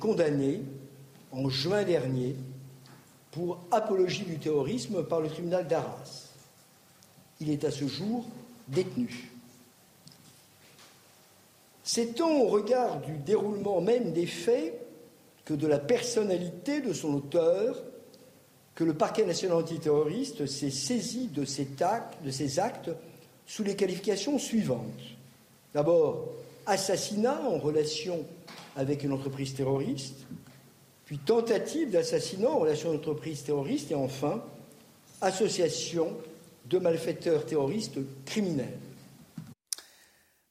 Condamné en juin dernier pour apologie du terrorisme par le tribunal d'Arras. Il est à ce jour détenu. C'est tant au regard du déroulement même des faits que de la personnalité de son auteur que le parquet national antiterroriste s'est saisi de, de ces actes sous les qualifications suivantes. D'abord, assassinat en relation avec une entreprise terroriste, puis tentative d'assassinat en relation avec une entreprise terroriste, et enfin, association de malfaiteurs terroristes criminels.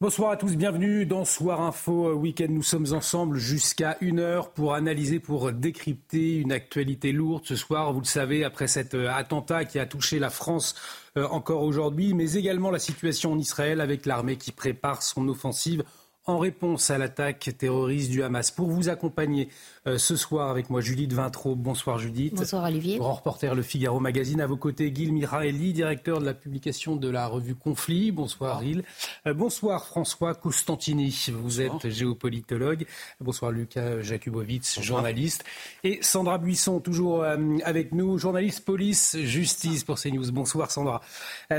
Bonsoir à tous, bienvenue dans Soir Info Week-end. Nous sommes ensemble jusqu'à une heure pour analyser, pour décrypter une actualité lourde ce soir. Vous le savez, après cet euh, attentat qui a touché la France euh, encore aujourd'hui, mais également la situation en Israël avec l'armée qui prépare son offensive en réponse à l'attaque terroriste du Hamas. Pour vous accompagner euh, ce soir avec moi, Judith Vintraud. Bonsoir Judith. Bonsoir Olivier. Grand reporter Le Figaro Magazine. À vos côtés, Gil Miraeli, directeur de la publication de la revue Conflit. Bonsoir Gil. Euh, bonsoir François Costantini. Vous êtes géopolitologue. Bonsoir Lucas Jakubowicz, journaliste. Et Sandra Buisson, toujours euh, avec nous, journaliste police justice pour CNews. Bonsoir Sandra.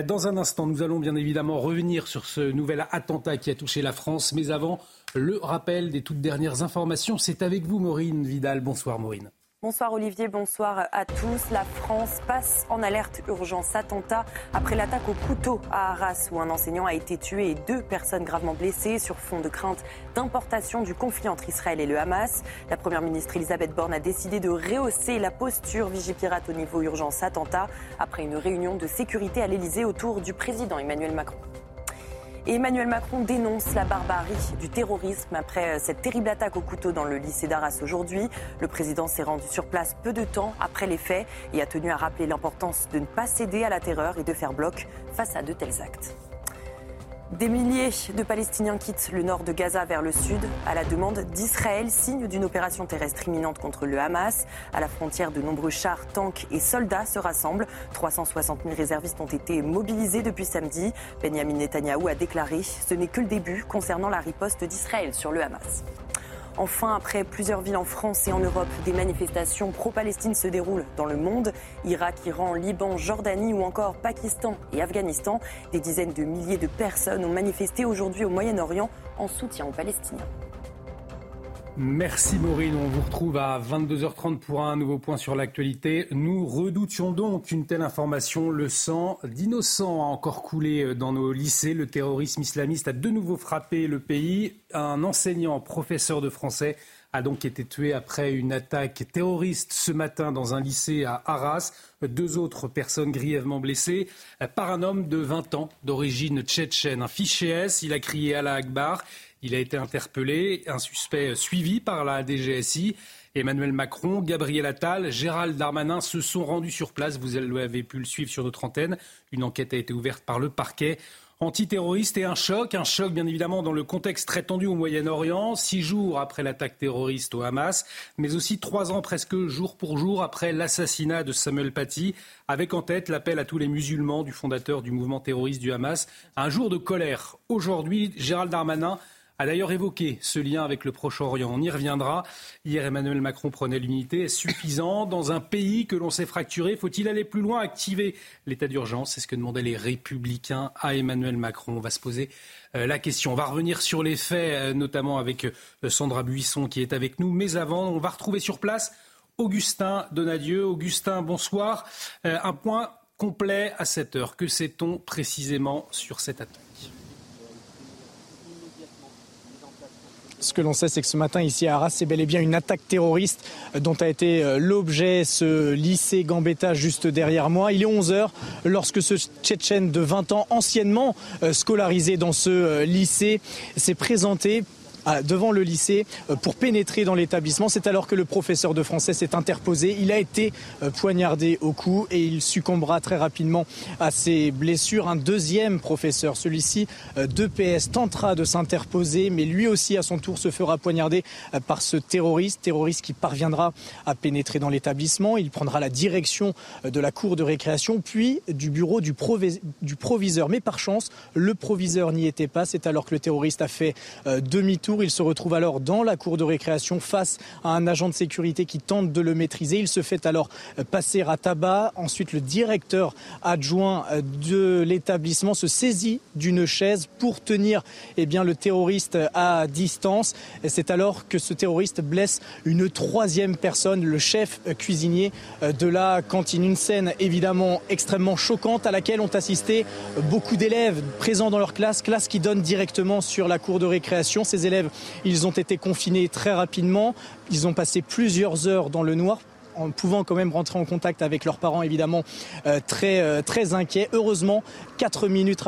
Dans un instant, nous allons bien évidemment revenir sur ce nouvel attentat qui a touché la France, mais avant, le rappel des toutes dernières informations. C'est avec vous, Maureen Vidal. Bonsoir, Maureen. Bonsoir Olivier, bonsoir à tous. La France passe en alerte urgence attentat après l'attaque au couteau à Arras où un enseignant a été tué et deux personnes gravement blessées sur fond de crainte d'importation du conflit entre Israël et le Hamas. La première ministre Elisabeth Borne a décidé de rehausser la posture Vigipirate au niveau urgence attentat après une réunion de sécurité à l'Elysée autour du président Emmanuel Macron. Emmanuel Macron dénonce la barbarie du terrorisme après euh, cette terrible attaque au couteau dans le lycée d'Arras aujourd'hui. Le président s'est rendu sur place peu de temps après les faits et a tenu à rappeler l'importance de ne pas céder à la terreur et de faire bloc face à de tels actes. Des milliers de Palestiniens quittent le nord de Gaza vers le sud à la demande d'Israël, signe d'une opération terrestre imminente contre le Hamas. À la frontière, de nombreux chars, tanks et soldats se rassemblent. 360 000 réservistes ont été mobilisés depuis samedi. Benjamin Netanyahou a déclaré Ce n'est que le début concernant la riposte d'Israël sur le Hamas. Enfin, après plusieurs villes en France et en Europe, des manifestations pro-Palestine se déroulent dans le monde. Irak, Iran, Liban, Jordanie ou encore Pakistan et Afghanistan. Des dizaines de milliers de personnes ont manifesté aujourd'hui au Moyen-Orient en soutien aux Palestiniens. Merci Maureen. On vous retrouve à 22h30 pour un nouveau point sur l'actualité. Nous redoutions donc une telle information. Le sang d'innocents a encore coulé dans nos lycées. Le terrorisme islamiste a de nouveau frappé le pays. Un enseignant, professeur de français, a donc été tué après une attaque terroriste ce matin dans un lycée à Arras. Deux autres personnes grièvement blessées par un homme de 20 ans d'origine tchétchène. Un fiché S, il a crié Allah Akbar. Il a été interpellé, un suspect suivi par la DGSI. Emmanuel Macron, Gabriel Attal, Gérald Darmanin se sont rendus sur place. Vous avez pu le suivre sur notre antenne. Une enquête a été ouverte par le parquet antiterroriste et un choc, un choc bien évidemment dans le contexte très tendu au Moyen-Orient, six jours après l'attaque terroriste au Hamas, mais aussi trois ans presque jour pour jour après l'assassinat de Samuel Paty, avec en tête l'appel à tous les musulmans du fondateur du mouvement terroriste du Hamas, un jour de colère. Aujourd'hui, Gérald Darmanin a d'ailleurs évoqué ce lien avec le Proche-Orient. On y reviendra. Hier, Emmanuel Macron prenait l'unité. Est-ce suffisant dans un pays que l'on s'est fracturé? Faut-il aller plus loin, activer l'état d'urgence? C'est ce que demandaient les républicains à Emmanuel Macron. On va se poser euh, la question. On va revenir sur les faits, euh, notamment avec euh, Sandra Buisson qui est avec nous. Mais avant, on va retrouver sur place Augustin Donadieu. Augustin, bonsoir. un point complet à cette heure. Que sait-on précisément sur cette attaque? Ce que l'on sait, c'est que ce matin, ici à Arras, c'est bel et bien une attaque terroriste dont a été euh, l'objet ce lycée Gambetta juste derrière moi. Il est 11 heures lorsque ce Tchétchène de 20 ans, anciennement euh, scolarisé dans ce euh, lycée, s'est présenté devant le lycée pour pénétrer dans l'établissement. C'est alors que le professeur de français s'est interposé. Il a été poignardé au cou et il succombera très rapidement à ses blessures. Un deuxième professeur, celui-ci de PS, tentera de s'interposer, mais lui aussi à son tour se fera poignarder par ce terroriste, terroriste qui parviendra à pénétrer dans l'établissement. Il prendra la direction de la cour de récréation, puis du bureau du, proviseur. Mais par chance, le proviseur n'y était pas. C'est alors que le terroriste a fait euh, Il se retrouve alors dans la cour de récréation face à un agent de sécurité qui tente de le maîtriser. Il se fait alors passer à tabac. Ensuite, le directeur adjoint de l'établissement se saisit d'une chaise pour tenir eh le terroriste à distance. C'est alors que ce terroriste blesse une troisième personne, le chef cuisinier de la cantine. Une scène évidemment extrêmement choquante à laquelle ont assisté beaucoup d'élèves présents dans leur classe, classe qui donne directement sur la cour de récréation. Ils ont été confinés très rapidement. Ils ont passé plusieurs heures dans le noir en pouvant quand même rentrer en contact avec leurs parents, évidemment, euh, très, euh, très inquiets. Heureusement, quatre minutes,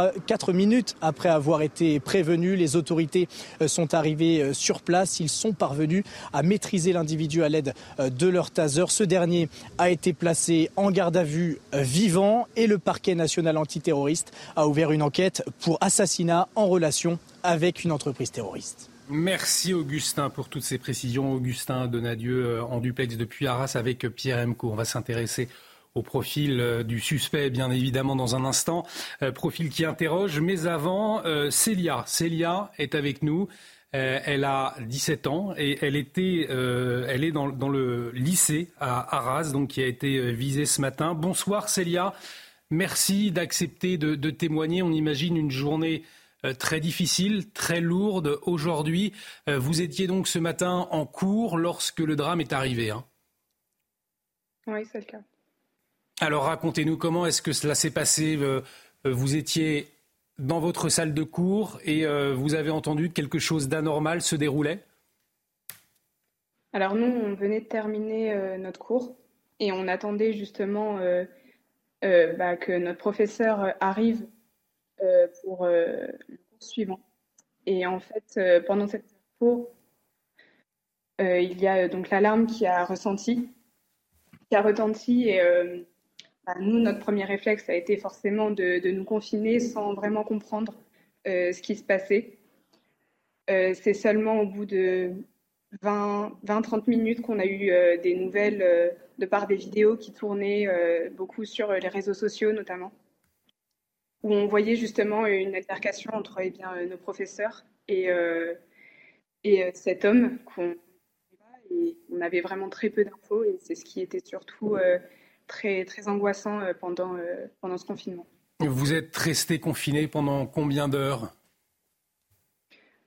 minutes après avoir été prévenus, les autorités euh, sont arrivées sur place. Ils sont parvenus à maîtriser l'individu à l'aide de leur taser. Ce dernier a été placé en garde à vue vivant et le parquet national antiterroriste a ouvert une enquête pour assassinat en relation avec une entreprise terroriste. Merci Augustin pour toutes ces précisions. Augustin Donadieu euh, en duplex depuis Arras avec Pierre Emco. On va s'intéresser au profil euh, du suspect, bien évidemment, dans un instant. Euh, profil qui interroge. Mais avant, Célia. Célia est avec nous. elle a 17 ans et elle, était, est dans, le lycée à Arras, donc qui a été visée ce matin. Bonsoir Célia. Merci d'accepter de, témoigner. On imagine une journée euh, très difficile, très lourde aujourd'hui. Euh, vous étiez donc ce matin en cours lorsque le drame est arrivé. Hein oui, c'est le cas. Alors racontez-nous comment est-ce que cela s'est passé. Euh, vous étiez dans votre salle de cours et vous avez entendu que quelque chose d'anormal se déroulait? Alors nous, on venait de terminer notre cours et on attendait justement bah, que notre professeur arrive euh, pour euh, le cours suivant. Et en fait, euh, pendant cette cours, il y a donc l'alarme qui a ressenti, qui a retenti et bah, nous, notre premier réflexe a été forcément de, nous confiner sans vraiment comprendre ce qui se passait. c'est seulement au bout de 20-30 minutes qu'on a eu des nouvelles de par des vidéos qui tournaient beaucoup sur les réseaux sociaux notamment où on voyait justement une altercation entre eh bien, nos professeurs et, euh, et euh, cet homme qu'on et on avait vraiment très peu d'infos et c'est ce qui était surtout euh, très, très angoissant pendant, pendant ce confinement. Vous êtes resté confiné pendant combien d'heures?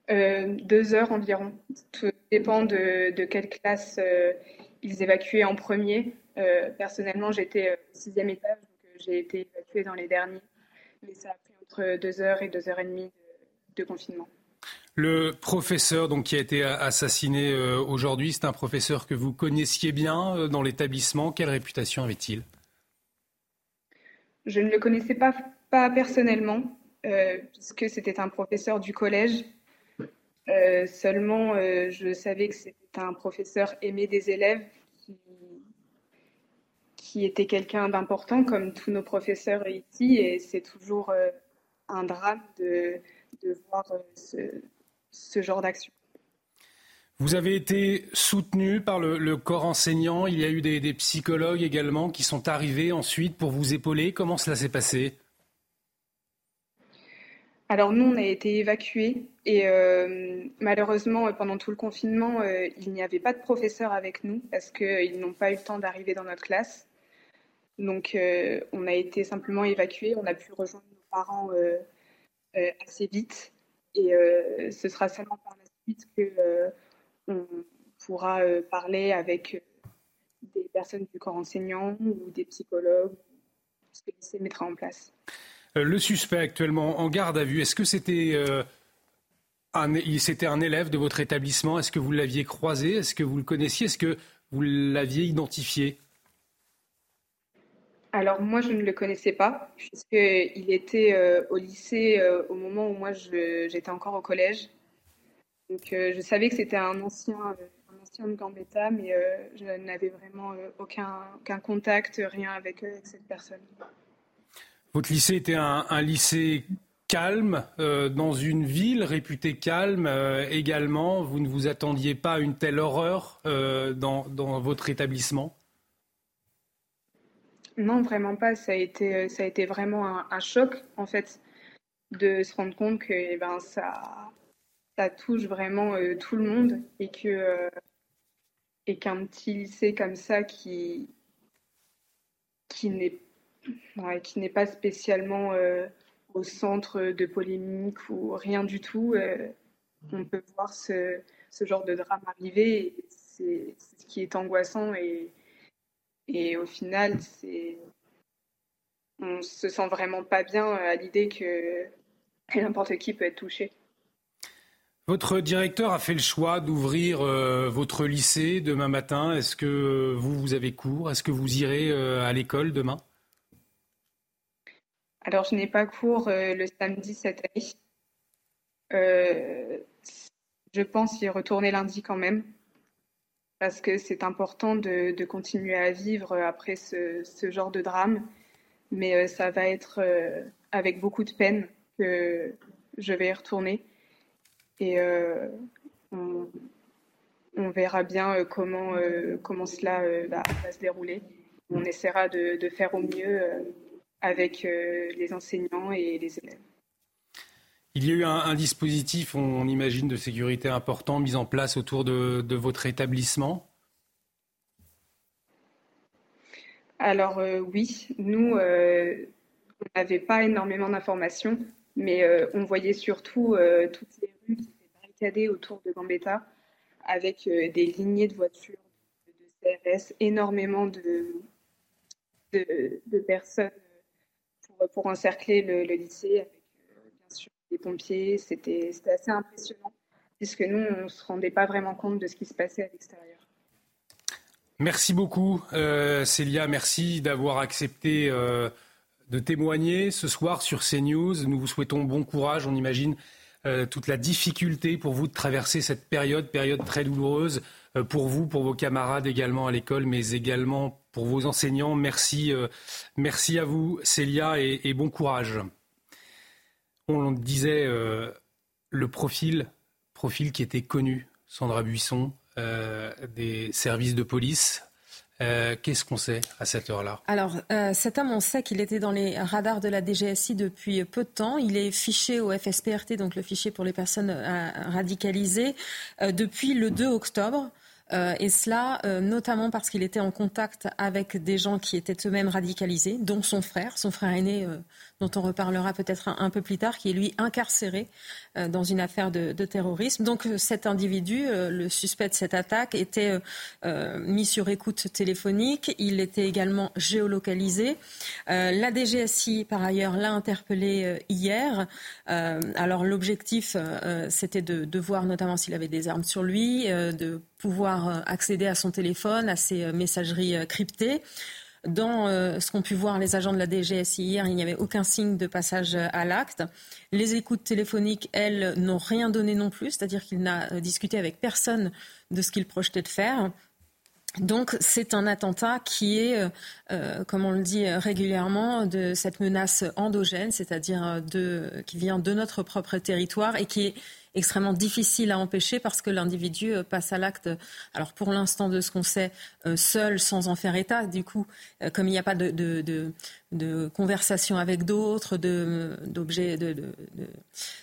Deux heures environ. Tout dépend de, de quelle classe ils évacuaient en premier. personnellement, j'étais au sixième étage, donc j'ai été évacuée dans les derniers mais ça a pris entre deux heures et deux heures et demie de, confinement. Le professeur donc, qui a été assassiné euh, aujourd'hui, c'est un professeur que vous connaissiez bien euh, dans l'établissement. Quelle réputation avait-il? Je ne le connaissais pas, pas personnellement, euh, puisque c'était un professeur du collège. seulement, je savais que c'était un professeur aimé des élèves qui était quelqu'un d'important, comme tous nos professeurs ici, et c'est toujours euh, un drame de, voir euh, ce, genre d'action. Vous avez été soutenu par le, corps enseignant. Il y a eu des, psychologues également qui sont arrivés ensuite pour vous épauler. Comment cela s'est passé? Alors nous, on a été évacués et euh, malheureusement, pendant tout le confinement, il n'y avait pas de professeurs avec nous parce qu'ils n'ont pas eu le temps d'arriver dans notre classe. Donc, euh, on a été simplement évacués. On a pu rejoindre nos parents euh, euh, assez vite. Et ce sera seulement par la suite qu'on pourra parler avec des personnes du corps enseignant ou des psychologues, ce que l'ICE mettra en place. Le suspect actuellement en garde à vue, est-ce que c'était c'était un élève de votre établissement? Est-ce que vous l'aviez croisé? Est-ce que vous le connaissiez? Est-ce que vous l'aviez identifié? Alors moi, je ne le connaissais pas, puisqu'il était euh, au lycée euh, au moment où moi j'étais encore au collège. Donc je savais que c'était un ancien, un ancien de Gambetta, mais je n'avais vraiment aucun, contact, rien avec, cette personne. Votre lycée était un, lycée calme, euh, dans une ville réputée calme euh, également. Vous ne vous attendiez pas à une telle horreur euh, dans, votre établissement? Non, vraiment pas. Ça a été, ça a été vraiment un, choc, en fait, de se rendre compte que eh ben, ça, ça touche vraiment tout le monde et que et qu'un petit lycée comme ça qui, qui n'est pas spécialement euh, au centre de polémique ou rien du tout. Euh, on peut voir ce, ce, genre de drame arriver. C'est ce qui est angoissant et, et au final, c'est on se sent vraiment pas bien à l'idée que n'importe qui peut être touché. Votre directeur a fait le choix d'ouvrir euh, votre lycée demain matin. Est-ce que vous, vous avez cours? Est-ce que vous irez à l'école demain? Alors, je n'ai pas cours euh, le samedi cette année. Euh, je pense y retourner lundi quand même, parce que c'est important de, continuer à vivre après ce, genre de drame. Mais euh, ça va être avec beaucoup de peine que je vais y retourner. Et on, verra bien comment, cela va, se dérouler. On essaiera de faire au mieux avec euh, les enseignants et les élèves. Il y a eu un, dispositif, on, imagine, de sécurité important mis en place autour de, votre établissement? Alors euh, oui, nous, euh, on n'avait pas énormément d'informations, mais on voyait surtout toutes les rues qui étaient barricadées autour de Gambetta avec des lignées de voitures, de CRS, énormément de, personnes pour encercler le, lycée euh, des pompiers. C'était assez impressionnant puisque nous, on ne se rendait pas vraiment compte de ce qui se passait à l'extérieur. Merci beaucoup, euh, Célia. Merci d'avoir accepté euh, de témoigner ce soir sur CNews. Nous vous souhaitons bon courage. On imagine toute la difficulté pour vous de traverser cette période, période très douloureuse pour vous, pour vos camarades également à l'école, mais également pour vos enseignants. Merci, euh, merci à vous, Célia, et, bon courage. On disait euh, le profil, profil qui était connu, Sandra Buisson, euh, des services de police. Qu'est-ce qu'on sait à cette heure-là? Alors, cet homme, on sait qu'il était dans les radars de la DGSI depuis peu de temps. Il est fiché au FSPRT, donc le fichier pour les personnes radicalisées, depuis le 2 octobre. Euh, et cela euh, notamment parce qu'il était en contact avec des gens qui étaient eux-mêmes radicalisés, dont son frère, son frère aîné, euh, dont on reparlera peut-être un, peu plus tard, qui est lui incarcéré dans une affaire de, terrorisme. Donc cet individu, le suspect de cette attaque, était mis sur écoute téléphonique. Il était également géolocalisé. la DGSI, par ailleurs, l'a interpellé hier. alors l'objectif, c'était de, de, voir notamment s'il avait des armes sur lui, de pouvoir euh, accéder à son téléphone, à ses euh, messageries euh, cryptées. Dans ce qu'ont pu voir les agents de la DGSI hier, il n'y avait aucun signe de passage à l'acte. Les écoutes téléphoniques, elles, n'ont rien donné non plus, c'est-à-dire qu'il n'a discuté avec personne de ce qu'il projetait de faire. Donc c'est un attentat qui est, comme on le dit régulièrement, de cette menace endogène, c'est-à-dire qui vient de notre propre territoire et qui est extrêmement difficile à empêcher parce que l'individu euh, passe à l'acte, alors pour l'instant de ce qu'on sait, euh, seul sans en faire état. Du coup, euh, comme il n'y a pas de, conversations avec d'autres, d'objets,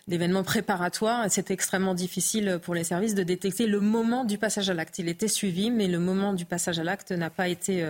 d'événements préparatoires. C'est extrêmement difficile pour les services de détecter le moment du passage à l'acte. Il était suivi, mais le moment du passage à l'acte n'a pas été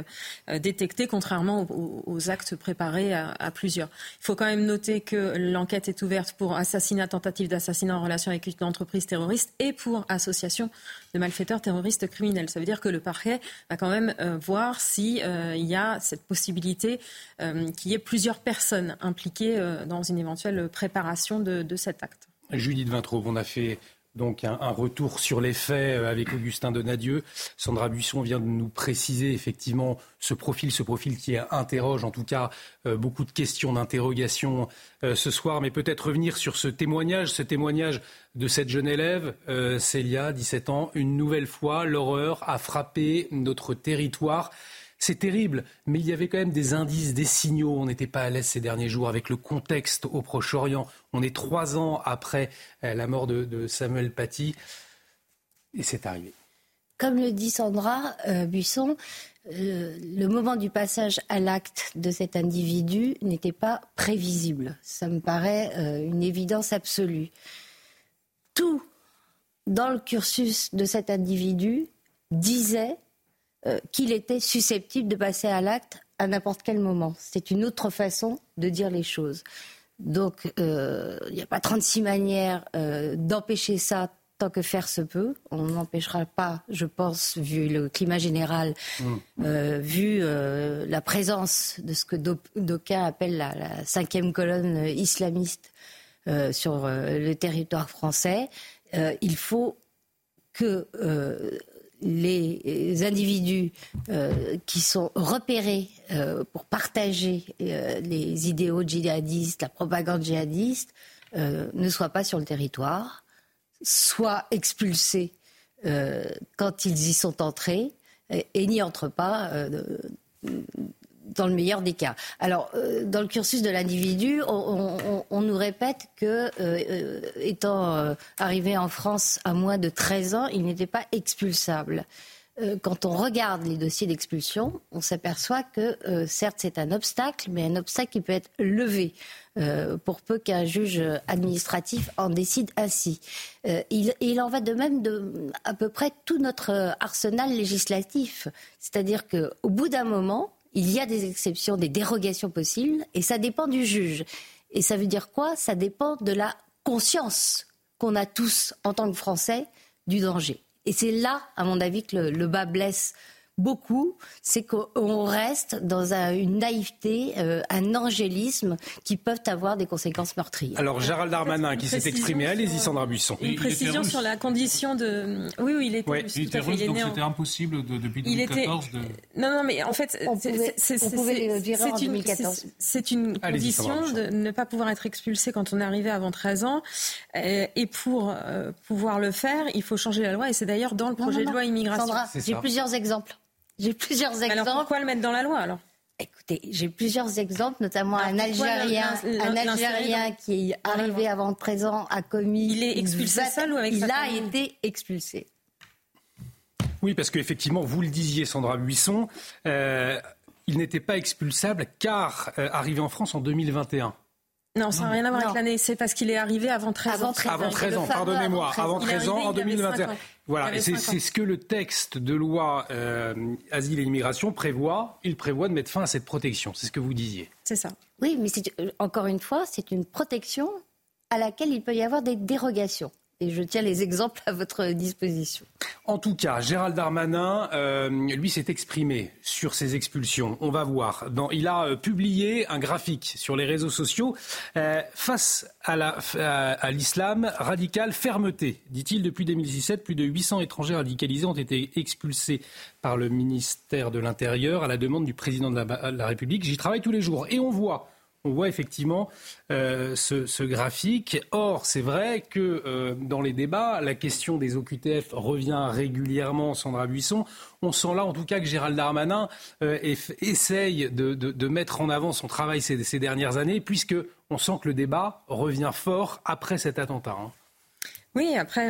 euh, détecté, contrairement aux, actes préparés à, plusieurs. Il faut quand même noter que l'enquête est ouverte pour assassinat, tentative d'assassinat en relation avec une entreprise terroriste et pour association de malfaiteurs terroristes criminels. Ça veut dire que le parquet va quand même euh, voir s'il euh, y a cette possibilité qu'il y ait plusieurs personnes impliquées euh, dans une éventuelle préparation de, cet acte. Judith Vintraube, on a fait donc un, retour sur les faits euh, avec Augustin Donadieu. Sandra Buisson vient de nous préciser effectivement ce profil, ce profil qui interroge en tout cas euh, beaucoup de questions d'interrogation euh, ce soir, mais peut-être revenir sur ce témoignage, ce témoignage de cette jeune élève, Célia, 17 ans, une nouvelle fois, l'horreur a frappé notre territoire. C'est terrible, mais il y avait quand même des indices, des signaux. On n'était pas à l'aise ces derniers jours avec le contexte au Proche-Orient. On est trois ans après euh, la mort de, Samuel Paty et c'est arrivé. Comme le dit Sandra euh, Buisson, euh, le moment du passage à l'acte de cet individu n'était pas prévisible. Ça me paraît une évidence absolue. Tout dans le cursus de cet individu disait euh, qu'il était susceptible de passer à l'acte à n'importe quel moment. C'est une autre façon de dire les choses. Donc, euh, il n'y a pas 36 manières euh, d'empêcher ça tant que faire se peut. On n'empêchera pas, je pense, vu le climat général, mmh. vu la présence de ce que d'aucuns appellent la, la, cinquième colonne islamiste sur le territoire français. il faut que les individus euh, qui sont repérés euh, pour partager euh, les idéaux djihadistes, la propagande djihadiste, ne soient pas sur le territoire, soient expulsés quand ils y sont entrés et, n'y entrent pas dans le meilleur des cas. Alors, euh, dans le cursus de l'individu, on, nous répète que, euh, euh, étant arrivé en France à moins de 13 ans, il n'était pas expulsable. Quand on regarde les dossiers d'expulsion, on s'aperçoit que, certes, c'est un obstacle, mais un obstacle qui peut être levé pour peu qu'un juge administratif en décide ainsi. Il, il, en va de même de à peu près tout notre arsenal législatif. C'est-à-dire qu'au bout d'un moment, il y a des exceptions, des dérogations possibles, et ça dépend du juge. Et ça veut dire quoi? Ça dépend de la conscience qu'on a tous, en tant que Français, du danger. Et c'est là, à mon avis, que le, bas blesse beaucoup, c'est qu'on reste dans une naïveté, euh, un angélisme qui peuvent avoir des conséquences meurtrières. Alors Gérald Darmanin qui s'est exprimé, allez-y Sandra Buisson. Une précision sur la condition de... Oui, oui, il était russe. Il était russe, donc c'était impossible de, depuis 2014 de... Non, non, mais en fait, c'est une, c'est une condition de ne pas pouvoir être expulsé quand on est arrivé avant 13 ans. Euh, et pour euh, pouvoir le faire, il faut changer la loi. Et c'est d'ailleurs dans le projet de loi immigration. Sandra, j'ai plusieurs exemples. J'ai plusieurs exemples. Alors pourquoi le mettre dans la loi alors? Écoutez, j'ai plusieurs exemples, notamment un Algérien, un Algérien qui est arrivé avant présent a commis. Il est expulsé seul ou avec Il a été expulsé. Oui, parce qu'effectivement, vous le disiez, Sandra Buisson, euh, il n'était pas expulsable car euh, arrivé en France en 2021. Non, ça n'a rien à voir avec l'année. C'est parce qu'il est arrivé avant 13 ans. Avant 13 ans, pardonnez-moi. Avant 13 ans, en 2021. Voilà, et c'est ce que le texte de loi euh, Asile et Immigration prévoit. Il prévoit de mettre fin à cette protection. C'est ce que vous disiez. C'est ça. Oui, mais euh, encore une fois, c'est une protection à laquelle il peut y avoir des dérogations. Et je tiens les exemples à votre disposition. En tout cas, Gérald Darmanin, euh, lui, s'est exprimé sur ces expulsions. On va voir. il a euh, publié un graphique sur les réseaux sociaux euh, face à l'islam radical, fermeté. Dit-il, depuis 2017, plus de 800 étrangers radicalisés ont été expulsés par le ministère de l'Intérieur à la demande du président de la République. J'y travaille tous les jours. Et on voit on voit effectivement euh, ce, graphique. Or, c'est vrai que euh, dans les débats, la question des OQTF revient régulièrement, Sandra Buisson. On sent là, en tout cas, que Gérald Darmanin euh, essaye de, mettre en avant son travail ces, dernières années, puisque on sent que le débat revient fort après cet attentat. Hein. Oui, après,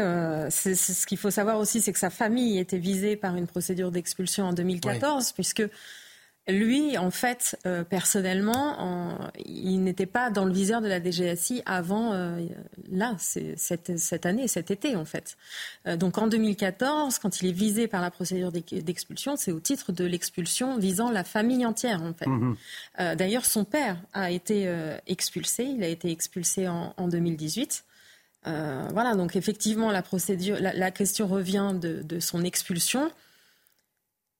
ce qu'il faut savoir aussi, c'est que sa famille était visée par une procédure d'expulsion en 2014, puisque lui, en fait, euh, personnellement, il n'était pas dans le viseur de la DGSI avant, euh, là, cette, cette, année, cet été, en fait. Euh, donc en 2014, quand il est visé par la procédure d'expulsion, c'est au titre de l'expulsion visant la famille entière, en fait. Mhm. D'ailleurs, son père a été expulsé, il a été expulsé en, en 2018. voilà, donc effectivement, la procédure, la, question revient de, de son expulsion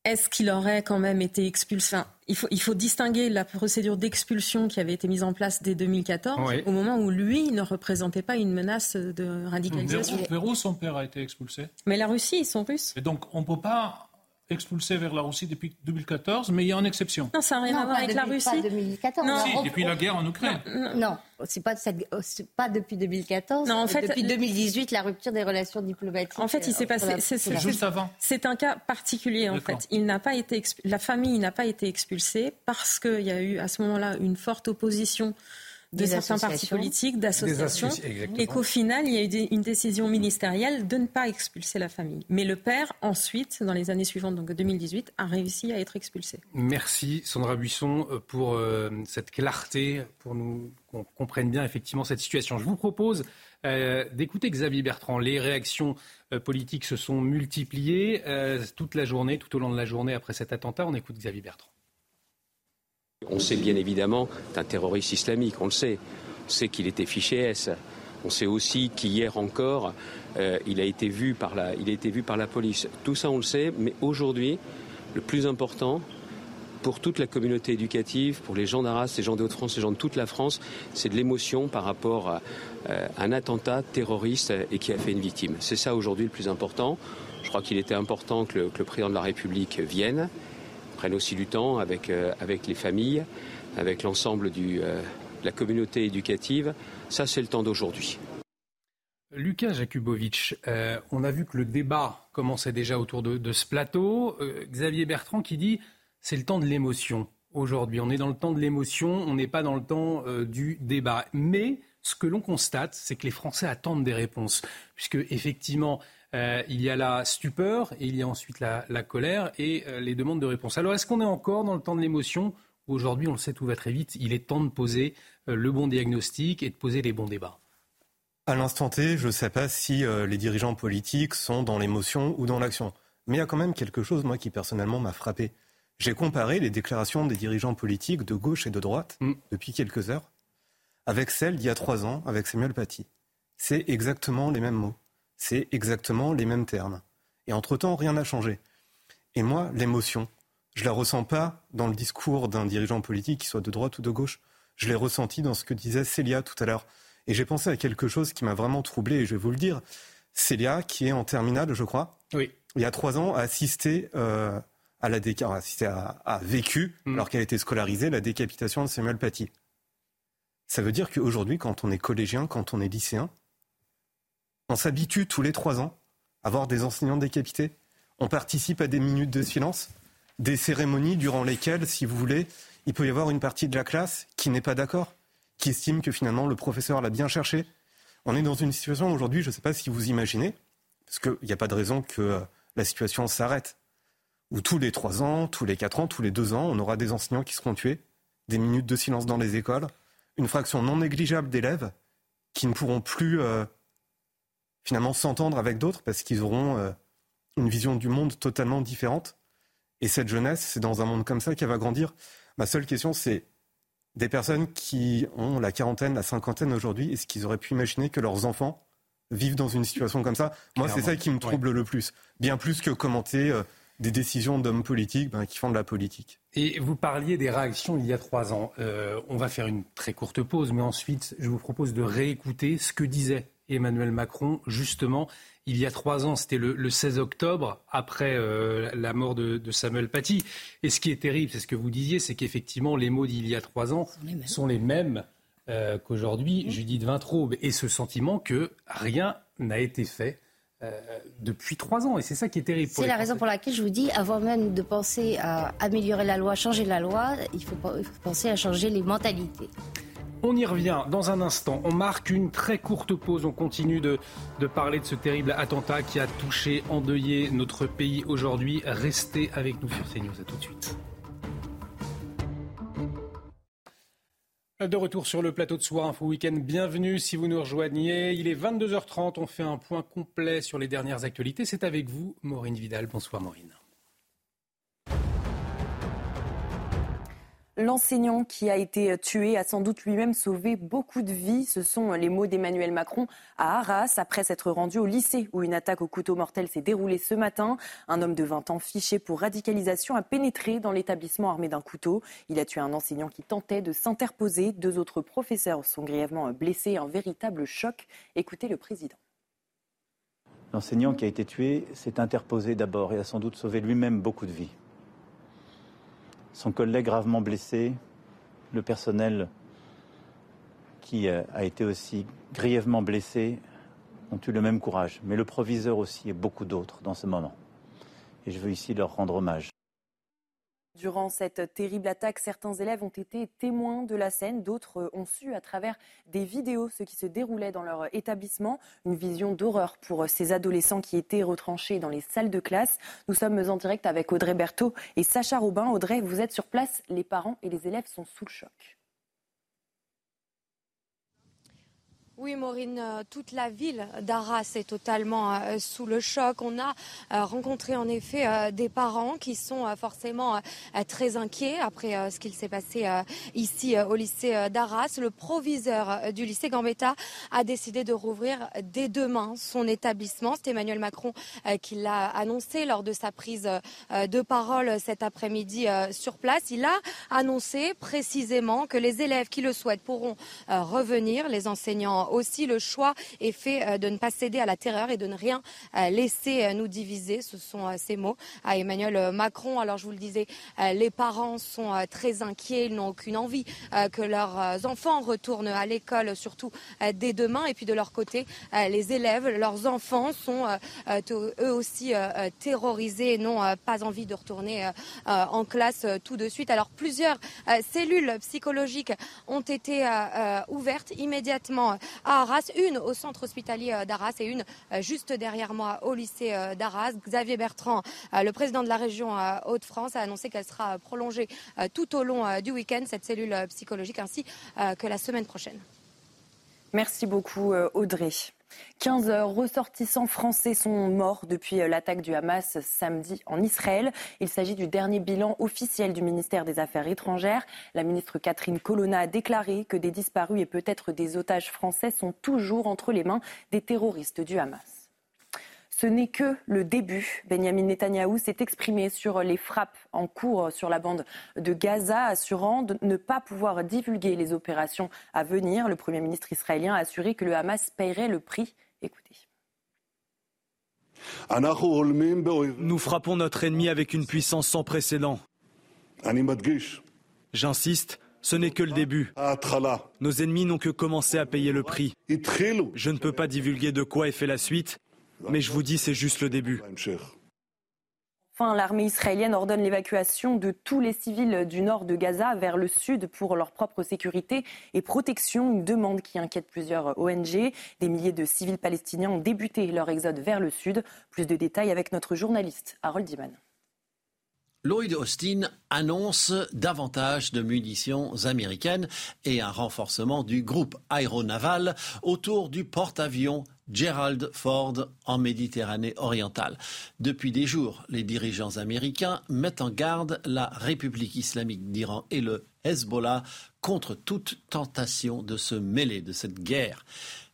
est-ce qu'il aurait quand même été expulsé? Il, faut, il faut distinguer la procédure d'expulsion qui avait été mise en place dès 2014, au moment où lui ne représentait pas une menace de radicalisation. Vers son père a été expulsé? Mais la Russie, ils sont russes. Et donc, on ne peut pas expulsé vers la Russie depuis 2014, mais il y a une exception. Non, ça n'a rien à voir avec la Russie. Pas 2014. Non. Si, depuis la guerre en Ukraine. Non, c'est pas, pas depuis 2014. Non, en fait, depuis 2018, la rupture des relations diplomatiques. En fait, il s'est passé. C'est juste avant. C'est un cas particulier en fait. Il n'a pas été la famille n'a pas été expulsée parce qu'il y a eu à ce moment-là une forte opposition de certains partis politiques, d'associations, et qu'au final, il y a eu une décision ministérielle de ne pas expulser la famille. Mais le père, ensuite, dans les années suivantes, donc 2018, a réussi à être expulsé. Merci Sandra Buisson euh, pour euh, cette clarté, pour nous qu'on comprenne bien effectivement cette situation. Je vous propose euh, d'écouter Xavier Bertrand. Les réactions politiques se sont multipliées toute la journée, tout au long de la journée après cet attentat. On écoute Xavier Bertrand. On sait bien évidemment un terroriste islamique, on le sait. On sait qu'il était fiché S. On sait aussi qu'hier encore, euh, il, a été vu par la, police. Tout ça, on le sait, mais aujourd'hui, le plus important, pour toute la communauté éducative, pour les gens d'Arras, les gens de Haute-France, les gens de toute la France, c'est de l'émotion par rapport à euh, un attentat terroriste et qui a fait une victime. C'est ça aujourd'hui le plus important. Je crois qu'il était important que le président de la République vienne prennent aussi du temps avec, euh, avec les familles, avec l'ensemble euh, de la communauté éducative. Ça, c'est le temps d'aujourd'hui. Lucas Jakubowicz, euh, on a vu que le débat commençait déjà autour de, ce plateau. Xavier Bertrand qui dit c'est le temps de l'émotion aujourd'hui. On est dans le temps de l'émotion, on n'est pas dans le temps du débat. Mais ce que l'on constate, c'est que les Français attendent des réponses, puisque effectivement, euh, il y a la stupeur et il y a ensuite la, colère et euh, les demandes de réponse. Alors, est-ce qu'on est encore dans le temps de l'émotion? Aujourd'hui, on le sait, tout va très vite. Il est temps de poser euh, le bon diagnostic et de poser les bons débats. À l'instant T, je ne sais pas si les dirigeants politiques sont dans l'émotion ou dans l'action. Mais il y a quand même quelque chose, moi, qui personnellement m'a frappé. J'ai comparé les déclarations des dirigeants politiques de gauche et de droite mm. depuis quelques heures avec celles d'il y a trois ans avec Samuel Paty. C'est exactement les mêmes mots c'est exactement les mêmes termes. Et entre-temps, rien n'a changé. Et moi, l'émotion, je la ressens pas dans le discours d'un dirigeant politique, qui soit de droite ou de gauche. Je l'ai ressenti dans ce que disait Célia tout à l'heure. Et j'ai pensé à quelque chose qui m'a vraiment troublé, et je vais vous le dire. Célia, qui est en terminale, je crois, oui. il y a trois ans, a assisté euh, à la déca... a, vécu, mm. alors qu'elle était scolarisée, la décapitation de Samuel Paty. Ça veut dire qu'aujourd'hui, quand on est collégien, quand on est lycéen, on s'habitue tous les trois ans à voir des enseignants décapités. On participe à des minutes de silence, des cérémonies durant lesquelles, si vous voulez, il peut y avoir une partie de la classe qui n'est pas d'accord, qui estime que finalement le professeur l'a bien cherché. On est dans une situation aujourd'hui, je ne sais pas si vous imaginez, parce qu'il n'y a pas de raison que euh, la situation s'arrête, où tous les trois ans, tous les quatre ans, tous les deux ans, on aura des enseignants qui seront tués, des minutes de silence dans les écoles, une fraction non négligeable d'élèves qui ne pourront plus euh, finalement s'entendre avec d'autres parce qu'ils auront euh, une vision du monde totalement différente. Et cette jeunesse, c'est dans un monde comme ça qu'elle va grandir. Ma seule question, c'est des personnes qui ont la quarantaine, la cinquantaine aujourd'hui, est-ce qu'ils auraient pu imaginer que leurs enfants vivent dans une situation comme ça? Moi, c'est ça qui me trouble le plus. Bien plus que commenter euh, des décisions d'hommes politiques ben, qui font de la politique. Et vous parliez des réactions il y a trois ans. Euh, on va faire une très courte pause, mais ensuite, je vous propose de réécouter ce que disait Emmanuel Macron, justement, il y a trois ans, c'était le, 16 octobre, après euh, la mort de, Samuel Paty. Et ce qui est terrible, c'est ce que vous disiez, c'est qu'effectivement, les mots d'il y a trois ans sont les mêmes, euh, qu'aujourd'hui, mmh. Judith Vintraube. Et ce sentiment que rien n'a été fait. Euh, depuis trois ans. Et c'est ça qui est terrible. C'est la raison pour laquelle je vous dis, avant même de penser à améliorer la loi, changer la loi, il faut penser à changer les mentalités. On y revient dans un instant. On marque une très courte pause. On continue de, parler de ce terrible attentat qui a touché, endeuillé notre pays aujourd'hui. Restez avec nous sur CNews. À tout de suite. De retour sur le plateau de Soir Info Week-end, bienvenue si vous nous rejoignez. Il est 22h30, on fait un point complet sur les dernières actualités. C'est avec vous, Maureen Vidal. Bonsoir Maureen. L'enseignant qui a été tué a sans doute lui-même sauvé beaucoup de vies. Ce sont les mots d'Emmanuel Macron à Arras après s'être rendu au lycée où une attaque au couteau mortel s'est déroulée ce matin. Un homme de 20 ans fiché pour radicalisation a pénétré dans l'établissement armé d'un couteau. Il a tué un enseignant qui tentait de s'interposer. Deux autres professeurs sont grièvement blessés. Un véritable choc. Écoutez le président. L'enseignant qui a été tué s'est interposé d'abord et a sans doute sauvé lui-même beaucoup de vies son collègue gravement blessé, le personnel qui euh, a été aussi grièvement blessé ont eu le même courage, mais le proviseur aussi et beaucoup d'autres dans ce moment. Et je veux ici leur rendre hommage. Durant cette terrible attaque, certains élèves ont été témoins de la scène, d'autres ont su à travers des vidéos ce qui se déroulait dans leur établissement. Une vision d'horreur pour ces adolescents qui étaient retranchés dans les salles de classe. Nous sommes en direct avec Audrey Berthaud et Sacha Robin. Audrey, vous êtes sur place, les parents et les élèves sont sous le choc. Oui, Maureen, euh, toute la ville d'Arras est totalement euh, sous le choc. On a euh, rencontré en effet des parents qui sont forcément très inquiets après ce qu'il s'est passé ici au lycée d'Arras. Le proviseur du lycée Gambetta a décidé de rouvrir dès demain son établissement. C'est Emmanuel Macron qui l'a annoncé lors de sa prise de parole cet après-midi sur place. Il a annoncé précisément que les élèves qui le souhaitent pourront revenir, les enseignants aussi le choix est fait euh, de ne pas céder à la terreur et de ne rien euh, laisser euh, nous diviser. Ce sont ces mots à Emmanuel Macron. Alors je vous le disais, les parents sont très inquiets, ils n'ont aucune envie que leurs enfants retournent à l'école, surtout dès demain. Et puis de leur côté, les élèves, leurs enfants sont eux aussi terrorisés et n'ont pas envie de retourner en classe tout de suite. Alors plusieurs cellules psychologiques ont été ouvertes immédiatement à Arras, une au centre hospitalier euh, d'Arras et une euh, juste derrière moi au lycée euh, d'Arras. Xavier Bertrand, le président de la région Hauts-de-France, a annoncé qu'elle sera prolongée tout au long du week-end, cette cellule psychologique, ainsi que la semaine prochaine. Merci beaucoup Audrey. 15 ressortissants français sont morts depuis l'attaque du Hamas samedi en Israël. Il s'agit du dernier bilan officiel du ministère des Affaires étrangères. La ministre Catherine Colonna a déclaré que des disparus et peut-être des otages français sont toujours entre les mains des terroristes du Hamas. Ce n'est que le début. Benjamin Netanyahou s'est exprimé sur les frappes en cours sur la bande de Gaza, assurant de ne pas pouvoir divulguer les opérations à venir. Le Premier ministre israélien a assuré que le Hamas paierait le prix. Écoutez. Nous frappons notre ennemi avec une puissance sans précédent. J'insiste, ce n'est que le début. Nos ennemis n'ont que commencé à payer le prix. Je ne peux pas divulguer de quoi est fait la suite, mais je vous dis, c'est juste le début. Enfin, l'armée israélienne ordonne l'évacuation de tous les civils du nord de Gaza vers le sud pour leur propre sécurité et protection, une demande qui inquiète plusieurs ONG. Des milliers de civils palestiniens ont débuté leur exode vers le sud. Plus de détails avec notre journaliste Harold Diman. Lloyd Austin annonce davantage de munitions américaines et un renforcement du groupe aéronaval autour du porte-avions Gerald Ford en Méditerranée orientale. Depuis des jours, les dirigeants américains mettent en garde la République islamique d'Iran et le Contre toute tentation de se mêler de cette guerre.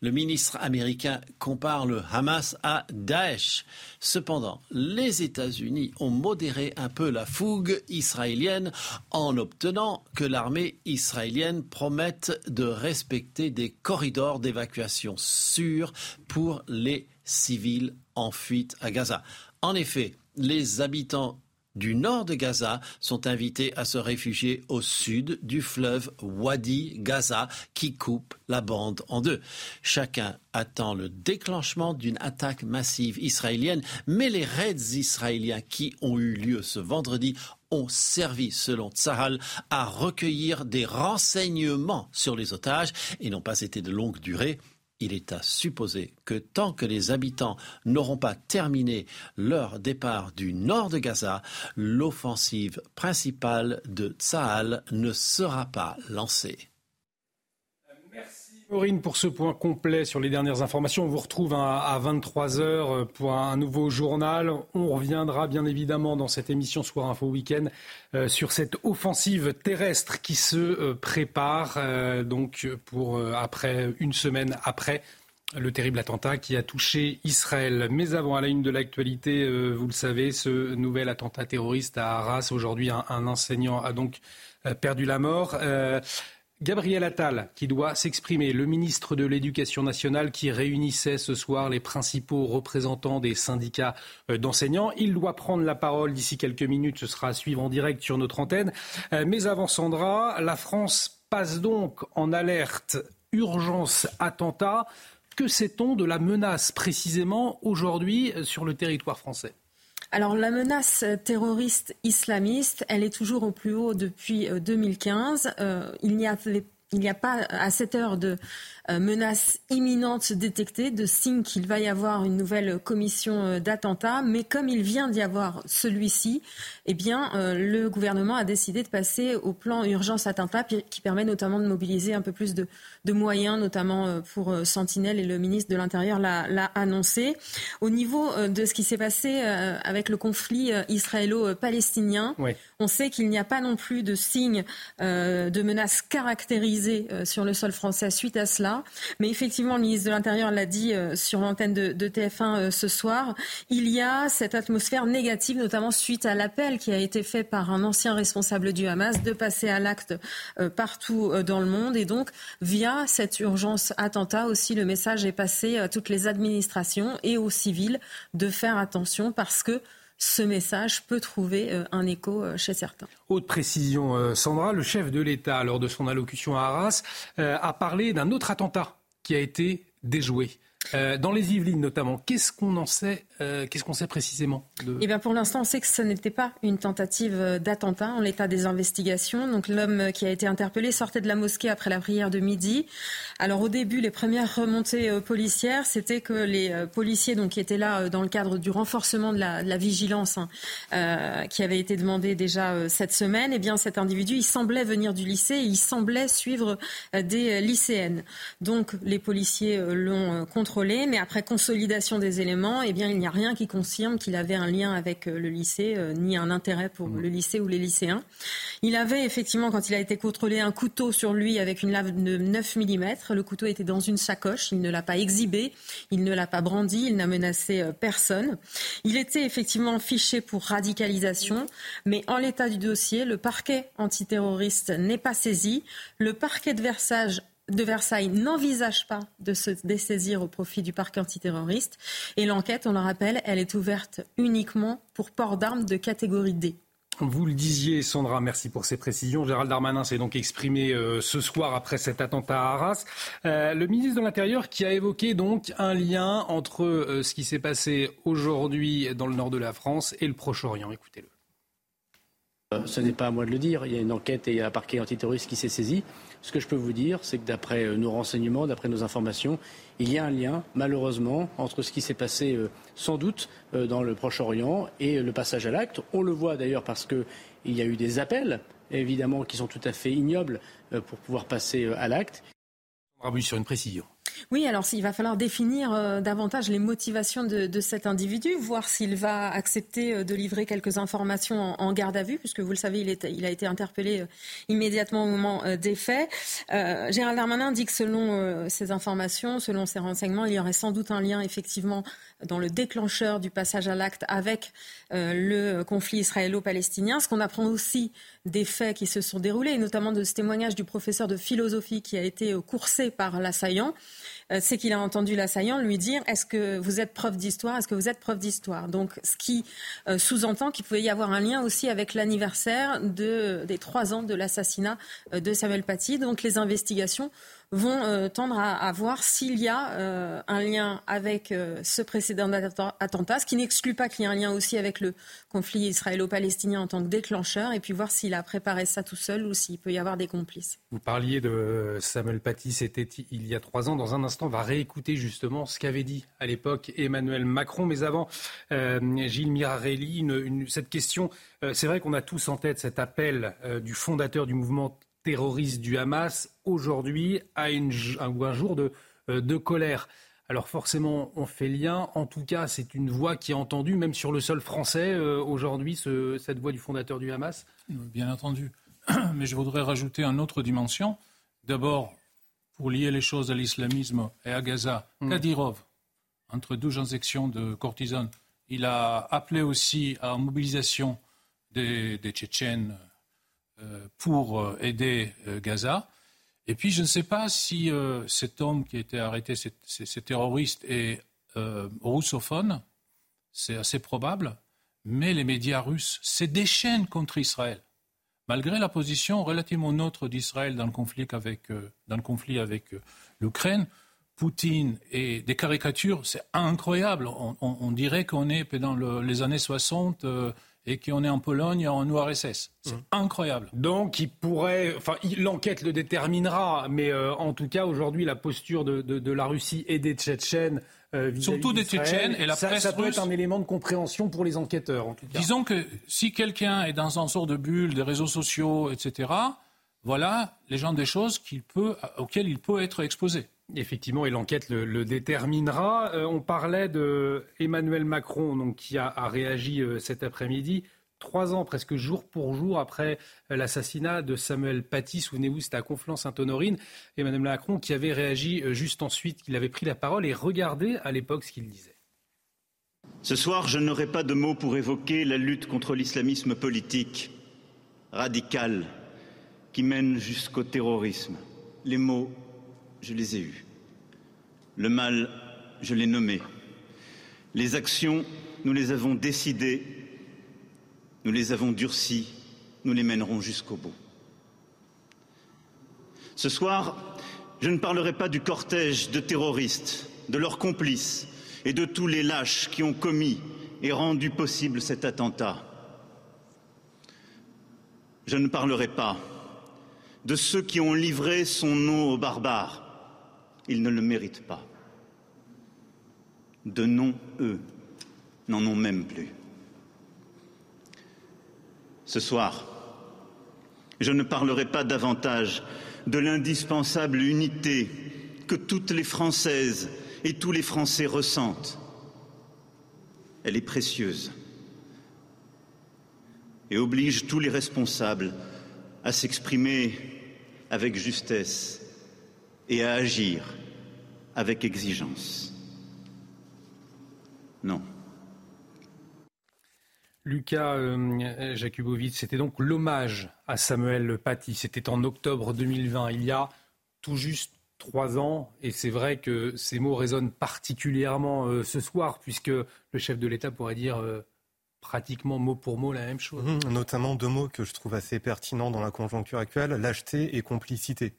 Le ministre américain compare le Hamas à Daesh. Cependant, les États-Unis ont modéré un peu la fougue israélienne en obtenant que l'armée israélienne promette de respecter des corridors d'évacuation sûrs pour les civils en fuite à Gaza. En effet, les habitants du nord de Gaza sont invités à se réfugier au sud du fleuve Wadi Gaza qui coupe la bande en deux. Chacun attend le déclenchement d'une attaque massive israélienne, mais les raids israéliens qui ont eu lieu ce vendredi ont servi, selon Tsahal, à recueillir des renseignements sur les otages et n'ont pas été de longue durée il est à supposer que tant que les habitants n'auront pas terminé leur départ du nord de Gaza, l'offensive principale de Tsahal ne sera pas lancée. Maureen, pour ce point complet sur les dernières informations, on vous retrouve à 23h pour un nouveau journal. On reviendra bien évidemment dans cette émission Soir Info Week-end euh, sur cette offensive terrestre qui se euh, prépare euh, donc pour après une semaine après le terrible attentat qui a touché Israël. Mais avant, à la une de l'actualité, vous le savez, ce nouvel attentat terroriste à Arras. Aujourd'hui, un enseignant a donc perdu la mort. Gabriel Attal qui doit s'exprimer, le ministre de l'Éducation nationale qui réunissait ce soir les principaux représentants des syndicats euh, d'enseignants. Il doit prendre la parole d'ici quelques minutes, ce sera à suivre en direct sur notre antenne. Euh, mais avant Sandra, la France passe donc en alerte urgence attentat. Que sait-on de la menace précisément aujourd'hui euh, sur le territoire français? Alors la menace terroriste islamiste, elle est toujours au plus haut depuis 2015. Euh, euh, il n'y il n'y a pas à cette heure de euh, menace imminente détectée, de signe qu'il va y avoir une nouvelle commission d'attentat. Mais comme il vient d'y avoir celui-ci, eh bien, le gouvernement a décidé de passer au plan urgence attentat qui permet notamment de mobiliser un peu plus de, de moyens, notamment euh, pour euh, Sentinelle, et le ministre de l'Intérieur l'a annoncé. Au niveau euh, de ce qui s'est passé avec le conflit israélo-palestinien, on sait qu'il n'y a pas non plus de signes de menaces caractérisées sur le sol français suite à cela. Mais effectivement, le ministre de l'Intérieur l'a dit sur l'antenne de, de, TF1 ce soir, il y a cette atmosphère négative, notamment suite à l'appel qui a été fait par un ancien responsable du Hamas de passer à l'acte partout dans le monde. Et donc, via cette urgence attentat aussi, le message est passé à toutes les administrations et aux civils de faire attention parce que ce message peut trouver euh, un écho euh, chez certains. Haute précision, euh, Sandra, le chef de l'État, lors de son allocution à Arras, a parlé d'un autre attentat qui a été déjoué. dans les Yvelines notamment, qu'est-ce qu'on en sait euh, qu'est-ce qu'on sait précisément eh bien, Pour l'instant, on sait que ce n'était pas une tentative euh, d'attentat en l'état des investigations. Donc l'homme qui a été interpellé sortait de la mosquée après la prière de midi. Alors au début, les premières remontées euh, policières, c'était que les policiers donc, qui étaient là dans le cadre du renforcement de la, vigilance hein, qui avait été demandé déjà cette semaine, eh bien cet individu, il semblait venir du lycée et il semblait suivre des lycéennes. Donc les policiers l'ont contrôlé, mais après consolidation des éléments, eh bien il n'y a rien qui confirme qu'il avait un lien avec euh, le lycée, euh, ni un intérêt pour mmh. le lycée ou les lycéens. Il avait effectivement, quand il a été contrôlé, un couteau sur lui avec une lave de 9 mm. Le couteau était dans une sacoche. Il ne l'a pas exhibé, il ne l'a pas brandi, il n'a menacé euh, personne. Il était effectivement fiché pour radicalisation, mais en l'état du dossier, le parquet antiterroriste n'est pas saisi. Le parquet de Versailles de Versailles n'envisage pas de se dessaisir au profit du parc antiterroriste. Et l'enquête, on le rappelle, elle est ouverte uniquement pour port d'armes de catégorie D. Vous le disiez, Sandra, merci pour ces précisions. Gérald Darmanin s'est donc exprimé euh, ce soir après cet attentat à Arras. Euh, le ministre de l'Intérieur qui a évoqué donc un lien entre euh, ce qui s'est passé aujourd'hui dans le nord de la France et le Proche-Orient. Écoutez-le. Ce n'est pas à moi de le dire. Il y a une enquête et il y a un parquet antiterroriste qui s'est saisi. Ce que je peux vous dire, c'est que d'après euh, nos renseignements, d'après nos informations, il y a un lien, malheureusement, entre ce qui s'est passé euh, sans doute euh, dans le Proche-Orient et le passage à l'acte. On le voit d'ailleurs parce qu'il y a eu des appels, évidemment, qui sont tout à fait ignobles pour pouvoir passer à l'acte. Oui, sur une précision. Oui, alors il va falloir définir euh, davantage les motivations de, cet individu, voir s'il va accepter euh, de livrer quelques informations en, garde à vue, puisque vous le savez, il, a été interpellé euh, immédiatement au moment des faits. Gérald Darmanin dit que selon ces informations, selon ces renseignements, il y aurait sans doute un lien effectivement dans le déclencheur du passage à l'acte avec le conflit israélo-palestinien. Ce qu'on apprend aussi des faits qui se sont déroulés, notamment de ce témoignage du professeur de philosophie qui a été coursé par l'assaillant. Euh, c'est qu'il a entendu l'assaillant lui dire Est-ce que vous êtes prof d'histoire? Est-ce que vous êtes prof d'histoire? Donc, ce qui euh, sous-entend qu'il pouvait y avoir un lien aussi avec l'anniversaire de, des trois ans de l'assassinat euh, de Samuel Paty. Donc, les investigations vont euh, tendre à, voir s'il y a euh, un lien avec euh, ce précédent attentat, ce qui n'exclut pas qu'il y ait un lien aussi avec le conflit israélo-palestinien en tant que déclencheur, et puis voir s'il a préparé ça tout seul ou s'il peut y avoir des complices. Vous parliez de Samuel Paty, c'était il y a trois ans. Dans un instant, on va réécouter justement ce qu'avait dit à l'époque Emmanuel Macron. Mais avant, Gilles Mirarelli, cette question, c'est vrai qu'on a tous en tête cet appel du fondateur du mouvement terroristes du Hamas aujourd'hui à, une, un jour de, de colère. Alors forcément, on fait lien. En tout cas, c'est une voix qui est entendue, même sur le sol français, aujourd'hui, cette voix du fondateur du Hamas Bien entendu. Mais je voudrais rajouter une autre dimension. D'abord, pour lier les choses à l'islamisme et à Gaza, mm. Kadirov, entre deux injections de cortisone, il a appelé aussi à mobilisation des, Tchétchènes euh, pour euh, aider euh, Gaza. Et puis, je ne sais pas si cet homme qui a été arrêté, ces terroristes, est russophone. C'est assez probable. Mais les médias russes se déchaînent contre Israël malgré la position relativement neutre d'Israël dans le conflit avec, euh, euh, l'Ukraine, Poutine et des caricatures, c'est incroyable. On, dirait qu'on est dans les années 60 euh, et qu'on est en Pologne en URSS. C'est mmh. incroyable. Donc, il pourrait, enfin, l'enquête le déterminera, mais en tout cas, aujourd'hui, la posture de, de, la Russie et des Tchétchènes euh, Surtout des Tchétchènes et la ça, presse ça peut être un élément de compréhension pour les enquêteurs, en tout cas. Disons que si quelqu'un est dans un sort de bulle des réseaux sociaux, etc., voilà les gens des choses peut, auxquelles il peut être exposé. Effectivement, et l'enquête le, déterminera. Euh, on parlait de Emmanuel Macron, donc, qui a, réagi euh, cet après-midi trois ans, presque jour pour jour, après euh, l'assassinat de Samuel Paty. Souvenez-vous, c'était à Conflans-Sainte-Honorine. Mme Macron qui avait réagi juste ensuite, qu'il avait pris la parole. Et regardez à l'époque ce qu'il disait. Ce soir, je n'aurai pas de mots pour évoquer la lutte contre l'islamisme politique, radical, qui mène jusqu'au terrorisme. Les mots, je les ai eus. Le mal, je l'ai nommé. Les actions, nous les avons décidées nous les avons durcis, nous les mènerons jusqu'au bout. Ce soir, je ne parlerai pas du cortège de terroristes, de leurs complices et de tous les lâches qui ont commis et rendu possible cet attentat. Je ne parlerai pas de ceux qui ont livré son nom aux barbares. Ils ne le méritent pas. De nom, eux, n'en ont même plus ce soir. Je ne parlerai pas davantage de l'indispensable unité que toutes les Françaises et tous les Français ressentent. Elle est précieuse et oblige tous les responsables à s'exprimer avec justesse et à agir avec exigence. Non. Lucas euh, Jakubowicz, c'était donc l'hommage à Samuel Paty. C'était en octobre 2020, il y a tout juste trois ans. Et c'est vrai que ces mots résonnent particulièrement euh, ce soir, puisque le chef de l'État pourrait dire euh, pratiquement mot pour mot la même chose. Mmh, notamment deux mots que je trouve assez pertinents dans la conjoncture actuelle, lâcheté et complicité.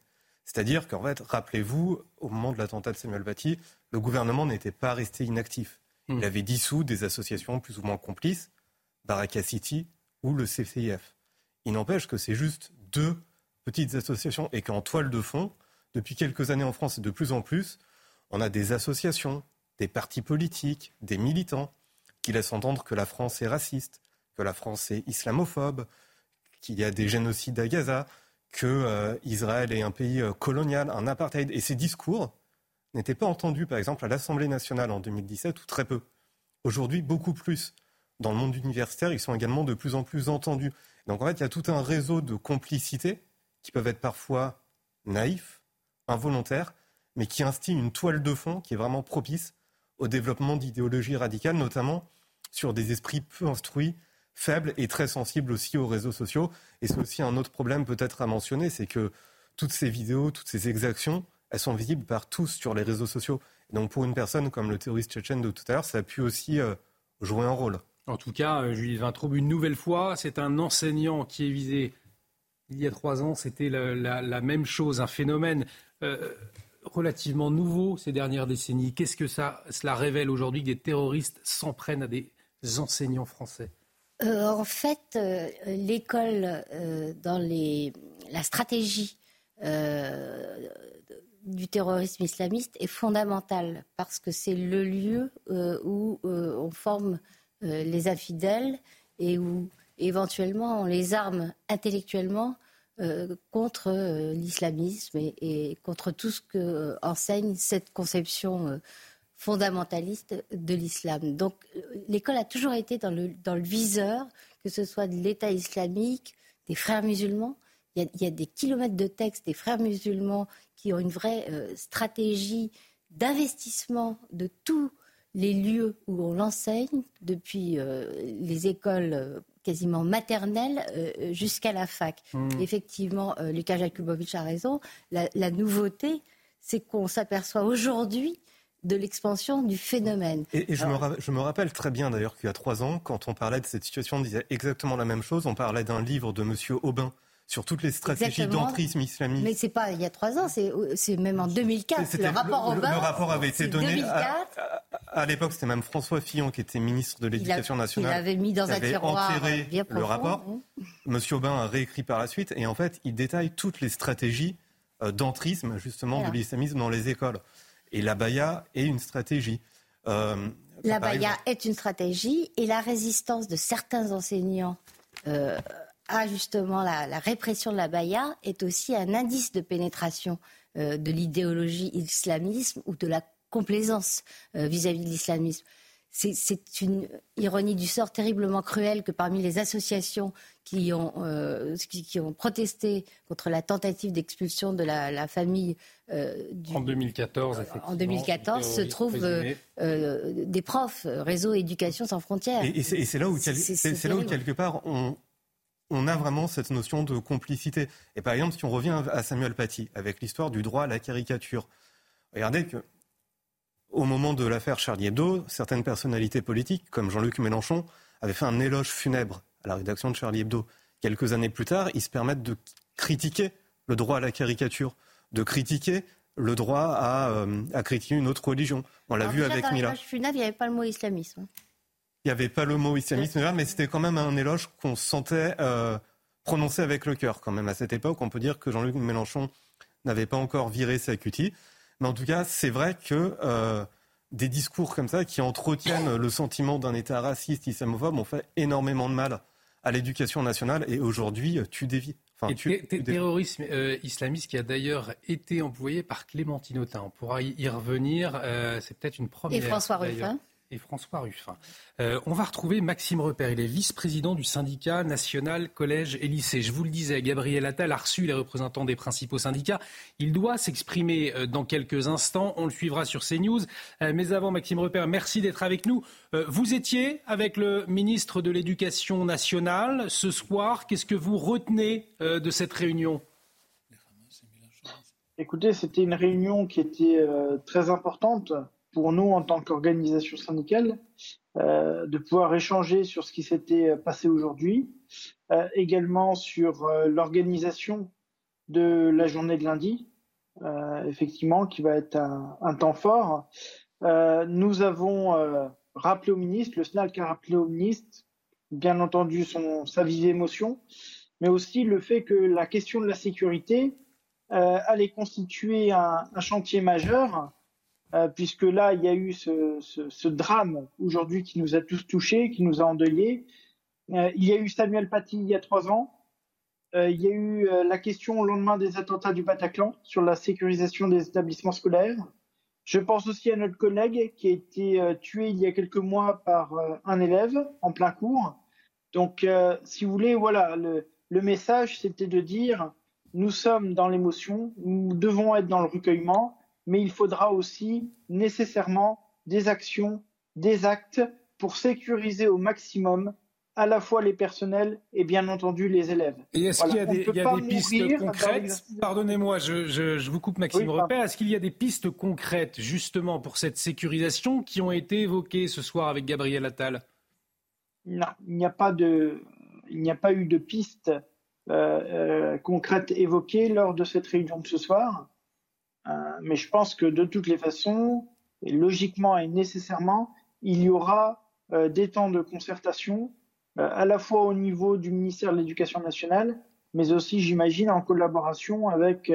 C'est-à-dire qu'en fait, rappelez-vous, au moment de l'attentat de Samuel Paty, le gouvernement n'était pas resté inactif. Il mmh. avait dissous des associations plus ou moins complices Baraka City ou le CCIF. Il n'empêche que c'est juste deux petites associations et qu'en toile de fond, depuis quelques années en France et de plus en plus, on a des associations, des partis politiques, des militants qui laissent entendre que la France est raciste, que la France est islamophobe, qu'il y a des génocides à Gaza, que euh, Israël est un pays euh, colonial, un apartheid. Et ces discours n'étaient pas entendus, par exemple, à l'Assemblée nationale en 2017, ou très peu. Aujourd'hui, beaucoup plus dans le monde universitaire, ils sont également de plus en plus entendus. Donc en fait, il y a tout un réseau de complicités qui peuvent être parfois naïfs, involontaires, mais qui instillent une toile de fond qui est vraiment propice au développement d'idéologies radicales, notamment sur des esprits peu instruits, faibles et très sensibles aussi aux réseaux sociaux. Et c'est aussi un autre problème peut-être à mentionner, c'est que toutes ces vidéos, toutes ces exactions, elles sont visibles par tous sur les réseaux sociaux. donc pour une personne comme le terroriste tchétchène de tout à l'heure, ça a pu aussi euh, jouer un rôle. En tout cas, euh, Julie Vintraube, une nouvelle fois, c'est un enseignant qui est visé. Il y a trois ans, c'était la, même chose, un phénomène euh, relativement nouveau ces dernières décennies. Qu'est-ce que ça, cela révèle aujourd'hui que des terroristes s'en prennent à des enseignants français? Euh, En fait, l'école, dans les, la stratégie du terrorisme islamiste est fondamentale parce que c'est le lieu où on forme euh, les infidèles et où éventuellement on les arme intellectuellement contre l'islamisme et, contre tout ce que enseigne cette conception fondamentaliste de l'islam. Donc l'école a toujours été dans le, dans le viseur, que ce soit de l'État islamique, des frères musulmans. Il y, a, des kilomètres de textes des frères musulmans qui ont une vraie stratégie d'investissement de tous les lieux où on l'enseigne, depuis euh, les écoles euh, quasiment maternelles euh, jusqu'à la fac. Hmm. Effectivement, Lucas Jakubowicz a raison. La, nouveauté, c'est qu'on s'aperçoit aujourd'hui de l'expansion du phénomène. Et, je, me je, me rappelle très bien d'ailleurs qu'il y a trois ans, quand on parlait de cette situation, on disait exactement la même chose. On parlait d'un livre de M. Aubin sur toutes les stratégies d'entrisme islamique. Mais c'est pas il y a trois ans, c'est même en 2004. Le rapport le, le, rapport avait été donné. À, l'époque, c'était même François Fillon qui était ministre de l'Éducation nationale. Il avait mis dans un tiroir enterré le rapport. Monsieur Aubin a réécrit par la suite et en fait, il détaille toutes les stratégies euh, d'entrisme justement de l'islamisme dans les écoles. Et la baya est une stratégie. Euh, la baya est une stratégie et la résistance de certains enseignants. Euh, à justement la, répression de la baya est aussi un indice de pénétration euh, de l'idéologie islamisme ou de la complaisance vis-à-vis de l'islamisme. C'est une ironie du sort terriblement cruelle que parmi les associations qui ont, euh, qui, ont protesté contre la tentative d'expulsion de la, famille en 2014, en 2014 se trouvent des profs, réseau éducation sans frontières. Et, c'est là où, c'est là où quelque part on, on a vraiment cette notion de complicité. Et par exemple, si on revient à Samuel Paty, avec l'histoire du droit à la caricature, regardez que au moment de l'affaire Charlie Hebdo, certaines personnalités politiques, comme Jean-Luc Mélenchon, avaient fait un éloge funèbre à la rédaction de Charlie Hebdo. Quelques années plus tard, ils se permettent de critiquer le droit à la caricature, de critiquer le droit à, euh, critiquer une autre religion. On l'a vu avec Mila. Funèbre, il n'y avait pas le mot islamisme il n'y avait pas le mot islamisme là, mais c'était quand même un éloge qu'on sentait euh, prononcé avec le cœur quand même. À cette époque, on peut dire que Jean-Luc Mélenchon n'avait pas encore viré sa cutie. Mais en tout cas, c'est vrai que euh, des discours comme ça qui entretiennent le sentiment d'un État raciste, islamophobe, ont fait énormément de mal à l'éducation nationale et aujourd'hui tu dévies. Enfin, terrorisme euh, islamiste qui a d'ailleurs été employé par Clémentine Autain. On pourra y, revenir. c'est peut-être une première. Et François Ruffin François Ruffin. Euh, on va retrouver Maxime Repère. Il est vice-président du syndicat national collège et lycée. Je vous le disais, Gabriel Attal a reçu les représentants des principaux syndicats. Il doit s'exprimer euh, dans quelques instants. On le suivra sur CNews. Euh, mais avant, Maxime Repère, merci d'être avec nous. Vous étiez avec le ministre de l'Éducation nationale ce soir. Qu'est-ce que vous retenez de cette réunion? Écoutez, c'était une réunion qui était très importante pour nous en tant qu'organisation syndicale euh, de pouvoir échanger sur ce qui s'était passé aujourd'hui, euh, également sur euh, l'organisation de la journée de lundi, effectivement, qui va être un, temps fort. nous avons rappelé au ministre, le SNAC a rappelé au ministre, bien entendu, son, sa vive émotion, mais aussi le fait que la question de la sécurité allait constituer un chantier majeur euh, puisque là, il y a eu ce, drame aujourd'hui qui nous a tous touchés, qui nous a endeuillés. Euh, il y a eu Samuel Paty il y a trois ans. Euh, il y a eu la question au lendemain des attentats du Bataclan sur la sécurisation des établissements scolaires. Je pense aussi à notre collègue qui a été tué il y a quelques mois par un élève en plein cours. Donc, si vous voulez, voilà, le message, c'était de dire, nous sommes dans l'émotion, nous devons être dans le recueillement, mais il faudra aussi nécessairement des actions, des actes pour sécuriser au maximum à la fois les personnels et bien entendu les élèves. Et est-ce qu'il y a des, pistes concrètes Pardonnez-moi, je, vous coupe Maxime Repère. Est-ce qu'il y a des pistes concrètes justement pour cette sécurisation qui ont été évoquées ce soir avec Gabriel Attal? Non, il n'y a pas de, il n'y a pas eu de pistes euh, euh, concrètes évoquées lors de cette réunion de ce soir. Euh, mais je pense que de toutes les façons, et logiquement et nécessairement, il y aura euh, des temps de concertation, euh, à la fois au niveau du ministère de l'Éducation nationale, mais aussi, j'imagine, en collaboration avec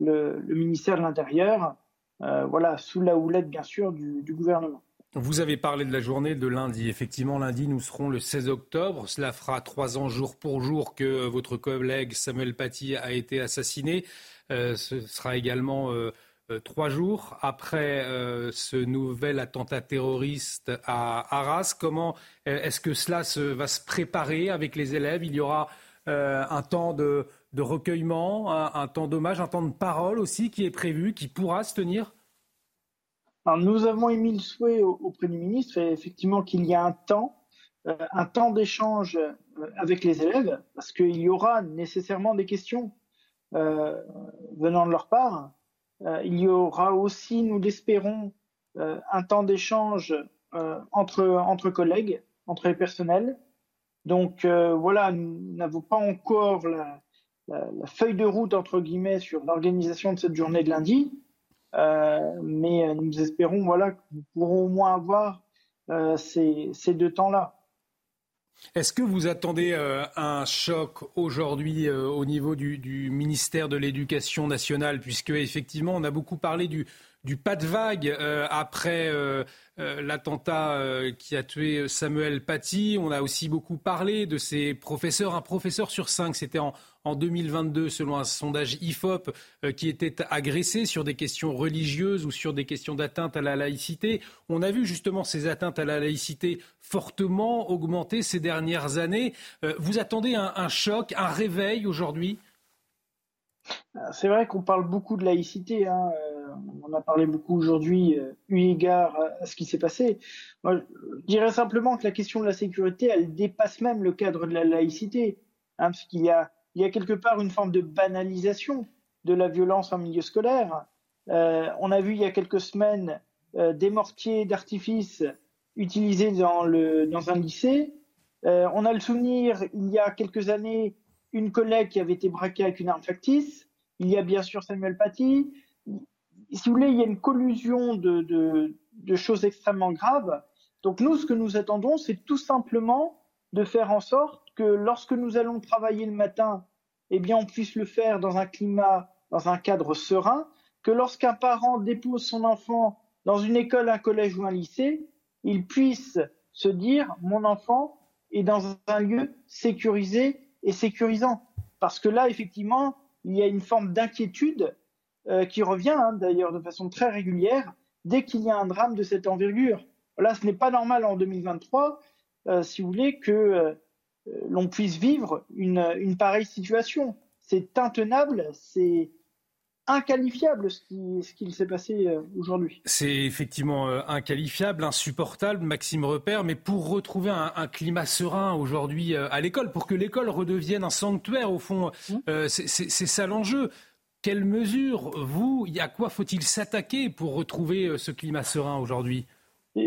le, ministère de l'Intérieur, voilà, sous la houlette, bien sûr, du, gouvernement. Vous avez parlé de la journée de lundi. Effectivement, lundi, nous serons le 16 octobre. Cela fera trois ans jour pour jour que votre collègue Samuel Paty a été assassiné. Euh, ce sera également euh, euh, trois jours après ce nouvel attentat terroriste à Arras. Comment est-ce que cela va se préparer avec les élèves? Il y aura un temps de, recueillement, un temps d'hommage, un temps de parole aussi qui est prévu, qui pourra se tenir? Nous avons émis le souhait auprès du ministre, effectivement, qu'il y a un temps, un temps d'échange avec les élèves, parce qu'il y aura nécessairement des questions venant de leur part. il y aura aussi, nous l'espérons, un temps d'échange entre, collègues, entre les personnels. Donc voilà, nous n'avons pas encore la, feuille de route, entre guillemets, sur l'organisation de cette journée de lundi. Euh, mais nous espérons voilà, que nous pourrons au moins avoir euh, ces deux temps-là. Est-ce que vous attendez euh, un choc aujourd'hui au niveau du, ministère de l'Éducation nationale, puisque effectivement on a beaucoup parlé du, du pas de vague euh, après euh, euh, l'attentat qui a tué Samuel Paty. On a aussi beaucoup parlé de ces professeurs. Un professeur sur cinq, c'était en, en 2022, selon un sondage IFOP, qui était agressé sur des questions religieuses ou sur des questions d'atteinte à la laïcité. On a vu justement ces atteintes à la laïcité fortement augmenter ces dernières années. vous attendez un, un choc, un réveil aujourd'hui? C'est vrai qu'on parle beaucoup de laïcité. Hein on a parlé beaucoup aujourd'hui, euh, eu égard à, ce qui s'est passé. Moi, je dirais simplement que la question de la sécurité, elle dépasse même le cadre de la laïcité, hein, parce qu'il y a, il y a quelque part une forme de banalisation de la violence en milieu scolaire. Euh, on a vu il y a quelques semaines euh, des mortiers d'artifice utilisés dans un lycée. on a le souvenir, il y a quelques années, une collègue qui avait été braquée avec une arme factice. Il y a bien sûr Samuel Paty si vous voulez, il y a une collusion de, choses extrêmement graves. Donc nous, ce que nous attendons, c'est tout simplement de faire en sorte que lorsque nous allons travailler le matin, eh bien, on puisse le faire dans un climat, dans un cadre serein, que lorsqu'un parent dépose son enfant dans une école, un collège ou un lycée, il puisse se dire, mon enfant est dans un lieu sécurisé et sécurisant. Parce que là, effectivement, il y a une forme d'inquiétude qui revient hein, d'ailleurs de façon très régulière dès qu'il y a un drame de cette envergure. Là, ce n'est pas normal en 2023, euh, si vous voulez, que euh, l'on puisse vivre une, une pareille situation. C'est intenable, c'est inqualifiable ce qui, ce qu'il s'est passé aujourd'hui. C'est effectivement inqualifiable, insupportable, Maxime Repère, mais pour retrouver un, un climat serein aujourd'hui à l'école, pour que l'école redevienne un sanctuaire, au fond, mmh. c'est ça l'enjeu. Quelles mesures, vous, à quoi faut-il s'attaquer pour retrouver euh, ce climat serein aujourd'hui?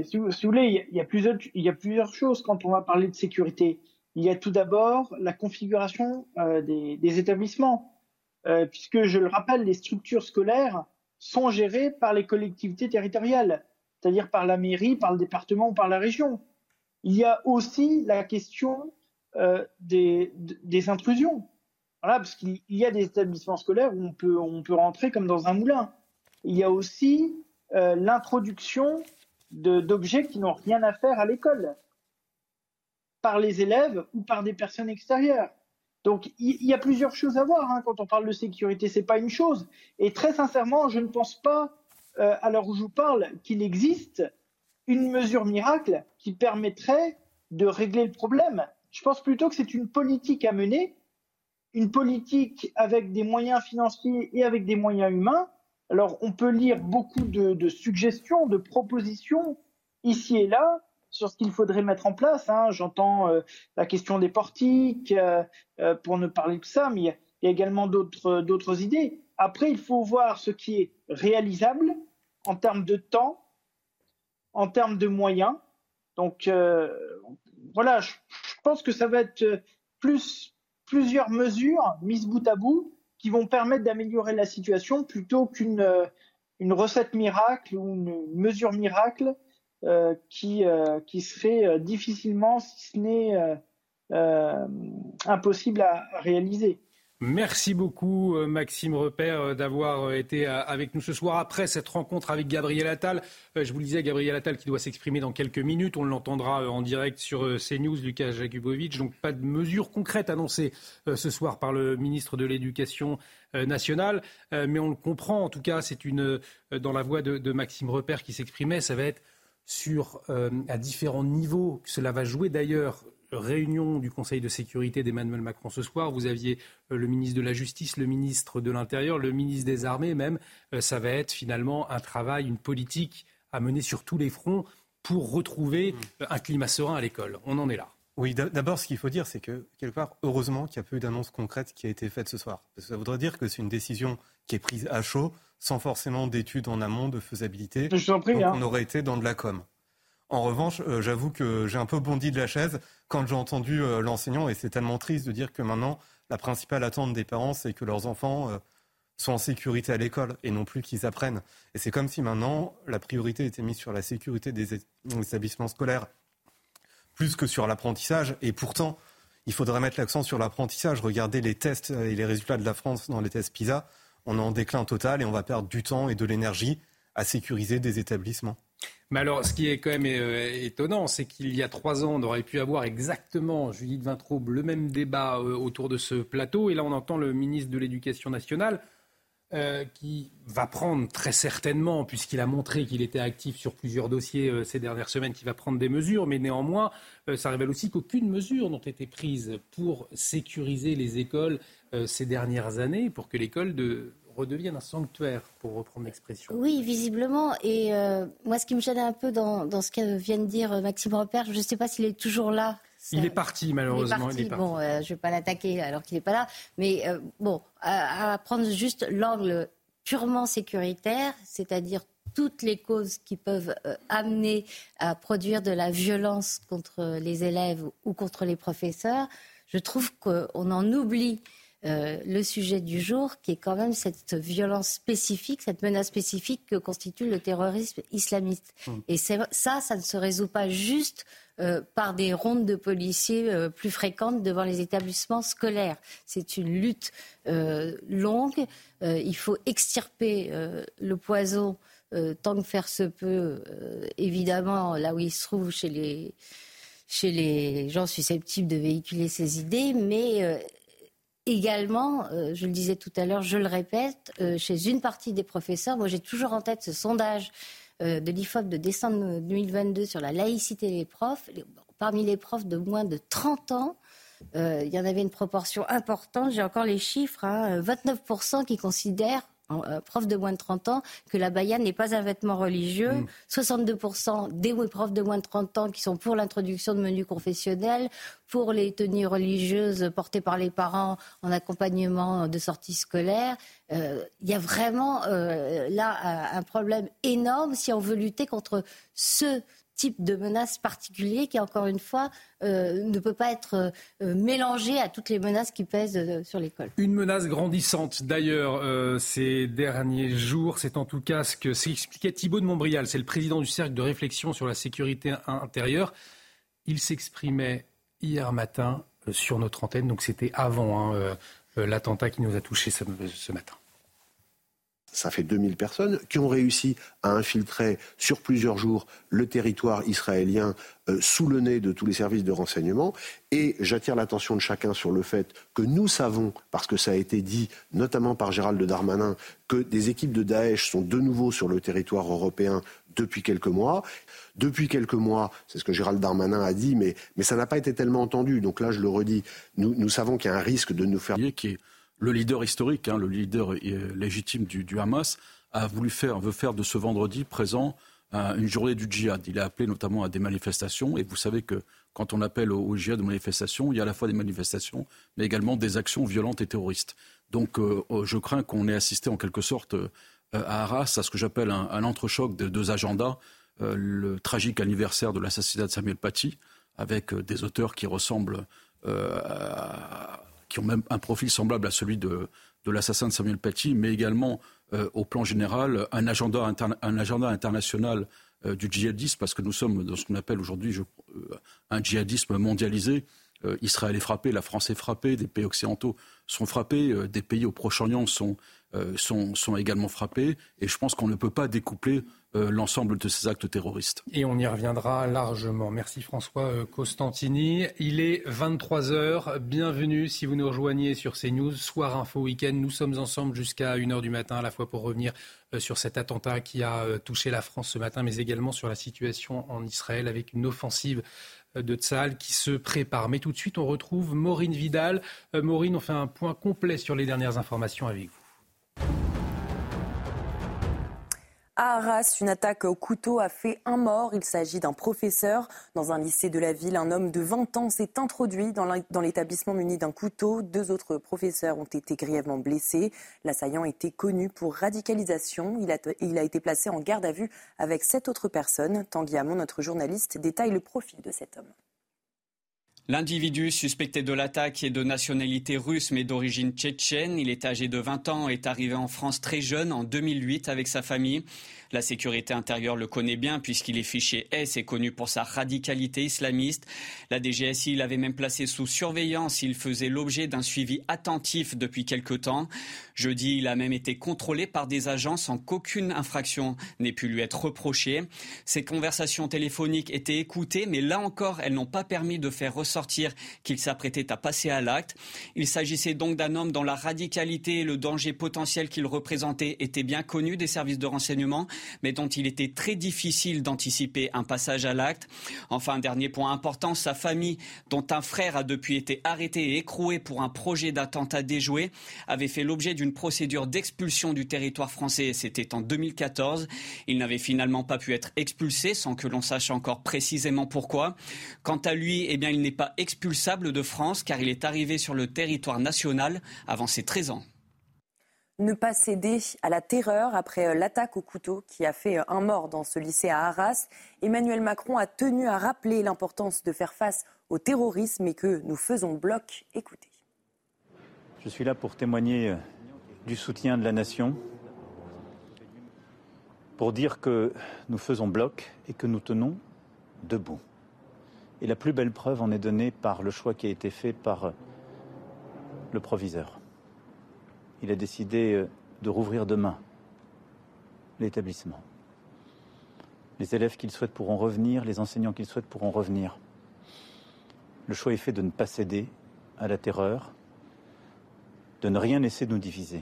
Si, vous voulez, il y, a, plusieurs, il y a plusieurs choses quand on va parler de sécurité. Il y a tout d'abord la configuration euh, des, établissements, euh, puisque je le rappelle, les structures scolaires sont gérées par les collectivités territoriales, c'est-à-dire par la mairie, par le département ou par la région. Il y a aussi la question des, des intrusions. Voilà, parce qu'il y a des établissements scolaires où on peut, on peut rentrer comme dans un moulin. Il y a aussi euh, l'introduction d'objets qui n'ont rien à faire à l'école par les élèves ou par des personnes extérieures. Donc il y, a plusieurs choses à voir hein, quand on parle de sécurité. C'est pas une chose. Et très sincèrement, je ne pense pas, euh, à l'heure où je vous parle, qu'il existe une mesure miracle qui permettrait de régler le problème. Je pense plutôt que c'est une politique à mener une politique avec des moyens financiers et avec des moyens humains. Alors, on peut lire beaucoup de, suggestions, de propositions ici et là sur ce qu'il faudrait mettre en place. Hein. J'entends euh, la question des portiques, euh, euh, pour ne parler que ça, mais il y, a, également d'autres idées. Après, il faut voir ce qui est réalisable en termes de temps, en termes de moyens. Donc, voilà, je, pense que ça va être plus plusieurs mesures mises bout à bout qui vont permettre d'améliorer la situation plutôt qu'une euh, recette miracle ou une mesure miracle euh, euh, qui serait difficilement, si ce n'est impossible à, réaliser. Merci beaucoup euh, Maxime Repère euh, d'avoir euh, été avec nous ce soir après cette rencontre avec Gabriel Attal. Je vous le disais, Gabriel Attal qui doit s'exprimer dans quelques minutes. On l'entendra en direct sur CNews, Lucas Jakubovic. Donc pas de mesures concrètes annoncées ce soir par le ministre de l'Éducation nationale. Mais on le comprend, en tout cas, c'est une dans la voix de, Maxime Repère qui s'exprimait, ça va être sur à différents niveaux. Cela va jouer d'ailleurs réunion du Conseil de sécurité d'Emmanuel Macron ce soir. Vous aviez euh, le ministre de la Justice, le ministre de l'Intérieur, le ministre des Armées même. Euh, ça va être finalement un travail, une politique à mener sur tous les fronts pour retrouver mmh. un climat serein à l'école. On en est là. Oui, d'abord, ce qu'il faut dire, c'est que, quelque part, heureusement qu'il n'y a pas eu d'annonce concrète qui a été faite ce soir. ça voudrait dire que c'est une décision qui est prise à chaud, sans forcément d'études en amont de faisabilité. Je prie, Donc, hein. on aurait été dans de la com. En revanche, euh, j'avoue que j'ai un peu bondi de la chaise quand j'ai entendu euh, l'enseignant, et c'est tellement triste de dire que maintenant, la principale attente des parents, c'est que leurs enfants euh, soient en sécurité à l'école et non plus qu'ils apprennent. Et c'est comme si maintenant, la priorité était mise sur la sécurité des établissements scolaires plus que sur l'apprentissage. Et pourtant, il faudrait mettre l'accent sur l'apprentissage. Regardez les tests et les résultats de la France dans les tests PISA. On est en déclin total et on va perdre du temps et de l'énergie à sécuriser des établissements. Mais alors, ce qui est quand même euh, étonnant, c'est qu'il y a trois ans, on aurait pu avoir exactement, Judith Vintraube, le même débat euh, autour de ce plateau. Et là, on entend le ministre de l'Éducation nationale euh, qui va prendre très certainement, puisqu'il a montré qu'il était actif sur plusieurs dossiers ces dernières semaines, qui va prendre des mesures. Mais néanmoins, ça révèle aussi qu'aucune mesure n'a été prise pour sécuriser les écoles ces dernières années, pour que l'école de redevienne un sanctuaire, pour reprendre l'expression. Oui, visiblement. Et euh, moi, ce qui me gêne un peu dans, ce que vient de dire euh, Maxime Repère, je ne sais pas s'il est toujours là. Il est parti, malheureusement. Il est parti. Bon, euh, je ne vais pas l'attaquer alors qu'il n'est pas là. Mais bon, à, prendre juste l'angle purement sécuritaire, c'est-à-dire toutes les causes qui peuvent amener à produire de la violence contre les élèves ou contre les professeurs, je trouve qu'on en oublie euh, le sujet du jour, qui est quand même cette violence spécifique, cette menace spécifique que constitue le terrorisme islamiste. Mmh. Et ça, ça ne se résout pas juste euh, par des rondes de policiers euh, plus fréquentes devant les établissements scolaires. C'est une lutte longue. il faut extirper le poison tant que faire se peut, évidemment, là où il se trouve chez les, chez les gens susceptibles de véhiculer ces idées, mais également, euh, je le disais tout à l'heure, je le répète, euh, chez une partie des professeurs, moi j'ai toujours en tête ce sondage euh, de l'IFOP de décembre 2022 sur la laïcité des profs. Parmi les profs de moins de 30 ans, il y en avait une proportion importante, j'ai encore les chiffres, 29% hein, qui considèrent euh, prof de moins de 30 ans, que la baya n'est pas un vêtement religieux. 62% mm. des profs de moins de 30 ans qui sont pour l'introduction de menus confessionnels, pour les tenues religieuses portées par les parents en accompagnement de sorties scolaires. Euh, il y a vraiment euh, là un problème énorme si on veut lutter contre ce type de menace particulier qui, encore une fois, euh, ne peut pas être euh, mélangé à toutes les menaces qui pèsent euh, sur l'école. Une menace grandissante, d'ailleurs, ces derniers jours. C'est en tout cas ce que s'expliquait Thibault de Montbrial. C'est le président du Cercle de réflexion sur la sécurité intérieure. Il s'exprimait hier matin sur notre antenne, donc c'était avant hein, l'attentat qui nous a touchés ce matin ça fait 2000 personnes, qui ont réussi à infiltrer sur plusieurs jours le territoire israélien euh, sous le nez de tous les services de renseignement. Et j'attire l'attention de chacun sur le fait que nous savons, parce que ça a été dit notamment par Gérald Darmanin, que des équipes de Daesh sont de nouveau sur le territoire européen depuis quelques mois. Depuis quelques mois, c'est ce que Gérald Darmanin a dit, mais, mais ça n'a pas été tellement entendu. Donc là, je le redis, nous, nous savons qu'il y a un risque de nous faire le leader historique, hein, le leader euh, légitime du, Hamas, a voulu faire, veut faire de ce vendredi présent euh, une journée du djihad. Il a appelé notamment à des manifestations, et vous savez que quand on appelle au, djihad de manifestations, il y a à la fois des manifestations, mais également des actions violentes et terroristes. Donc euh, oh, je crains qu'on ait assisté en quelque sorte à Arras à ce que j'appelle un, entrechoc de deux agendas. le tragique anniversaire de l'assassinat de Samuel Paty, avec des auteurs qui ressemblent à qui ont même un profil semblable à celui de, l'assassin de Samuel Paty, mais également euh, au plan général un agenda, un agenda international euh, du djihadisme, parce que nous sommes dans ce qu'on appelle aujourd'hui euh, un djihadisme mondialisé, Israël est frappé, la France est frappée, des pays occidentaux sont frappés, des pays au Proche-Orient sont, sont, sont, également frappés. Et je pense qu'on ne peut pas découpler euh, l'ensemble de ces actes terroristes. Et on y reviendra largement. Merci François euh, Costantini. Il est 23 heures. Bienvenue si vous nous rejoignez sur CNews. Soir Info Week-end. Nous sommes ensemble jusqu'à 1h du matin, à la fois pour revenir euh, sur cet attentat qui a touché la France ce matin, mais également sur la situation en Israël avec une offensive de Tzal qui se prépare. Mais tout de suite, on retrouve Maureen Vidal. Maureen, on fait un point complet sur les dernières informations avec vous. À Arras, une attaque au couteau a fait un mort. Il s'agit d'un professeur. Dans un lycée de la ville, un homme de 20 ans s'est introduit dans l'établissement muni d'un couteau. Deux autres professeurs ont été grièvement blessés. L'assaillant était connu pour radicalisation. Il a, été placé en garde à vue avec sept autres personnes. Tanguy Hamon, notre journaliste, détaille le profil de cet homme. L'individu suspecté de l'attaque est de nationalité russe mais d'origine tchétchène. Il est âgé de 20 ans et est arrivé en France très jeune en 2008 avec sa famille. La sécurité intérieure le connaît bien puisqu'il est fiché S et connu pour sa radicalité islamiste. La DGSI l'avait même placé sous surveillance. Il faisait l'objet d'un suivi attentif depuis quelque temps. Jeudi, il a même été contrôlé par des agents sans qu'aucune infraction n'ait pu lui être reprochée. Ses conversations téléphoniques étaient écoutées, mais là encore, elles n'ont pas permis de faire ressortir qu'il s'apprêtait à passer à l'acte. Il s'agissait donc d'un homme dont la radicalité et le danger potentiel qu'il représentait étaient bien connus des services de renseignement mais dont il était très difficile d'anticiper un passage à l'acte. Enfin, dernier point important, sa famille, dont un frère a depuis été arrêté et écroué pour un projet d'attentat déjoué, avait fait l'objet d'une procédure d'expulsion du territoire français. C'était en 2014. Il n'avait finalement pas pu être expulsé sans que l'on sache encore précisément pourquoi. Quant à lui, eh bien, il n'est pas expulsable de France car il est arrivé sur le territoire national avant ses 13 ans ne pas céder à la terreur après euh, l'attaque au couteau qui a fait euh, un mort dans ce lycée à Arras. Emmanuel Macron a tenu à rappeler l'importance de faire face au terrorisme et que nous faisons bloc. Écoutez. Je suis là pour témoigner euh, du soutien de la nation, pour dire que nous faisons bloc et que nous tenons debout. Et la plus belle preuve en est donnée par le choix qui a été fait par le proviseur il a décidé euh, de rouvrir demain l'établissement. Les élèves qu'il souhaite pourront revenir, les enseignants qu'il souhaite pourront revenir. Le choix est fait de ne pas céder à la terreur, de ne rien laisser nous diviser.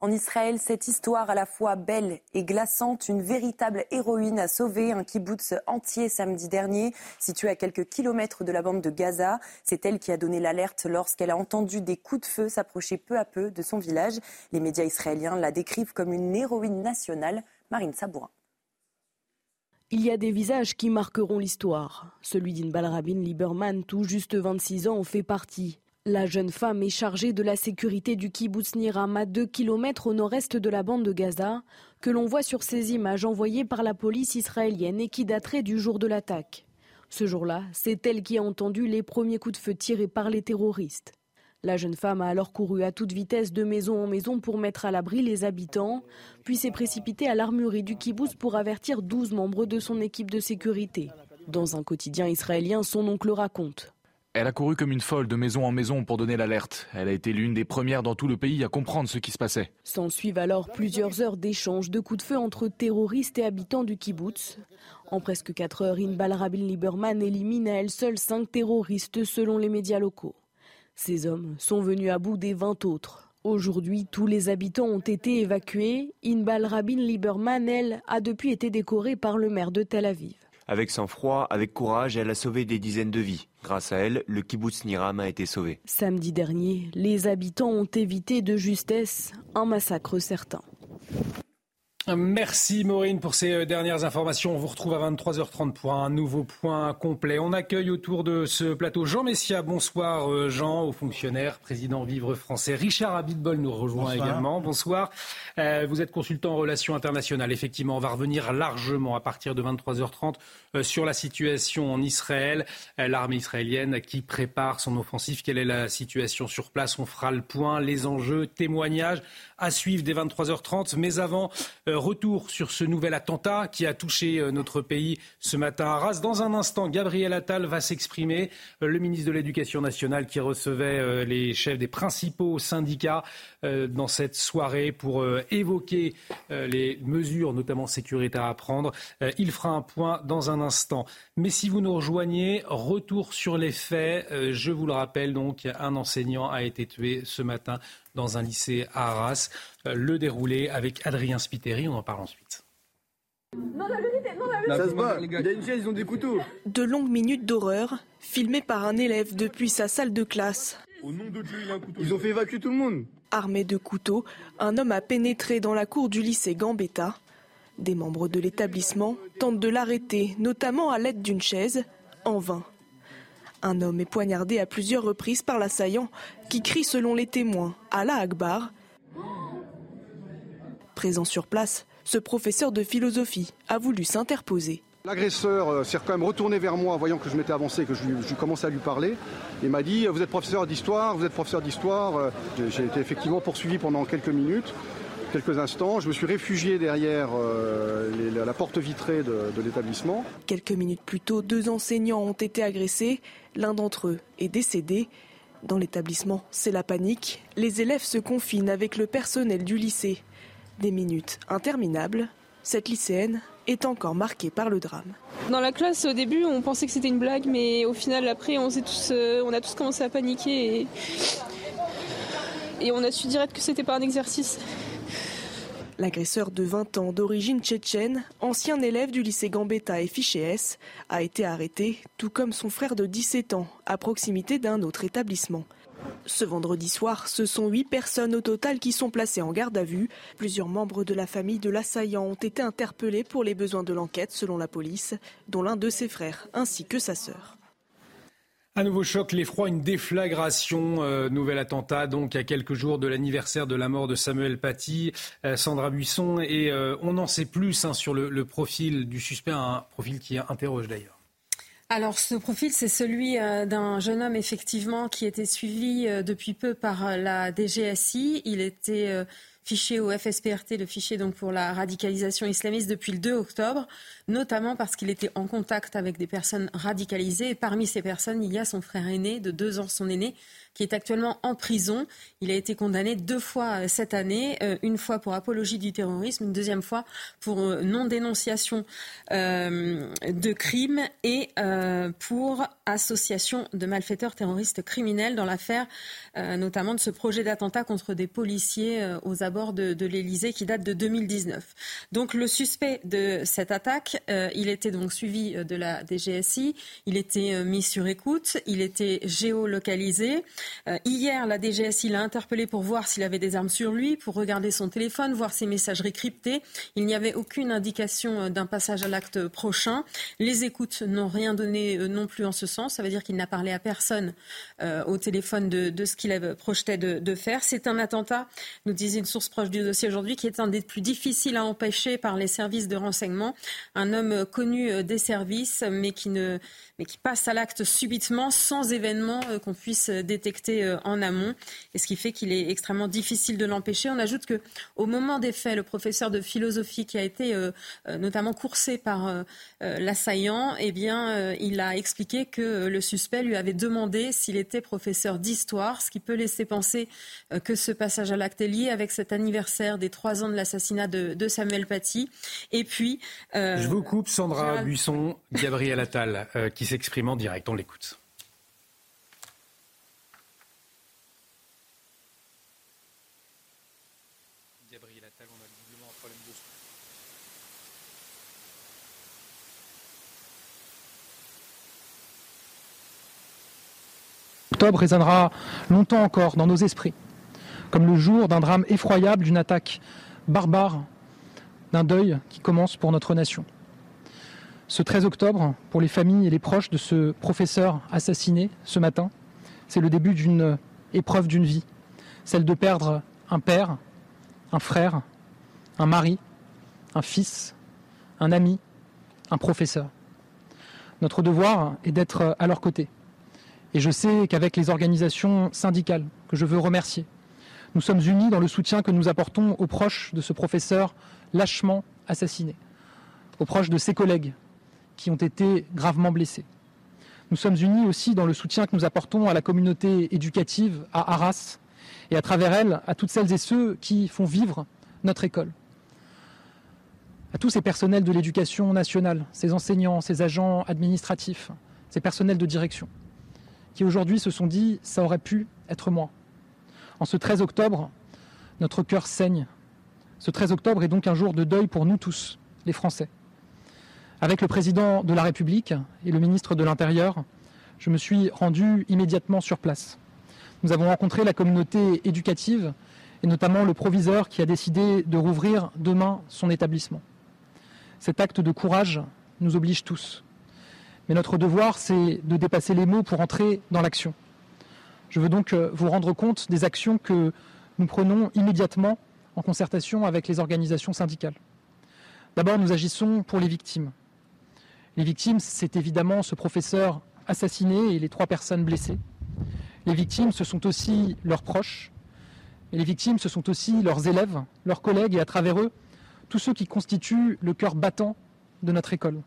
En Israël, cette histoire à la fois belle et glaçante, une véritable héroïne a sauvé un kibbutz entier samedi dernier, situé à quelques kilomètres de la bande de Gaza. C'est elle qui a donné l'alerte lorsqu'elle a entendu des coups de feu s'approcher peu à peu de son village. Les médias israéliens la décrivent comme une héroïne nationale. Marine Sabourin. Il y a des visages qui marqueront l'histoire. Celui d'Inbal Rabin Lieberman, tout juste 26 ans, en fait partie. La jeune femme est chargée de la sécurité du kibbutz Niram à 2 km au nord-est de la bande de Gaza, que l'on voit sur ces images envoyées par la police israélienne et qui dateraient du jour de l'attaque. Ce jour-là, c'est elle qui a entendu les premiers coups de feu tirés par les terroristes. La jeune femme a alors couru à toute vitesse de maison en maison pour mettre à l'abri les habitants, puis s'est précipitée à l'armurerie du kibbutz pour avertir 12 membres de son équipe de sécurité. Dans un quotidien israélien, son oncle raconte. Elle a couru comme une folle de maison en maison pour donner l'alerte. Elle a été l'une des premières dans tout le pays à comprendre ce qui se passait. S'en suivent alors plusieurs heures d'échanges de coups de feu entre terroristes et habitants du kibbutz. En presque 4 heures, Inbal Rabin Lieberman élimine à elle seule 5 terroristes selon les médias locaux. Ces hommes sont venus à bout des 20 autres. Aujourd'hui, tous les habitants ont été évacués. Inbal Rabin Lieberman, elle, a depuis été décorée par le maire de Tel Aviv. Avec sang-froid, avec courage, elle a sauvé des dizaines de vies. Grâce à elle, le kibbutz Niram a été sauvé. Samedi dernier, les habitants ont évité de justesse un massacre certain. Merci Maureen pour ces euh, dernières informations. On vous retrouve à 23h30 pour un nouveau point complet. On accueille autour de ce plateau Jean Messia. Bonsoir euh, Jean, au fonctionnaire, président Vivre Français. Richard Abitbol nous rejoint également. Bonsoir. Euh, vous êtes consultant en relations internationales. Effectivement, on va revenir largement à partir de 23h30 sur la situation en Israël. L'armée israélienne qui prépare son offensive. Quelle est la situation sur place? On fera le point, les enjeux, témoignages à suivre dès 23h30. Mais avant, retour sur ce nouvel attentat qui a touché notre pays ce matin à Arras. Dans un instant, Gabriel Attal va s'exprimer, le ministre de l'Éducation nationale qui recevait les chefs des principaux syndicats dans cette soirée pour évoquer les mesures, notamment sécuritaires à prendre. Il fera un point dans un instant. Mais si vous nous rejoignez, retour sur les faits. Je vous le rappelle donc, un enseignant a été tué ce matin dans un lycée à Arras. Euh, le déroulé avec Adrien Spiteri, on en parle ensuite. Ça se bat, il y a une chaise, ils ont des couteaux. De longues minutes d'horreur, filmées par un élève depuis sa salle de classe. Au nom de Dieu, il a un couteau. Ils ont fait évacuer tout le monde. Armé de couteaux, un homme a pénétré dans la cour du lycée Gambetta. Des membres de l'établissement tentent de l'arrêter, notamment à l'aide d'une chaise, en vain. Un homme est poignardé à plusieurs reprises par l'assaillant, qui crie selon les témoins Allah Akbar. Présent sur place, ce professeur de philosophie a voulu s'interposer. L'agresseur euh, s'est quand même retourné vers moi, voyant que je m'étais avancé, que je, commençais à lui parler. Il m'a dit Vous êtes professeur d'histoire, vous êtes professeur d'histoire. Euh, j'ai été effectivement poursuivi pendant quelques minutes quelques instants. Je me suis réfugié derrière euh, la porte vitrée de, de l'établissement. Quelques minutes plus tôt, deux enseignants ont été agressés. L'un d'entre eux est décédé. Dans l'établissement, c'est la panique. Les élèves se confinent avec le personnel du lycée. Des minutes interminables. Cette lycéenne est encore marquée par le drame. Dans la classe, au début, on pensait que c'était une blague, mais au final, après, on, tous, euh, on a tous commencé à paniquer et, et on a su direct que c'était pas un exercice. L'agresseur de 20 ans d'origine tchétchène, ancien élève du lycée Gambetta et fiché a été arrêté, tout comme son frère de 17 ans, à proximité d'un autre établissement. Ce vendredi soir, ce sont huit personnes au total qui sont placées en garde à vue. Plusieurs membres de la famille de l'assaillant ont été interpellés pour les besoins de l'enquête, selon la police, dont l'un de ses frères ainsi que sa sœur. Un nouveau choc, l'effroi, une déflagration. Euh, nouvel attentat, donc, à quelques jours de l'anniversaire de la mort de Samuel Paty, euh, Sandra Buisson. Et euh, on en sait plus hein, sur le, profil du suspect, un profil qui interroge d'ailleurs. Alors ce profil, c'est celui d'un jeune homme effectivement qui était suivi depuis peu par la DGSI. Il était fiché au FSPRT, le fichier donc pour la radicalisation islamiste depuis le 2 octobre, notamment parce qu'il était en contact avec des personnes radicalisées. Parmi ces personnes, il y a son frère aîné, de deux ans son aîné, qui est actuellement en prison. Il a été condamné deux fois euh, cette année, euh, une fois pour apologie du terrorisme, une deuxième fois pour euh, non-dénonciation de crimes et pour association de malfaiteurs terroristes criminels dans l'affaire notamment de ce projet d'attentat contre des policiers aux abords de, de l'Élysée qui date de 2019. Donc le suspect de cette attaque, il était donc suivi de la DGSI, il était mis sur écoute, il était géolocalisé. Euh, hier, la DGSI l'a interpellé pour voir s'il avait des armes sur lui, pour regarder son téléphone, voir ses messageries cryptées. Il n'y avait aucune indication euh, d'un passage à l'acte prochain. Les écoutes n'ont rien donné euh, non plus en ce sens. Ça veut dire qu'il n'a parlé à personne au téléphone de, ce qu'il projeté de, de faire. C'est un attentat, nous disait une source proche du dossier aujourd'hui, qui est un des plus difficiles à empêcher par les services de renseignement. Homme connu des services, mais qui ne mais qui passe à l'acte subitement sans événement euh, qu'on puisse euh, détecter euh, en amont. Et ce qui fait qu'il est extrêmement difficile de l'empêcher. On ajoute que au moment des faits, le professeur de philosophie qui a été notamment coursé par l'assaillant, eh bien, il a expliqué que le suspect lui avait demandé s'il était professeur d'histoire, ce qui peut laisser penser que ce passage à l'acte est lié avec cet anniversaire des trois ans de l'assassinat de, Samuel Paty. Et puis, je vous coupe, Sandra Buisson, Gabriel Attal, qui s'exprime en direct. On l'écoute. Octobre résonnera longtemps encore dans nos esprits, comme le jour d'un drame effroyable, d'une attaque barbare, d'un deuil qui commence pour notre nation. Ce 13 octobre, pour les familles et les proches de ce professeur assassiné ce matin, c'est le début d'une épreuve d'une vie, celle de perdre un père, un frère, un mari, un fils, un ami, un professeur. Notre devoir est d'être à leur côté. Et je sais qu'avec les organisations syndicales, que je veux remercier, Nous sommes unis dans le soutien que nous apportons aux proches de ce professeur lâchement assassiné, aux proches de ses collègues qui ont été gravement blessés. Nous sommes unis aussi dans le soutien que nous apportons à la communauté éducative à Arras et à travers elle à toutes celles et ceux qui font vivre notre école. À tous ces personnels de l'éducation nationale, ces enseignants, ces agents administratifs, ces personnels de direction, qui aujourd'hui se sont dit ça aurait pu être moi. En ce 13 octobre, notre cœur saigne. Ce 13 octobre est donc un jour de deuil pour nous tous, les Français. Avec le président de la République et le ministre de l'Intérieur, je me suis rendu immédiatement sur place. Nous avons rencontré la communauté éducative et notamment le proviseur qui a décidé de rouvrir demain son établissement. Cet acte de courage nous oblige tous. Mais notre devoir, c'est de dépasser les mots pour entrer dans l'action. Je veux donc euh, vous rendre compte des actions que nous prenons immédiatement en concertation avec les organisations syndicales. D'abord, nous agissons pour les victimes. Les victimes, c'est évidemment ce professeur assassiné et les trois personnes blessées. Les victimes, ce sont aussi leurs proches. Et les victimes, ce sont aussi leurs élèves, leurs collègues et à travers eux, tous ceux qui constituent le cœur battant de notre école.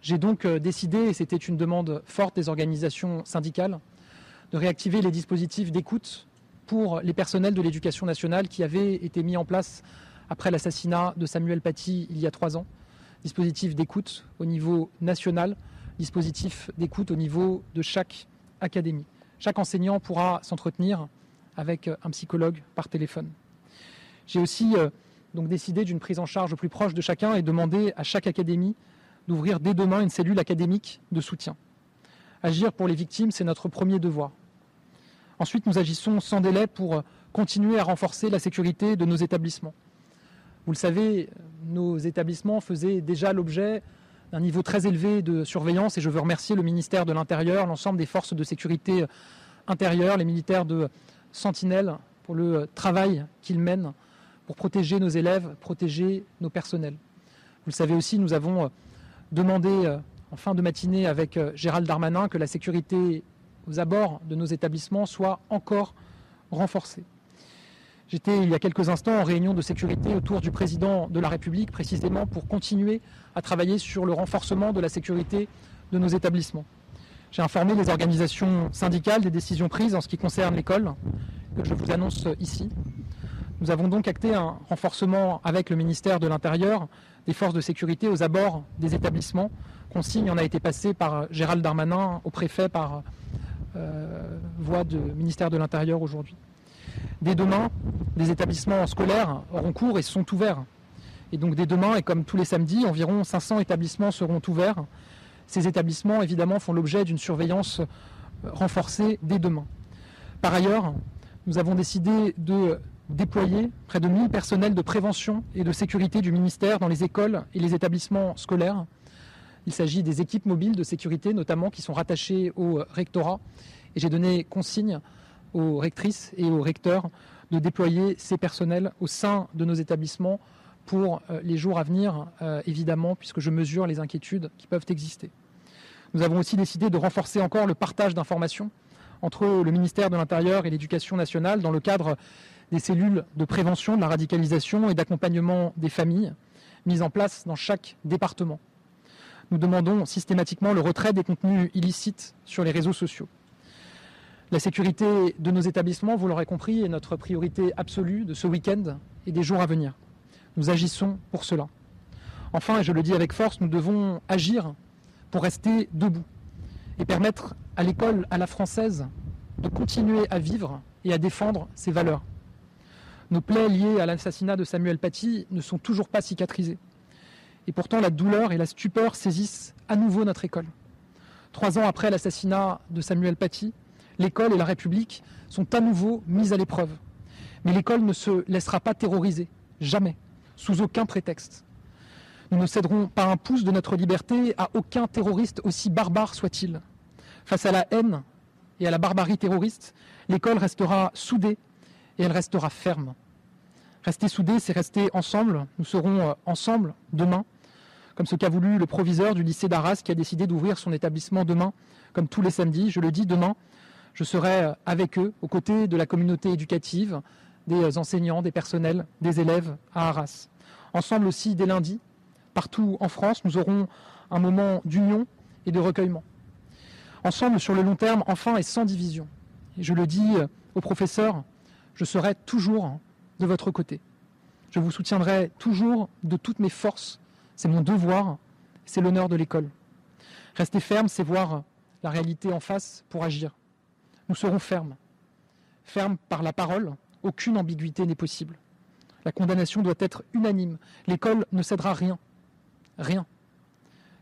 J'ai donc euh, décidé, et c'était une demande forte des organisations syndicales, de réactiver les dispositifs d'écoute pour les personnels de l'éducation nationale qui avaient été mis en place après l'assassinat de Samuel Paty il y a trois ans. Dispositif d'écoute au niveau national, dispositif d'écoute au niveau de chaque académie. Chaque enseignant pourra s'entretenir avec un psychologue par téléphone. J'ai aussi euh, donc décider d'une prise en charge au plus proche de chacun et demander à chaque académie d'ouvrir dès demain une cellule académique de soutien. Agir pour les victimes, c'est notre premier devoir. Ensuite, nous agissons sans délai pour continuer à renforcer la sécurité de nos établissements. Vous le savez, nos établissements faisaient déjà l'objet d'un niveau très élevé de surveillance et je veux remercier le ministère de l'Intérieur, l'ensemble des forces de sécurité intérieure, les militaires de Sentinelle pour le travail qu'ils mènent pour protéger nos élèves, protéger nos personnels. Vous le savez aussi, nous avons euh, demandé euh, en fin de matinée avec euh, Gérald Darmanin que la sécurité aux abords de nos établissements soit encore renforcée. J'étais il y a quelques instants en réunion de sécurité autour du président de la République, précisément pour continuer à travailler sur le renforcement de la sécurité de nos établissements. J'ai informé les organisations syndicales des décisions prises en ce qui concerne l'école, que je vous annonce ici. Nous avons donc acté un renforcement avec le ministère de l'Intérieur des forces de sécurité aux abords des établissements. Consigne en a été passée par Gérald Darmanin au préfet par euh, voie du ministère de l'Intérieur aujourd'hui. Dès demain, des établissements scolaires auront cours et sont ouverts. Et donc dès demain, et comme tous les samedis, environ 500 établissements seront ouverts. Ces établissements, évidemment, font l'objet d'une surveillance renforcée dès demain. Par ailleurs, nous avons décidé de déployer près de 1000 personnels de prévention et de sécurité du ministère dans les écoles et les établissements scolaires. Il s'agit des équipes mobiles de sécurité notamment qui sont rattachées au rectorat. Et j'ai donné consigne aux rectrices et aux recteurs de déployer ces personnels au sein de nos établissements pour euh, les jours à venir, euh, évidemment, puisque je mesure les inquiétudes qui peuvent exister. Nous avons aussi décidé de renforcer encore le partage d'informations entre le ministère de l'Intérieur et l'Éducation nationale dans le cadre des cellules de prévention de la radicalisation et d'accompagnement des familles mises en place dans chaque département. Nous demandons systématiquement le retrait des contenus illicites sur les réseaux sociaux. La sécurité de nos établissements, vous l'aurez compris, est notre priorité absolue de ce week-end et des jours à venir. Nous agissons pour cela. Enfin, et je le dis avec force, nous devons agir pour rester debout et permettre à l'école, à la française, de continuer à vivre et à défendre ses valeurs. Nos plaies liées à l'assassinat de Samuel Paty ne sont toujours pas cicatrisées. Et pourtant, la douleur et la stupeur saisissent à nouveau notre école. Trois ans après l'assassinat de Samuel Paty, l'école et la République sont à nouveau mises à l'épreuve. Mais l'école ne se laissera pas terroriser, jamais, sous aucun prétexte. Nous ne céderons pas un pouce de notre liberté à aucun terroriste aussi barbare soit-il. Face à la haine et à la barbarie terroriste, l'école restera soudée et elle restera ferme. Rester soudés, c'est rester ensemble. Nous serons euh, ensemble demain, comme ce qu'a voulu le proviseur du lycée d'Arras qui a décidé d'ouvrir son établissement demain, comme tous les samedis. Je le dis demain, Je serai avec eux, aux côtés de la communauté éducative, des enseignants, des personnels, des élèves à Arras. Ensemble aussi, dès lundi, partout en France, nous aurons un moment d'union et de recueillement. Ensemble, sur le long terme, enfin et sans division. Et je le dis aux professeurs, je serai toujours de votre côté. Je vous soutiendrai toujours de toutes mes forces. C'est mon devoir, c'est l'honneur de l'école. Rester ferme, c'est voir la réalité en face pour agir. Nous serons fermes. Fermes par la parole, aucune ambiguïté n'est possible. La condamnation doit être unanime. L'école ne cédera rien. Rien.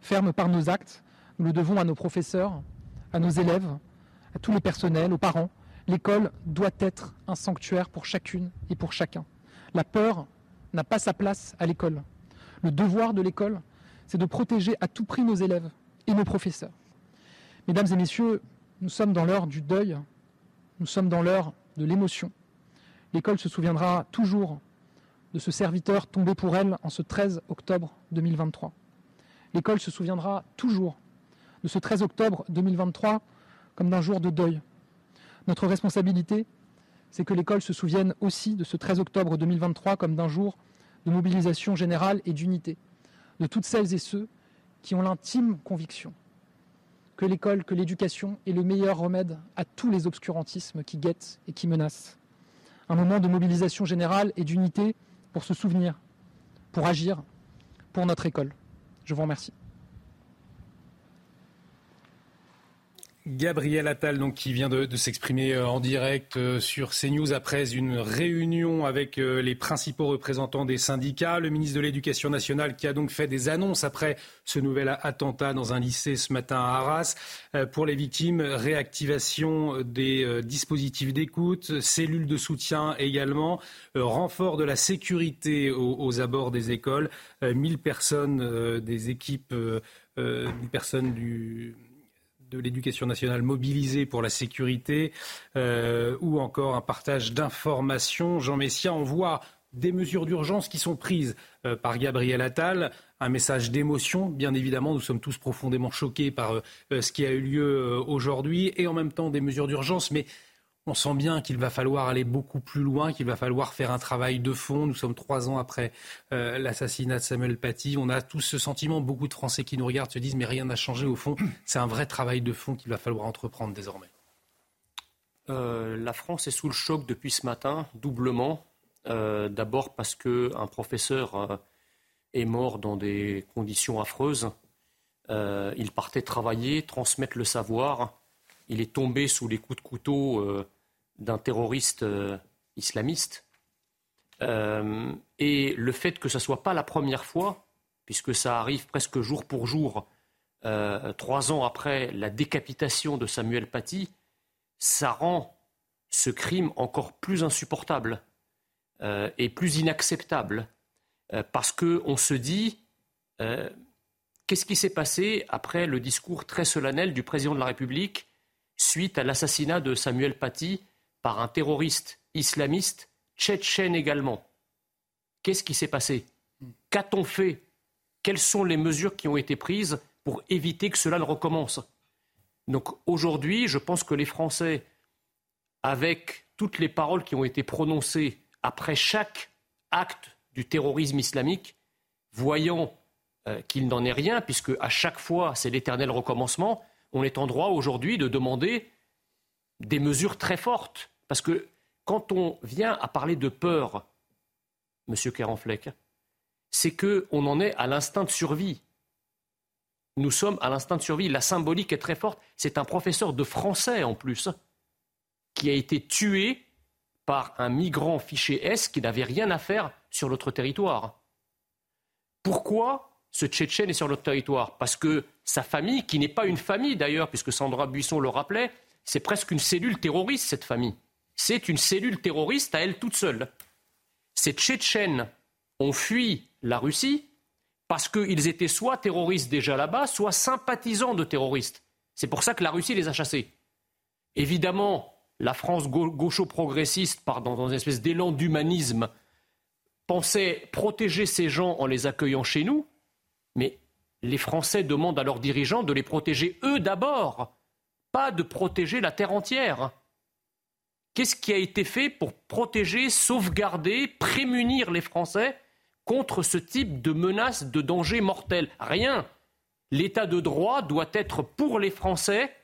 Ferme par nos actes, nous le devons à nos professeurs, à nos élèves, à tous les personnels, aux parents. L'école doit être un sanctuaire pour chacune et pour chacun. La peur n'a pas sa place à l'école. Le devoir de l'école, c'est de protéger à tout prix nos élèves et nos professeurs. Mesdames et messieurs, nous sommes dans l'heure du deuil, nous sommes dans l'heure de l'émotion. L'école se souviendra toujours de ce serviteur tombé pour elle en ce 13 octobre 2023. L'école se souviendra toujours de ce 13 octobre 2023 comme d'un jour de deuil. Notre responsabilité, c'est que l'école se souvienne aussi de ce 13 octobre 2023 comme d'un jour de mobilisation générale et d'unité, de toutes celles et ceux qui ont l'intime conviction que l'école, que l'éducation est le meilleur remède à tous les obscurantismes qui guettent et qui menacent. Un moment de mobilisation générale et d'unité pour se souvenir, pour agir, pour notre école. Je vous remercie. Gabriel Attal, donc, qui vient de, s'exprimer euh, en direct euh, sur CNews après une réunion avec euh, les principaux représentants des syndicats. Le ministre de l'Éducation nationale qui a donc fait des annonces après ce nouvel attentat dans un lycée ce matin à Arras. Pour les victimes, réactivation des dispositifs d'écoute, cellules de soutien également, renfort de la sécurité aux, abords des écoles, 1000 personnes des équipes, 1000 personnes du de l'éducation nationale mobilisée pour la sécurité euh, ou encore un partage d'informations. Jean Messia, on voit des mesures d'urgence qui sont prises euh, par Gabriel Attal. Un message d'émotion, bien évidemment, nous sommes tous profondément choqués par euh, ce qui a eu lieu aujourd'hui, et en même temps des mesures d'urgence, mais on sent bien qu'il va falloir aller beaucoup plus loin, qu'il va falloir faire un travail de fond. Nous sommes trois ans après euh, l'assassinat de Samuel Paty. On a tous ce sentiment, beaucoup de Français qui nous regardent se disent mais rien n'a changé au fond. C'est un vrai travail de fond qu'il va falloir entreprendre désormais. Euh, la France est sous le choc depuis ce matin, doublement. Euh, d'abord parce qu'un professeur est mort dans des conditions affreuses. il partait travailler, transmettre le savoir. Il est tombé sous les coups de couteau d'un terroriste euh, islamiste. Euh, et le fait que ce ne soit pas la première fois, puisque ça arrive presque jour pour jour, euh, trois ans après la décapitation de Samuel Paty, ça rend ce crime encore plus insupportable et plus inacceptable. parce qu'on se dit, qu'est-ce qui s'est passé après le discours très solennel du président de la République suite à l'assassinat de Samuel Paty par un terroriste islamiste tchétchène également. Qu'est-ce qui s'est passé? Qu'a-t-on fait? Quelles sont les mesures qui ont été prises pour éviter que cela ne recommence? Donc aujourd'hui, je pense que les Français, avec toutes les paroles qui ont été prononcées après chaque acte du terrorisme islamique, voyant euh, qu'il n'en est rien, puisque à chaque fois c'est l'éternel recommencement, on est en droit aujourd'hui de demander des mesures très fortes. Parce que quand on vient à parler de peur, Monsieur Kerenfleck, c'est qu'on en est à l'instinct de survie. Nous sommes à l'instinct de survie. La symbolique est très forte. C'est un professeur de français en plus qui a été tué par un migrant fiché S qui n'avait rien à faire sur notre territoire. Pourquoi ce Tchétchène est sur notre territoire Parce que sa famille, qui n'est pas une famille d'ailleurs, puisque Sandra Buisson le rappelait, c'est presque une cellule terroriste, cette famille. C'est une cellule terroriste à elle toute seule. Ces Tchétchènes ont fui la Russie parce qu'ils étaient soit terroristes déjà là-bas, soit sympathisants de terroristes. C'est pour ça que la Russie les a chassés. Évidemment, la France gaucho-progressiste, dans une espèce d'élan d'humanisme, pensait protéger ces gens en les accueillant chez nous, mais les Français demandent à leurs dirigeants de les protéger eux d'abord pas de protéger la terre entière. Qu'est-ce qui a été fait pour protéger, sauvegarder, prémunir les Français contre ce type de menaces, de danger mortel? Rien. L'état de droit doit être pour les Français,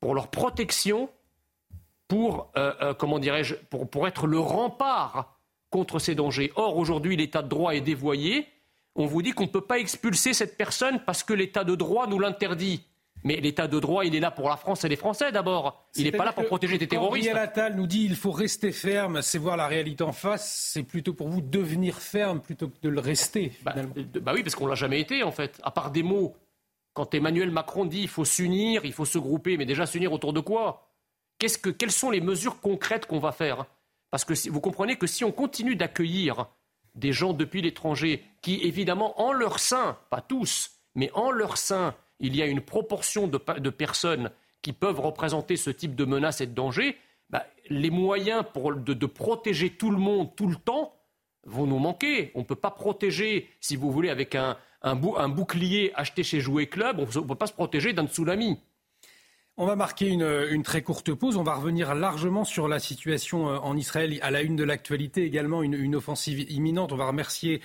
pour leur protection, pour, euh, euh, comment pour être le rempart contre ces dangers. Or, aujourd'hui, l'état de droit est dévoyé. On vous dit qu'on ne peut pas expulser cette personne parce que l'état de droit nous l'interdit. Mais l'état de droit, il est là pour la France et les Français d'abord. Il n'est pas là pour protéger des terroristes. Gabriel Attal nous dit il faut rester ferme, c'est voir la réalité en face. C'est plutôt pour vous devenir ferme plutôt que de le rester. Bah, bah oui, parce qu'on l'a jamais été en fait. À part des mots. Quand Emmanuel Macron dit il faut s'unir, il faut se grouper, mais déjà s'unir autour de quoi? Qu'est-ce que, Quelles sont les mesures concrètes qu'on va faire? Parce que si, vous comprenez que si on continue d'accueillir des gens depuis l'étranger qui, évidemment, en leur sein, pas tous, mais en leur sein, il y a une proportion de, personnes qui peuvent représenter ce type de menace et de danger, bah, les moyens pour, de, protéger tout le monde tout le temps vont nous manquer. On ne peut pas protéger, si vous voulez, avec un, bouclier acheté chez Jouet Club, on ne peut pas se protéger d'un tsunami. On va marquer une, très courte pause. On va revenir largement sur la situation euh, en Israël à la une de l'actualité, également une, offensive imminente. On va remercier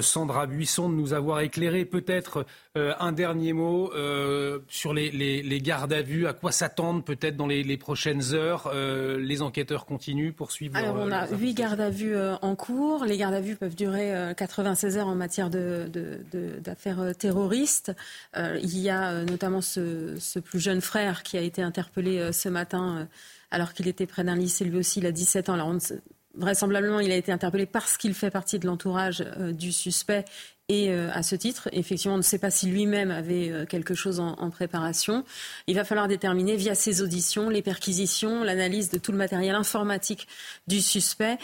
Sandra Buisson de nous avoir éclairé. Peut-être euh, un dernier mot euh, sur les, gardes à vue, à quoi s'attendre peut-être dans les, prochaines heures. les enquêteurs continuent, poursuivent. Alors on a huit gardes à vue en cours. Les gardes à vue peuvent durer 96 heures en matière d'affaires terroristes. il y a notamment ce, plus jeune frère qui a été interpellé ce matin alors qu'il était près d'un lycée, lui aussi, il a 17 ans. Alors vraisemblablement, il a été interpellé parce qu'il fait partie de l'entourage euh, du suspect. Et euh, à ce titre, effectivement, on ne sait pas si lui-même avait euh, quelque chose en, préparation. Il va falloir déterminer via ses auditions, les perquisitions, l'analyse de tout le matériel informatique du suspect,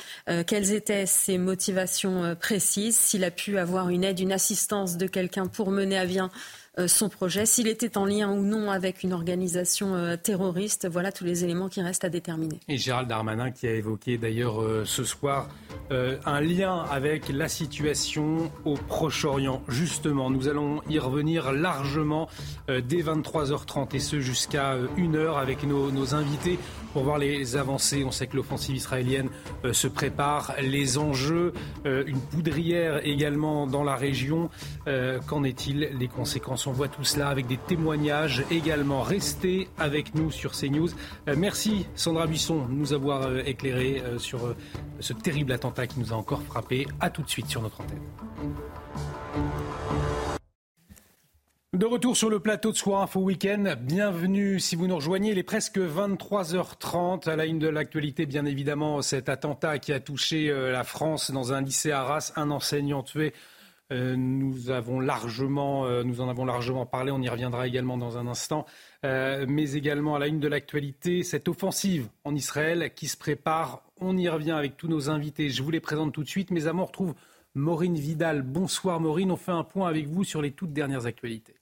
quelles étaient ses motivations précises, s'il a pu avoir une aide, une assistance de quelqu'un pour mener à bien son projet, s'il était en lien ou non avec une organisation euh, terroriste. Voilà tous les éléments qui restent à déterminer. Et Gérald Darmanin qui a évoqué d'ailleurs euh, ce soir un lien avec la situation au Proche-Orient. Justement, nous allons y revenir largement dès 23h30 et ce jusqu'à 1h avec nos, invités pour voir les avancées. On sait que l'offensive israélienne euh, se prépare, les enjeux, euh, une poudrière également dans la région. Euh, qu'en est-il Les conséquences, on voit tout cela avec des témoignages également. Restez avec nous sur CNews. merci Sandra Buisson de nous avoir éclairé sur ce terrible attentat qui nous a encore frappé. A tout de suite sur notre antenne. De retour sur le plateau de Soir Info Week-end, bienvenue si vous nous rejoignez, il est presque 23h30 à la une de l'actualité bien évidemment cet attentat qui a touché euh, la France dans un lycée à Arras, un enseignant tué. Euh, nous, avons largement, euh, nous en avons largement parlé, on y reviendra également dans un instant, mais également à la une de l'actualité, cette offensive en Israël qui se prépare, on y revient avec tous nos invités, je vous les présente tout de suite, mais avant on retrouve Maureen Vidal. Bonsoir Maureen, on fait un point avec vous sur les toutes dernières actualités.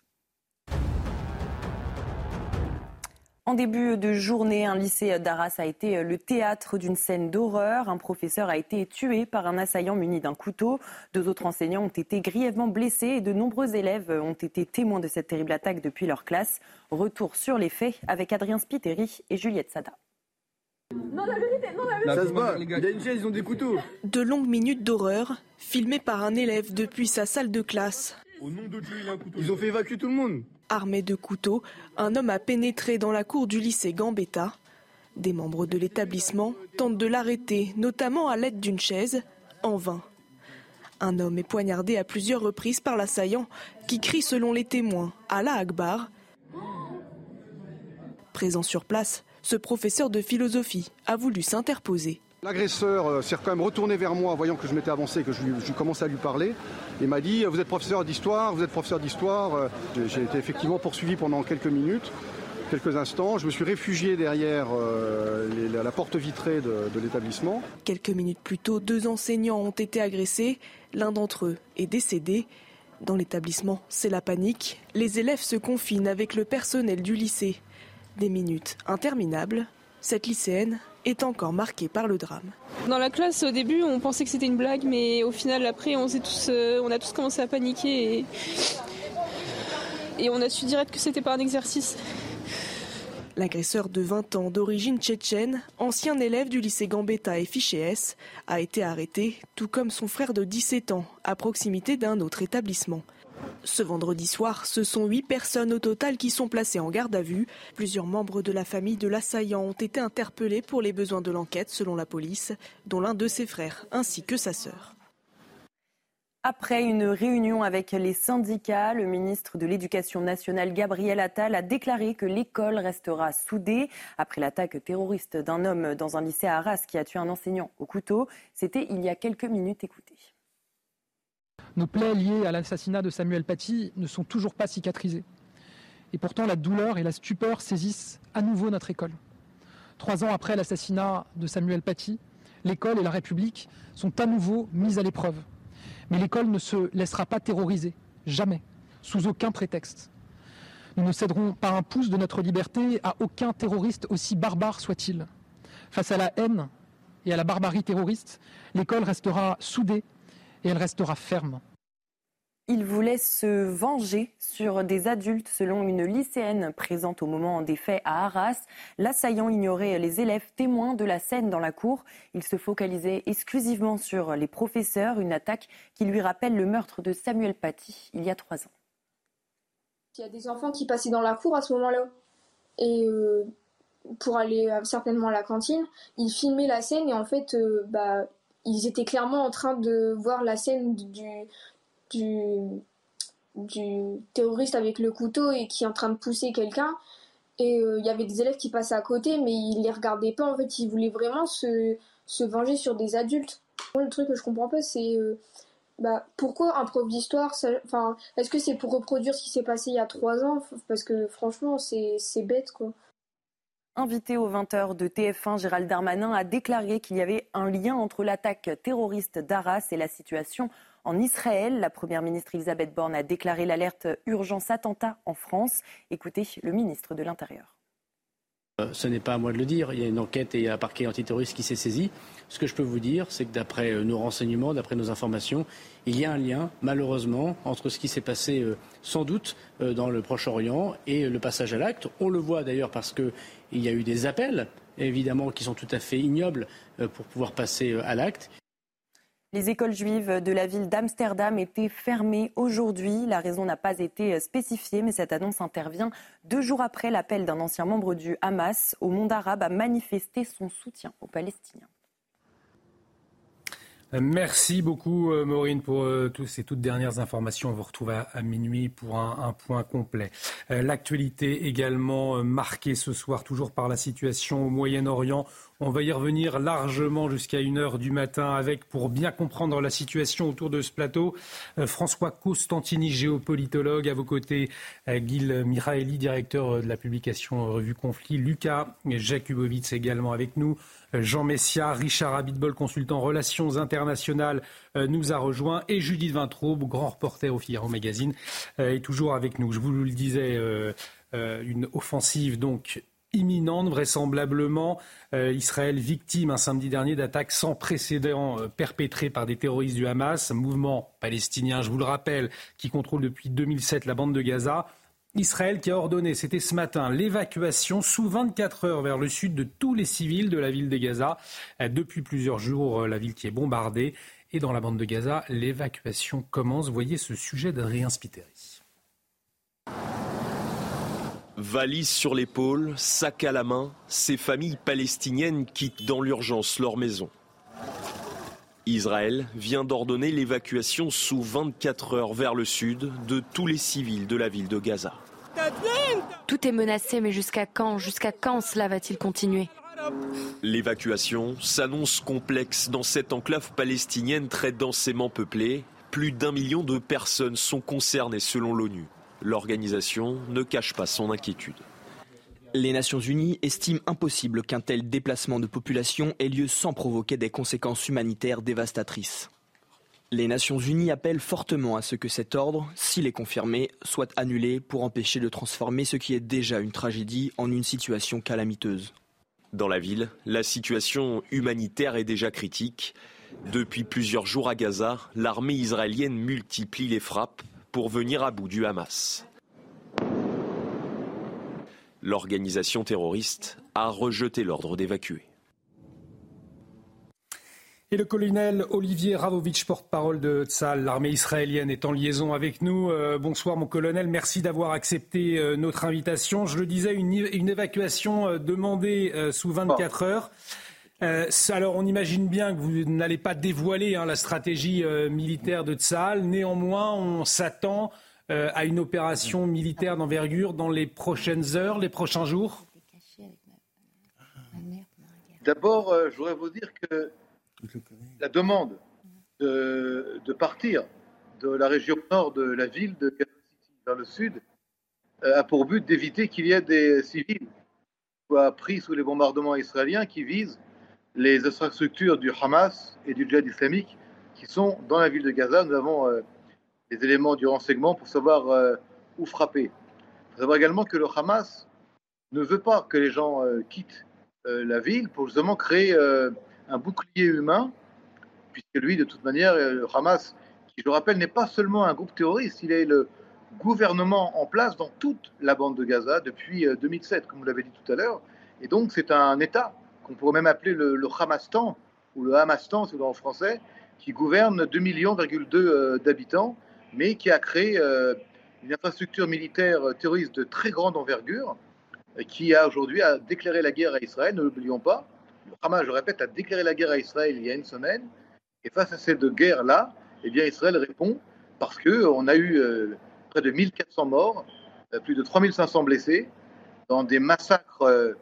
En début de journée, un lycée d'Arras a été le théâtre d'une scène d'horreur. Un professeur a été tué par un assaillant muni d'un couteau. Deux autres enseignants ont été grièvement blessés et de nombreux élèves ont été témoins de cette terrible attaque depuis leur classe. Retour sur les faits avec Adrien Spiteri et Juliette Sada. Non, la vérité, non, la vérité. Ça se bat, il a une chaise, ils ont des couteaux. De longues minutes d'horreur, filmées par un élève depuis sa salle de classe. Au nom de Dieu, il a un couteau. Ils ont fait évacuer tout le monde. Armé de couteaux, un homme a pénétré dans la cour du lycée Gambetta. Des membres de l'établissement tentent de l'arrêter, notamment à l'aide d'une chaise, en vain. Un homme est poignardé à plusieurs reprises par l'assaillant, qui crie selon les témoins Allah Akbar. Présent sur place, ce professeur de philosophie a voulu s'interposer. L'agresseur euh, s'est quand même retourné vers moi, voyant que je m'étais avancé, que je, commençais à lui parler, et m'a dit Vous êtes professeur d'histoire, vous êtes professeur d'histoire. Euh, j'ai été effectivement poursuivi pendant quelques minutes, quelques instants. Je me suis réfugié derrière euh, la porte vitrée de l'établissement. Quelques minutes plus tôt, deux enseignants ont été agressés. L'un d'entre eux est décédé. Dans l'établissement, c'est la panique. Les élèves se confinent avec le personnel du lycée. Des minutes interminables. Cette lycéenne est encore marqué par le drame. Dans la classe, au début, on pensait que c'était une blague, mais au final, après, on, tous, euh, on a tous commencé à paniquer et, et on a su direct que c'était pas un exercice. L'agresseur de 20 ans d'origine tchétchène, ancien élève du lycée Gambetta et fiché S, a été arrêté, tout comme son frère de 17 ans, à proximité d'un autre établissement. Ce vendredi soir, ce sont huit personnes au total qui sont placées en garde à vue. Plusieurs membres de la famille de l'assaillant ont été interpellés pour les besoins de l'enquête, selon la police, dont l'un de ses frères ainsi que sa sœur. Après une réunion avec les syndicats, le ministre de l'Éducation nationale, Gabriel Attal, a déclaré que l'école restera soudée. Après l'attaque terroriste d'un homme dans un lycée à Arras qui a tué un enseignant au couteau, c'était il y a quelques minutes. Écoutez. Nos plaies liées à l'assassinat de Samuel Paty ne sont toujours pas cicatrisées. Et pourtant, la douleur et la stupeur saisissent à nouveau notre école. Trois ans après l'assassinat de Samuel Paty, l'école et la République sont à nouveau mises à l'épreuve. Mais l'école ne se laissera pas terroriser, jamais, sous aucun prétexte. Nous ne céderons pas un pouce de notre liberté à aucun terroriste aussi barbare soit-il. Face à la haine et à la barbarie terroriste, l'école restera soudée et elle restera ferme. Il voulait se venger sur des adultes selon une lycéenne présente au moment des faits à Arras. L'assaillant ignorait les élèves témoins de la scène dans la cour. Il se focalisait exclusivement sur les professeurs, une attaque qui lui rappelle le meurtre de Samuel Paty il y a trois ans. Il y a des enfants qui passaient dans la cour à ce moment-là. Et euh, pour aller euh, certainement à la cantine, ils filmaient la scène et en fait, euh, bah, ils étaient clairement en train de voir la scène du, du, terroriste avec le couteau et qui est en train de pousser quelqu'un. Et euh, il y avait des élèves qui passaient à côté, mais ils les regardaient pas. En fait, ils voulaient vraiment se, se venger sur des adultes. le truc que je comprends pas, c'est euh, bah, pourquoi un prof d'histoire est-ce que c'est pour reproduire ce qui s'est passé il y a trois ans? Parce que franchement, c'est bête, quoi. Invité aux 20h de TF1, Gérald Darmanin a déclaré qu'il y avait un lien entre l'attaque terroriste d'Arras et la situation en Israël. La première ministre Elisabeth Borne a déclaré l'alerte urgence attentat en France. Écoutez le ministre de l'Intérieur. Euh, ce n'est pas à moi de le dire. Il y a une enquête et un parquet antiterroriste qui s'est saisi. Ce que je peux vous dire, c'est que d'après euh, nos renseignements, d'après nos informations, il y a un lien, malheureusement, entre ce qui s'est passé euh, sans doute dans le Proche-Orient et le passage à l'acte. On le voit d'ailleurs parce qu'il y a eu des appels, évidemment, qui sont tout à fait ignobles pour pouvoir passer à l'acte. Les écoles juives de la ville d'Amsterdam étaient fermées aujourd'hui. La raison n'a pas été spécifiée, mais cette annonce intervient deux jours après l'appel d'un ancien membre du Hamas au monde arabe à manifester son soutien aux Palestiniens. Merci beaucoup euh, Maureen pour euh, toutes ces toutes dernières informations. On vous retrouve à, minuit pour un, point complet. Euh, l'actualité également marquée ce soir toujours par la situation au Moyen-Orient. On va y revenir largement jusqu'à 1h du matin avec, pour bien comprendre la situation autour de ce plateau, François Costantini, géopolitologue, à vos côtés, Gil Miraeli, directeur de la publication Revue Conflit, Lucas Jakubowicz également avec nous, Jean Messia, Richard Abitbol, consultant relations internationales, euh, nous a rejoint et Judith Vintraube, grand reporter au Figaro Magazine, euh, est toujours avec nous. Je vous le disais, euh, une offensive donc imminente, vraisemblablement. Israël victime un samedi dernier d'attaques sans précédent perpétrées par des terroristes du Hamas, mouvement palestinien, je vous le rappelle, qui contrôle depuis 2007 la bande de Gaza. Israël qui a ordonné, c'était ce matin, l'évacuation sous 24 heures vers le sud de tous les civils de la ville de Gaza. Euh, depuis plusieurs jours, euh, la ville qui est bombardée. Et dans la bande de Gaza, l'évacuation commence. Voyez ce sujet d'Adrien Spiteri. Valise sur l'épaule, sac à la main, ces familles palestiniennes quittent dans l'urgence leur maison. Israël vient d'ordonner l'évacuation sous 24 heures vers le sud de tous les civils de la ville de Gaza. Tout est menacé, mais jusqu'à quand Jusqu'à quand cela va-t-il continuer? L'évacuation s'annonce complexe dans cette enclave palestinienne très densément peuplée. Plus d'un million de personnes sont concernées selon l'ONU. L'organisation ne cache pas son inquiétude. Les Nations Unies estiment impossible qu'un tel déplacement de population ait lieu sans provoquer des conséquences humanitaires dévastatrices. Les Nations Unies appellent fortement à ce que cet ordre, s'il est confirmé, soit annulé pour empêcher de transformer ce qui est déjà une tragédie en une situation calamiteuse. Dans la ville, la situation humanitaire est déjà critique. Depuis plusieurs jours à Gaza, l'armée israélienne multiplie les frappes pour venir à bout du Hamas. L'organisation terroriste a rejeté l'ordre d'évacuer. Et le colonel Olivier Ravovitch, porte-parole de Tzal, l'armée israélienne, est en liaison avec nous. Euh, bonsoir mon colonel, merci d'avoir accepté euh, notre invitation. Je le disais, une, évacuation euh, demandée sous 24 heures. alors on imagine bien que vous n'allez pas dévoiler hein, la stratégie militaire de Tzal. Néanmoins, on s'attend à une opération militaire d'envergure dans les prochaines heures, les prochains jours. D'abord, je voudrais vous dire que la demande de, partir de la région nord de la ville de Gaza City vers le sud euh, a pour but d'éviter qu'il y ait des civils soient pris sous les bombardements israéliens qui visent les infrastructures du Hamas et du djihad islamique qui sont dans la ville de Gaza. Nous avons euh, des éléments du renseignement pour savoir euh, où frapper. Il faut savoir également que le Hamas ne veut pas que les gens quittent la ville pour justement créer un bouclier humain, puisque lui, de toute manière, euh, le Hamas, qui, je le rappelle, n'est pas seulement un groupe terroriste, il est le gouvernement en place dans toute la bande de Gaza depuis 2007, euh, comme vous l'avez dit tout à l'heure. Et donc, c'est un État qu'on pourrait même appeler le, le Hamastan, ou le Hamastan, c'est en français, qui gouverne 2 millions euh, d'habitants, mais qui a créé une infrastructure militaire terroriste de très grande envergure, qui a aujourd'hui déclaré la guerre à Israël, ne l'oublions pas, le Hamas, je répète, a déclaré la guerre à Israël il y a une semaine. Et face à cette guerre-là, eh bien, Israël répond parce qu'on a eu euh, près de 1400 morts, euh, plus de 3500 blessés, dans des massacres euh,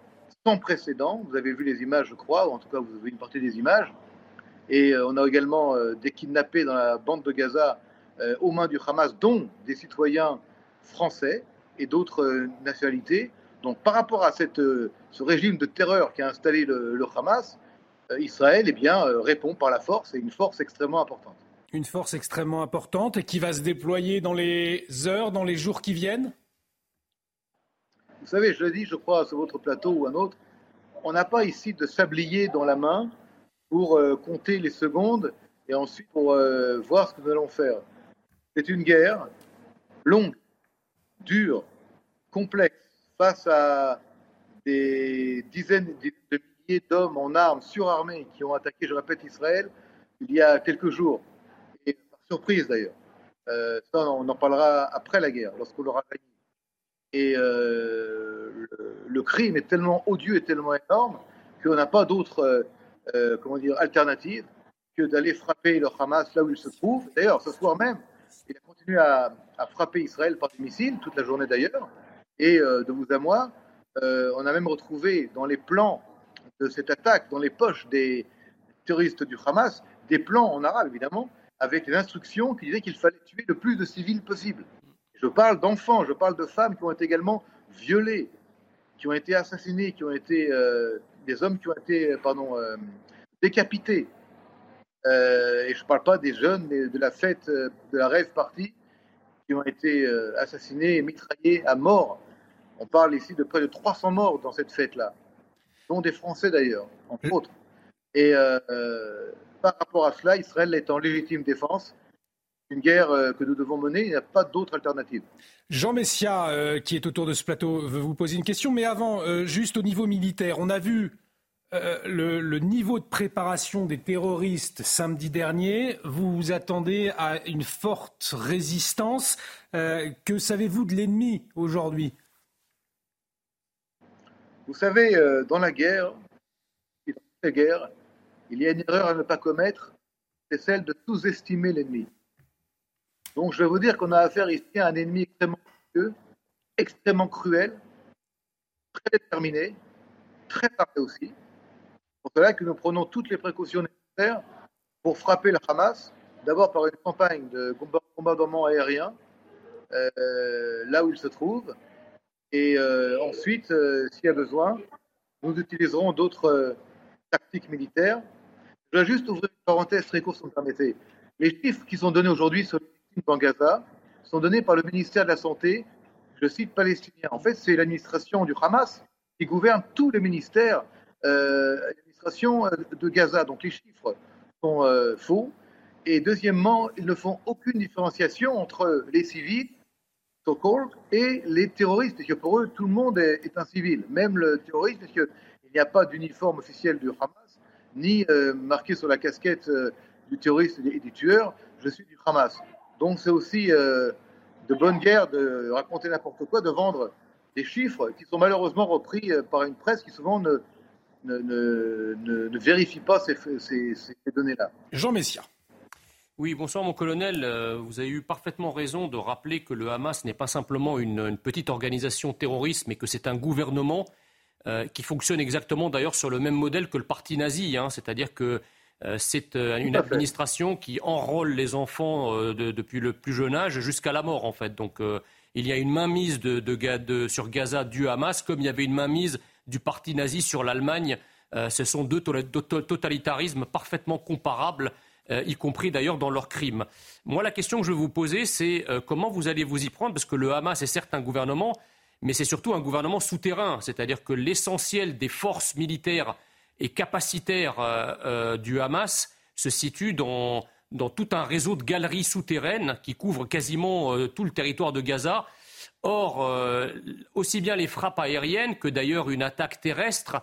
sans précédent. Vous avez vu les images, je crois, ou en tout cas, vous avez une partie des images. Et on a également des kidnappés dans la bande de Gaza aux mains du Hamas, dont des citoyens français et d'autres nationalités. Donc par rapport à cette, euh, ce régime de terreur qui a installé le, Hamas, euh, Israël eh bien, euh, répond par la force et une force extrêmement importante. Une force extrêmement importante et qui va se déployer dans les heures, dans les jours qui viennent? Vous savez, je le dis, je crois, sur votre plateau ou un autre, on n'a pas ici de sablier dans la main pour compter les secondes et ensuite pour voir ce que nous allons faire. C'est une guerre longue, dure, complexe face à des dizaines de milliers d'hommes en armes surarmés qui ont attaqué, je répète, Israël il y a quelques jours, et par surprise d'ailleurs. Euh, ça, on en parlera après la guerre, lorsqu'on l'aura gagné. Et euh, le, crime est tellement odieux et tellement énorme qu'on n'a pas d'autre euh, alternative que d'aller frapper le Hamas là où il se trouve. D'ailleurs, ce soir même, continué à, frapper Israël par des missiles, toute la journée d'ailleurs. Et euh, de vous à moi, euh, on a même retrouvé dans les plans de cette attaque, dans les poches des terroristes du Hamas, des plans en arabe évidemment, avec des instructions qui disaient qu'il fallait tuer le plus de civils possible. Je parle d'enfants, je parle de femmes qui ont été également violées, qui ont été assassinées, qui ont été euh, des hommes qui ont été pardon, décapités. Et je ne parle pas des jeunes de la fête de la rêve partie qui ont été assassinés et mitraillés à mort on parle ici de près de 300 morts dans cette fête-là, dont des Français d'ailleurs, entre autres. Et euh, euh, par rapport à cela, Israël est en légitime défense. Une guerre euh, que nous devons mener, il n'y a pas d'autre alternative. Jean Messia, qui est autour de ce plateau, veut vous poser une question. Mais avant, juste au niveau militaire, on a vu le, niveau de préparation des terroristes samedi dernier. Vous vous attendez à une forte résistance. que savez-vous de l'ennemi aujourd'hui? Vous savez, euh, dans la guerre, dans la guerre, il y a une erreur à ne pas commettre, c'est celle de sous-estimer l'ennemi. Donc je vais vous dire qu'on a affaire ici à un ennemi extrêmement cruel, extrêmement cruel, très déterminé, très parfait aussi. C'est pour cela que nous prenons toutes les précautions nécessaires pour frapper le Hamas, d'abord par une campagne de bombardement aérien, euh, là où il se trouve, et euh, ensuite, euh, s'il y a besoin, nous utiliserons d'autres tactiques militaires. Je vais juste ouvrir une parenthèse très courte, si vous me permettez. Les chiffres qui sont donnés aujourd'hui sur les victimes en Gaza sont donnés par le ministère de la Santé, je cite palestinien. En fait, c'est l'administration du Hamas qui gouverne tous les ministères l'administration de Gaza. Donc les chiffres sont faux. Et deuxièmement, ils ne font aucune différenciation entre les civils so-called, et les terroristes, parce que pour eux, tout le monde est, un civil, même le terroriste, parce qu'il n'y a pas d'uniforme officiel du Hamas, ni euh, marqué sur la casquette euh, du terroriste et du tueur, je suis du Hamas. Donc c'est aussi euh, de bonne guerre de raconter n'importe quoi, de vendre des chiffres qui sont malheureusement repris par une presse qui souvent ne, ne, ne, ne vérifie pas ces, ces, ces données-là. Jean Messia. Oui, bonsoir mon colonel. Vous avez eu parfaitement raison de rappeler que le Hamas n'est pas simplement une, une, petite organisation terroriste, mais que c'est un gouvernement euh, qui fonctionne exactement d'ailleurs sur le même modèle que le parti nazi, hein, c'est-à-dire que euh, c'est euh, une administration qui enrôle les enfants de, depuis le plus jeune âge jusqu'à la mort en fait. Donc il y a une mainmise de, de, sur Gaza du Hamas comme il y avait une mainmise du parti nazi sur l'Allemagne. ce sont deux totalitarismes parfaitement comparables. y compris d'ailleurs dans leurs crimes. Moi, la question que je vais vous poser, c'est comment vous allez vous y prendre, parce que le Hamas est certes un gouvernement, mais c'est surtout un gouvernement souterrain, c'est-à-dire que l'essentiel des forces militaires et capacitaires euh, euh, du Hamas se situe dans, tout un réseau de galeries souterraines qui couvrent quasiment euh, tout le territoire de Gaza. Or, aussi bien les frappes aériennes que d'ailleurs une attaque terrestre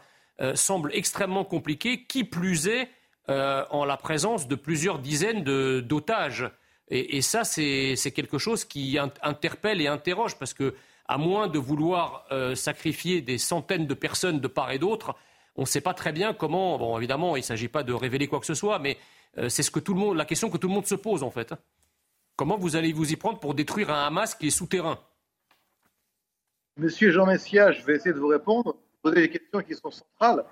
semblent extrêmement compliquées, qui plus est en la présence de plusieurs dizaines d'otages. Et, et, ça, c'est quelque chose qui interpelle et interroge, parce que à moins de vouloir euh, sacrifier des centaines de personnes de part et d'autre, on ne sait pas très bien comment. Bon, évidemment, il ne s'agit pas de révéler quoi que ce soit, mais euh, c'est ce que la question que tout le monde se pose en fait. Hein. Comment vous allez vous y prendre pour détruire un Hamas qui est souterrain? Monsieur Jean Messia, je vais essayer de vous répondre, poser des questions qui sont centrales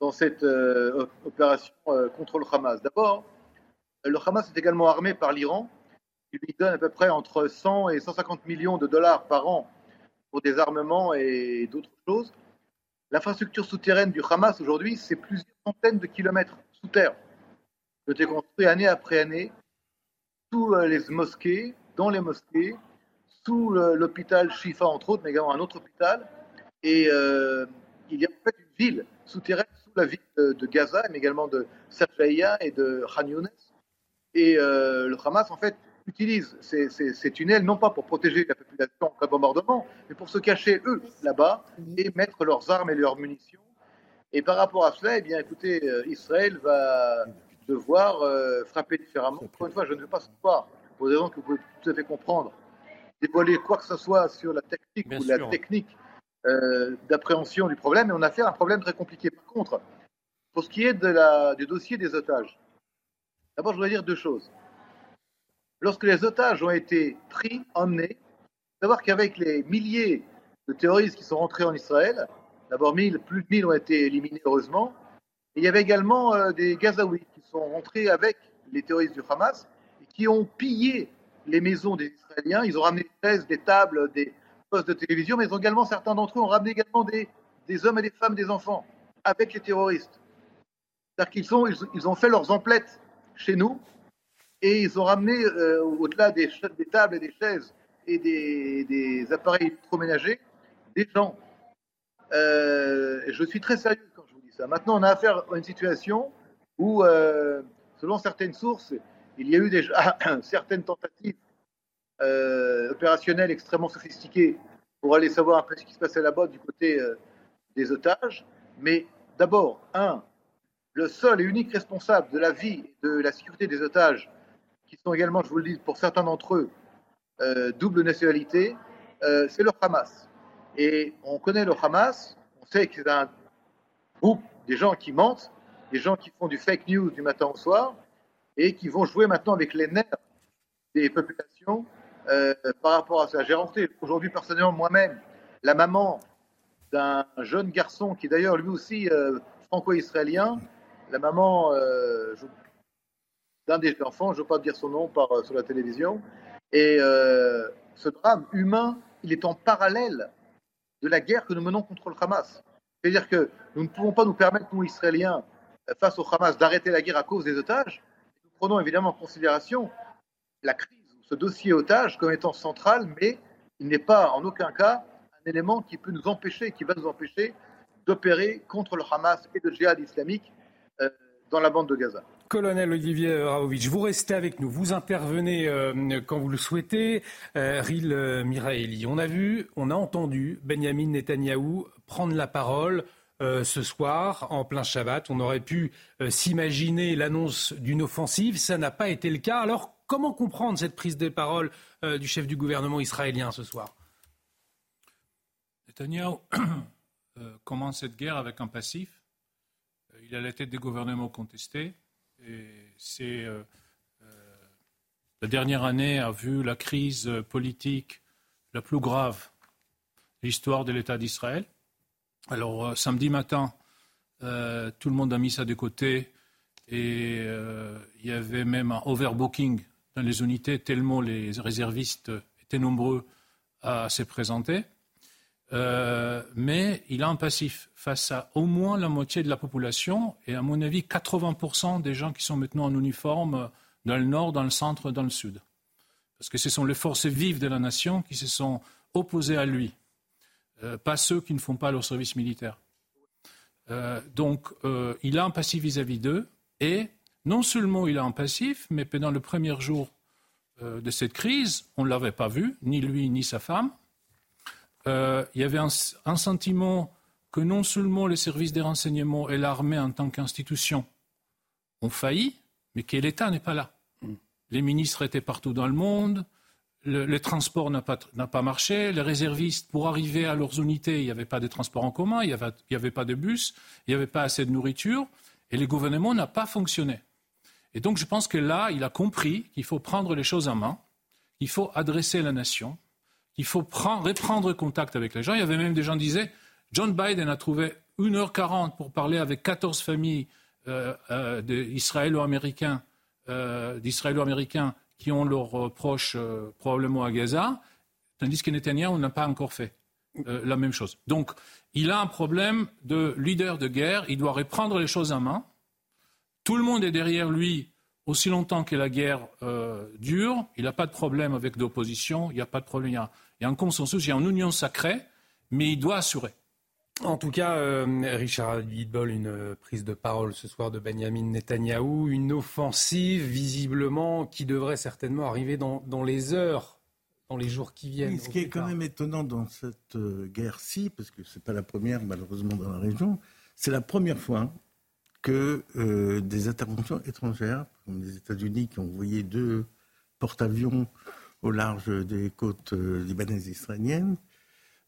dans cette euh, opération contre le Hamas. D'abord, le Hamas est également armé par l'Iran, qui lui donne à peu près entre 100 et 150 millions de dollars par an pour des armements et d'autres choses. L'infrastructure souterraine du Hamas aujourd'hui, c'est plusieurs centaines de kilomètres sous terre. Ça a été construit année après année sous euh, les mosquées, dans les mosquées, sous l'hôpital Shifa, entre autres, mais également un autre hôpital. Et euh, il y a en fait une ville souterraine sous la ville de, Gaza, mais également de Safaya et de Khan Younes. Et euh, le Hamas, en fait, utilisent ces, tunnels non pas pour protéger la population de bombardement, mais pour se cacher eux là-bas et mettre leurs armes et leurs munitions. Et par rapport à cela, eh bien, écoutez, euh, Israël va devoir frapper différemment. Encore une fois, je ne veux pas savoir, pour des raisons que vous pouvez tout à fait comprendre, dévoiler quoi que ce soit sur la technique ou la technique euh, d'appréhension du problème, mais on a fait un problème très compliqué. Par contre, pour ce qui est de la, du dossier des otages, d'abord, je voudrais dire deux choses lorsque les otages ont été pris, emmenés, savoir qu'avec les milliers de terroristes qui sont rentrés en Israël, d'abord plus de 1000 ont été éliminés heureusement, et il y avait également euh, des Gazaouis qui sont rentrés avec les terroristes du Hamas et qui ont pillé les maisons des Israéliens. Ils ont ramené des chaises, des tables, des postes de télévision, mais ils ont également, certains d'entre eux ont ramené également des, hommes et des femmes, des enfants, avec les terroristes. C'est-à-dire qu'ils ils, ils ont fait leurs emplettes chez nous, et ils ont ramené, euh, au-delà des, des, tables et des chaises et des, des appareils électroménagers, des gens. Euh, je suis très sérieux quand je vous dis ça. Maintenant, on a affaire à une situation où, euh, selon certaines sources, il y a eu déjà certaines tentatives opérationnelles extrêmement sophistiquées pour aller savoir peu ce qui se passait là-bas du côté des otages. Mais d'abord, un, le seul et unique responsable de la vie et de la sécurité des otages, qui sont également, je vous le dis, pour certains d'entre eux, euh, double nationalité, euh, c'est le Hamas. Et on connaît le Hamas, on sait que c'est un groupe des gens qui mentent, des gens qui font du fake news du matin au soir, et qui vont jouer maintenant avec les nerfs des populations euh, par rapport à ça. J'ai rencontré aujourd'hui personnellement moi-même la maman d'un jeune garçon qui d'ailleurs lui aussi franco-israélien. La maman, je d'un des enfants, je ne veux pas dire son nom euh, sur la télévision. Et euh, ce drame humain, il est en parallèle de la guerre que nous menons contre le Hamas. C'est-à-dire que nous ne pouvons pas nous permettre, nous, Israéliens, face au Hamas, d'arrêter la guerre à cause des otages. Prenons évidemment en considération la crise, ce dossier otage comme étant central, mais il n'est pas en aucun cas un élément qui peut nous empêcher, qui va nous empêcher d'opérer contre le Hamas et le djihad islamique euh, dans la bande de Gaza. Colonel Olivier Raovic, vous restez avec nous, vous intervenez euh, quand vous le souhaitez. Euh, Ril euh, Miraeli, on a vu, on a entendu Benjamin Netanyahou prendre la parole ce soir en plein Shabbat. On aurait pu s'imaginer l'annonce d'une offensive, ça n'a pas été le cas. Alors comment comprendre cette prise de parole du chef du gouvernement israélien ce soir? Netanyahou commence cette guerre avec un passif. Il a la tête des gouvernements contestés c'est euh, euh, la dernière année a vu la crise politique la plus grave de l'histoire de l'État d'Israël. Alors euh, samedi matin, tout le monde a mis ça de côté et il y avait même un overbooking dans les unités tellement les réservistes étaient nombreux à se présenter. Euh, mais il a un passif face à au moins la moitié de la population et à mon avis 80% des gens qui sont maintenant en uniforme dans le nord, dans le centre, dans le sud. Parce que ce sont les forces vives de la nation qui se sont opposées à lui, euh, pas ceux qui ne font pas leur service militaire. Euh, donc il a un passif vis-à-vis d'eux et non seulement il a un passif, mais pendant le premier jour de cette crise, on ne l'avait pas vu, ni lui ni sa femme. Euh, il y avait un, sentiment que non seulement les services des renseignements et l'armée en tant qu'institution ont failli, mais que l'État n'est pas là. Les ministres étaient partout dans le monde, le, transport n'a pas, pas, marché, les réservistes, pour arriver à leurs unités, il n'y avait pas de transport en commun, il n'y avait, pas de bus, il n'y avait pas assez de nourriture, et le gouvernement n'a pas fonctionné. Et donc je pense que là, il a compris qu'il faut prendre les choses en main, qu'il faut adresser la nation, il faut prendre, reprendre contact avec les gens. Il y avait même des gens qui disaient John Biden a trouvé 1h40 pour parler avec 14 familles euh, euh, euh, américains qui ont leurs proches probablement à Gaza, tandis que Netanyahu n'a pas encore fait la même chose. Donc, il a un problème de leader de guerre, il doit reprendre les choses en main. Tout le monde est derrière lui aussi longtemps que la guerre dure. Il n'a pas de problème avec l'opposition, il n'y a pas de problème. Il y a un consensus, il y a une union sacrée, mais il doit assurer. En tout cas, euh, Richard Bidbol, une euh, prise de parole ce soir de Benjamin Netanyahou, une offensive visiblement qui devrait certainement arriver dans, les heures, dans les jours qui viennent. ce qui est quand même étonnant dans cette euh, guerre-ci, parce que ce n'est pas la première malheureusement dans la région, c'est la première fois que des interventions étrangères, comme les États-Unis qui ont envoyé deux porte-avions au large des côtes libanaises et israéliennes.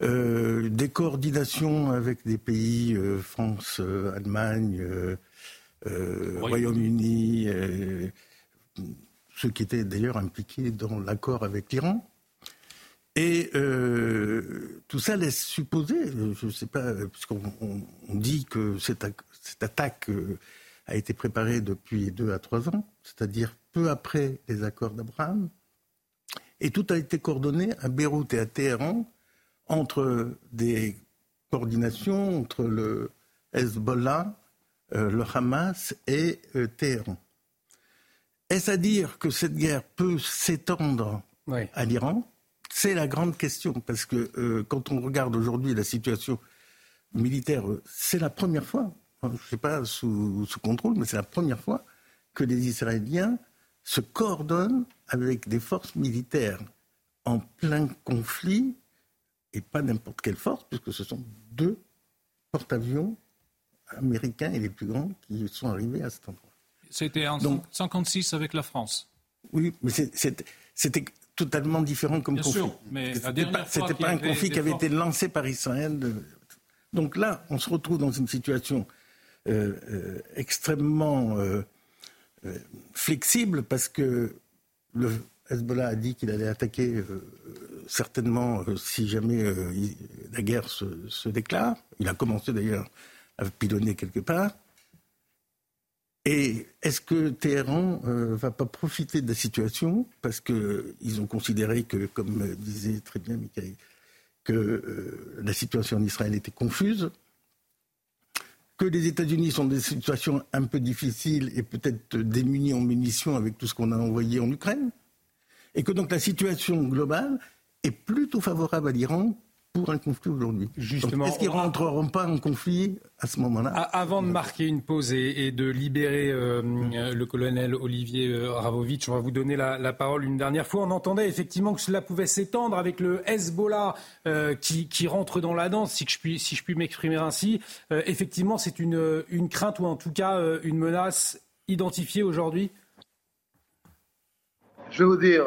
Euh, des coordinations avec des pays, euh, France, Allemagne, Royaume-Uni, ceux qui étaient d'ailleurs impliqués dans l'accord avec l'Iran. Et tout ça laisse supposer, je ne sais pas, puisqu'on dit que cette, cette attaque a été préparée depuis deux à trois ans, c'est-à-dire peu après les accords d'Abraham, et tout a été coordonné à Beyrouth et à Téhéran entre des coordinations entre le Hezbollah, euh, le Hamas et euh, Téhéran. Est-ce à dire que cette guerre peut s'étendre à l'Iran? C'est la grande question, parce que euh, quand on regarde aujourd'hui la situation militaire, c'est la première fois, je ne sais pas sous, sous contrôle, mais c'est la première fois que les Israéliens se coordonnent avec des forces militaires en plein conflit, et pas n'importe quelle force, puisque ce sont deux porte-avions américains et les plus grands qui sont arrivés à cet endroit. C'était en 1956 avec la France. Oui, mais c'était totalement différent comme Bien conflit. Sûr, mais c'était pas, pas un conflit qui avait été lancé par Israël. Donc là, on se retrouve dans une situation euh, euh, extrêmement euh, flexible parce que le Hezbollah a dit qu'il allait attaquer euh, certainement euh, si jamais euh, la guerre se, déclare. Il a commencé d'ailleurs à pilonner quelque part. Et est-ce que Téhéran ne va pas profiter de la situation? Parce qu'ils ont considéré que, comme disait très bien Michael, que la situation en Israël était confuse que les États-Unis sont dans des situations un peu difficiles et peut-être démunis en munitions avec tout ce qu'on a envoyé en Ukraine, et que donc la situation globale est plutôt favorable à l'Iran pour un conflit aujourd'hui. Justement. Est-ce qu'ils ne rentreront pas en conflit à ce moment-là? Avant de marquer une pause et, de libérer euh, euh, le colonel Olivier euh, Ravovitch, on va vous donner la, parole une dernière fois. On entendait effectivement que cela pouvait s'étendre avec le Hezbollah qui, rentre dans la danse, si, je puis, si je puis m'exprimer ainsi. effectivement, c'est une, une crainte ou en tout cas une menace identifiée aujourd'hui? Je vais vous dire,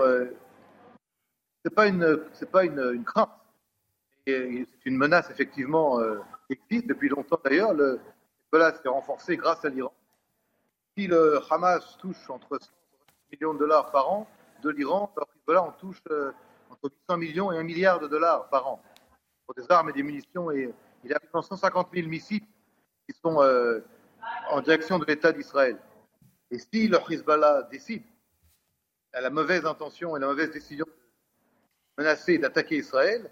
c'est pas une, c'est pas une, une crainte. C'est une menace effectivement euh, qui existe depuis longtemps d'ailleurs. Le Hezbollah s'est renforcé grâce à l'Iran. Si le Hamas touche entre 100 millions de dollars par an de l'Iran, le Hezbollah en touche euh, entre 800 millions et 1 milliard de dollars par an pour des armes et des munitions. Et il y a 150 000 missiles qui sont euh, en direction de l'État d'Israël. Et si le Hezbollah décide, à la mauvaise intention et la mauvaise décision menacé d'attaquer Israël,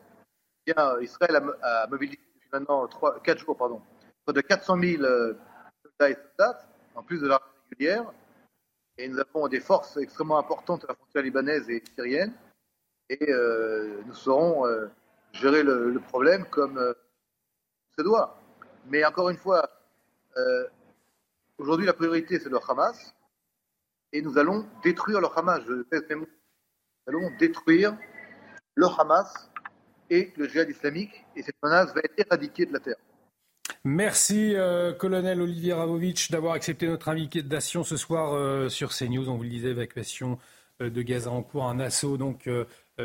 eh bien, Israël a, mobilisé depuis maintenant 3, 4 jours pardon, près de 400 000 euh, soldats et soldates, en plus de l'armée régulière. Et nous avons des forces extrêmement importantes à la frontière libanaise et syrienne. Et euh, nous saurons euh, gérer le, problème comme euh, se doit. Mais encore une fois, aujourd'hui, la priorité, c'est le Hamas. Et nous allons détruire le Hamas. Nous allons détruire le Hamas et le djihad islamique, et cette menace va être éradiquée de la terre. Merci, euh, colonel Olivier Ravovitch, d'avoir accepté notre invitation ce soir euh, sur CNews. On vous le disait, évacuation euh, de Gaza en cours, un assaut donc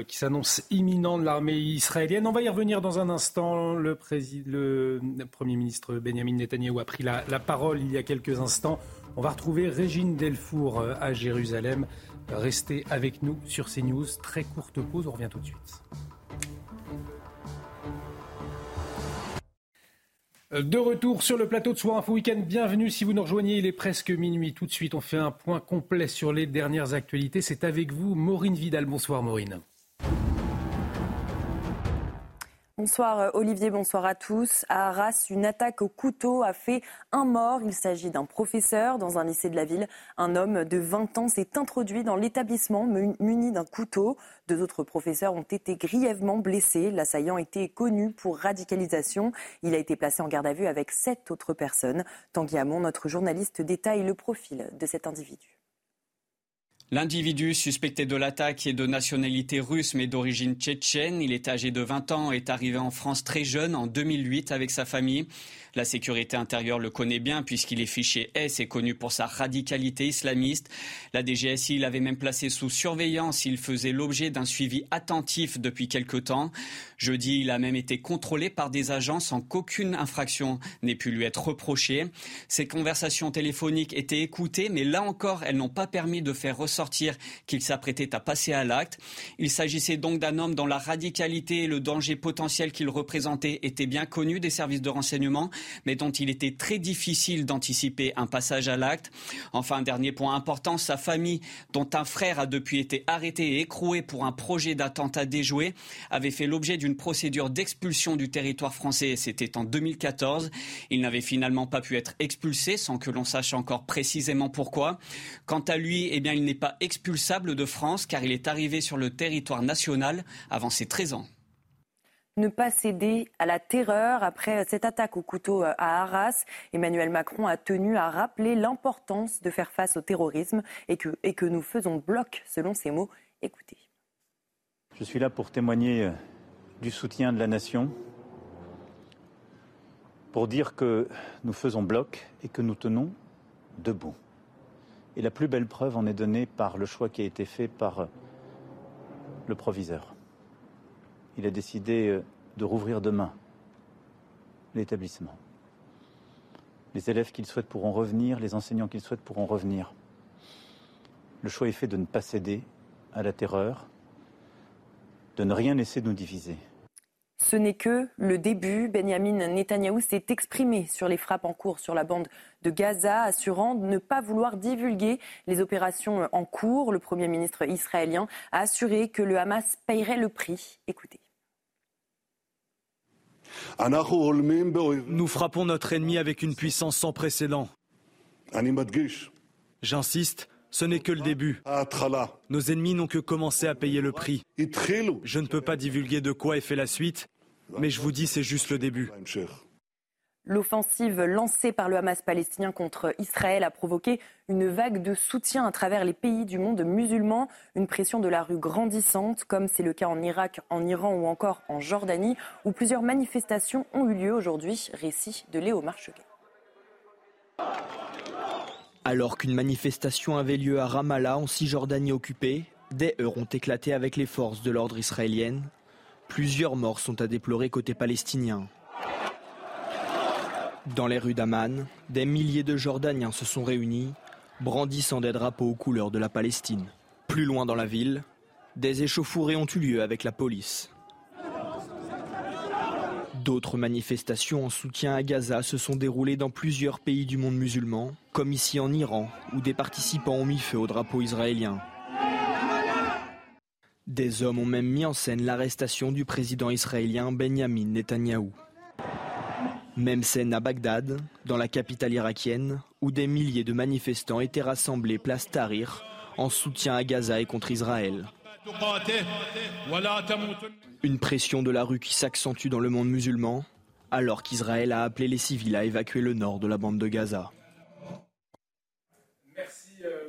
qui s'annonce imminent de l'armée israélienne. On va y revenir dans un instant. Le, Premier ministre Benjamin Netanyahou a pris la, parole il y a quelques instants. On va retrouver Régine Delfour à Jérusalem. Restez avec nous sur CNews. Très courte pause, on revient tout de suite. De retour sur le plateau de Soir Info Week-end, bienvenue si vous nous rejoignez, il est presque minuit. Tout de suite, on fait un point complet sur les dernières actualités. C'est avec vous, Maureen Vidal. Bonsoir Maureen. Bonsoir euh, Olivier, bonsoir à tous. À Arras, une attaque au couteau a fait un mort. Il s'agit d'un professeur dans un lycée de la ville. Un homme de 20 ans s'est introduit dans l'établissement muni d'un couteau. Deux autres professeurs ont été grièvement blessés. L'assaillant était connu pour radicalisation. Il a été placé en garde à vue avec sept autres personnes. Tanguy Hamon, notre journaliste, détaille le profil de cet individu. L'individu suspecté de l'attaque est de nationalité russe mais d'origine tchétchène. Il est âgé de 20 ans et est arrivé en France très jeune en 2008 avec sa famille. La sécurité intérieure le connaît bien puisqu'il est fiché S et connu pour sa radicalité islamiste. La DGSI l'avait même placé sous surveillance. Il faisait l'objet d'un suivi attentif depuis quelque temps. Jeudi, il a même été contrôlé par des agents sans qu'aucune infraction n'ait pu lui être reprochée. Ses conversations téléphoniques étaient écoutées, mais là encore, elles n'ont pas permis de faire ressortir qu'il s'apprêtait à passer à l'acte. Il s'agissait donc d'un homme dont la radicalité et le danger potentiel qu'il représentait étaient bien connus des services de renseignement mais dont il était très difficile d'anticiper un passage à l'acte. Enfin, dernier point important, sa famille, dont un frère a depuis été arrêté et écroué pour un projet d'attentat déjoué, avait fait l'objet d'une procédure d'expulsion du territoire français. C'était en 2014. Il n'avait finalement pas pu être expulsé sans que l'on sache encore précisément pourquoi. Quant à lui, eh bien, il n'est pas expulsable de France car il est arrivé sur le territoire national avant ses 13 ans ne pas céder à la terreur. Après cette attaque au couteau à Arras, Emmanuel Macron a tenu à rappeler l'importance de faire face au terrorisme et que, et que nous faisons bloc, selon ses mots. Écoutez. Je suis là pour témoigner euh, du soutien de la nation, pour dire que nous faisons bloc et que nous tenons debout. Et la plus belle preuve en est donnée par le choix qui a été fait par euh, le proviseur il a décidé euh, de rouvrir demain l'établissement. Les élèves qu'il souhaite pourront revenir, les enseignants qu'il souhaite pourront revenir. Le choix est fait de ne pas céder à la terreur, de ne rien laisser nous diviser. Ce n'est que le début. Benjamin Netanyahou s'est exprimé sur les frappes en cours sur la bande de Gaza, assurant ne pas vouloir divulguer les opérations en cours. Le Premier ministre israélien a assuré que le Hamas payerait le prix. Écoutez. Nous frappons notre ennemi avec une puissance sans précédent. J'insiste, ce n'est que le début. Nos ennemis n'ont que commencé à payer le prix. Je ne peux pas divulguer de quoi est fait la suite, Mais je vous dis, c'est juste le début. L'offensive lancée par le Hamas palestinien contre Israël a provoqué une vague de soutien à travers les pays du monde musulman, une pression de la rue grandissante, comme c'est le cas en Irak, en Iran ou encore en Jordanie, où plusieurs manifestations ont eu lieu aujourd'hui. Récit de Léo Marcheguet. Alors qu'une manifestation avait lieu à Ramallah, en Cisjordanie occupée, des heurts ont éclaté avec les forces de l'ordre israélienne. Plusieurs morts sont à déplorer côté palestinien. Dans les rues d'Amman, des milliers de Jordaniens se sont réunis, brandissant des drapeaux aux couleurs de la Palestine. Plus loin dans la ville, des échauffourées ont eu lieu avec la police. D'autres manifestations en soutien à Gaza se sont déroulées dans plusieurs pays du monde musulman, comme ici en Iran, où des participants ont mis feu au drapeau israélien. Des hommes ont même mis en scène l'arrestation du président israélien Benjamin Netanyahou. Même scène à Bagdad, dans la capitale irakienne, où des milliers de manifestants étaient rassemblés place Tahrir en soutien à Gaza et contre Israël. Une pression de la rue qui s'accentue dans le monde musulman, alors qu'Israël a appelé les civils à évacuer le nord de la bande de Gaza.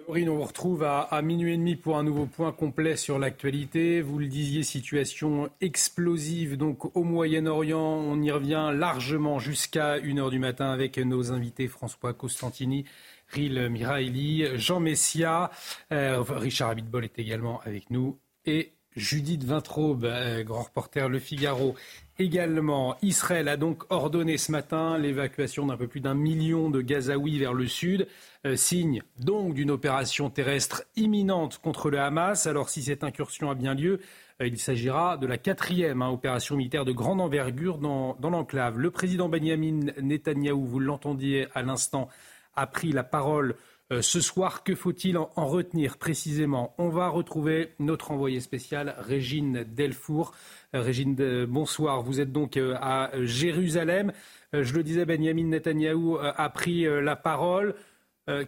Maureen, on vous retrouve à, minuit et demi pour un nouveau point complet sur l'actualité. Vous le disiez, situation explosive donc au Moyen-Orient. On y revient largement jusqu'à 1h du matin avec nos invités François Costantini, Ril Miraili, Jean Messia, euh, Richard Abitbol est également avec nous et Judith Vintraube, euh, grand reporter Le Figaro. Également, Israël a donc ordonné ce matin l'évacuation d'un peu plus d'un million de Gazaouis vers le sud, euh, signe donc d'une opération terrestre imminente contre le Hamas. Alors si cette incursion a bien lieu, euh, il s'agira de la quatrième hein, opération militaire de grande envergure dans, l'enclave. Le président Benjamin Netanyahou, vous l'entendiez à l'instant, a pris la parole euh, ce soir, que faut-il en, retenir précisément? On va retrouver notre envoyé spécial, Régine Delfour. Euh, Régine, bonsoir. Vous êtes donc euh, à Jérusalem. Je le disais, Benjamin Netanyahou a pris la parole.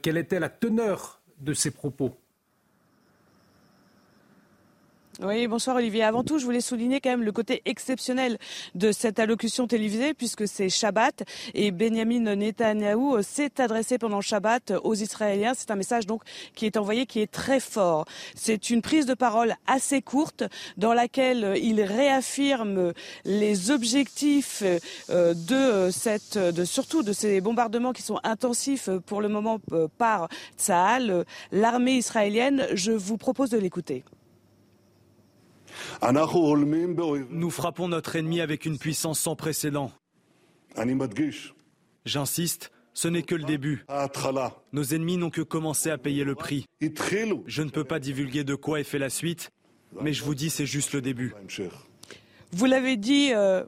Quelle était la teneur de ses propos? Oui, bonsoir Olivier. Avant tout, je voulais souligner quand même le côté exceptionnel de cette allocution télévisée puisque c'est Shabbat et Benjamin Netanyahou s'est adressé pendant Shabbat aux Israéliens. C'est un message donc qui est envoyé qui est très fort. C'est une prise de parole assez courte dans laquelle il réaffirme les objectifs euh, de cette, de surtout de ces bombardements qui sont intensifs pour le moment euh, par Tsahal, l'armée israélienne. Je vous propose de l'écouter. Nous frappons notre ennemi avec une puissance sans précédent. J'insiste, ce n'est que le début. Nos ennemis n'ont que commencé à payer le prix. Je ne peux pas divulguer de quoi est fait la suite, mais je vous dis, c'est juste le début. Vous l'avez dit, euh,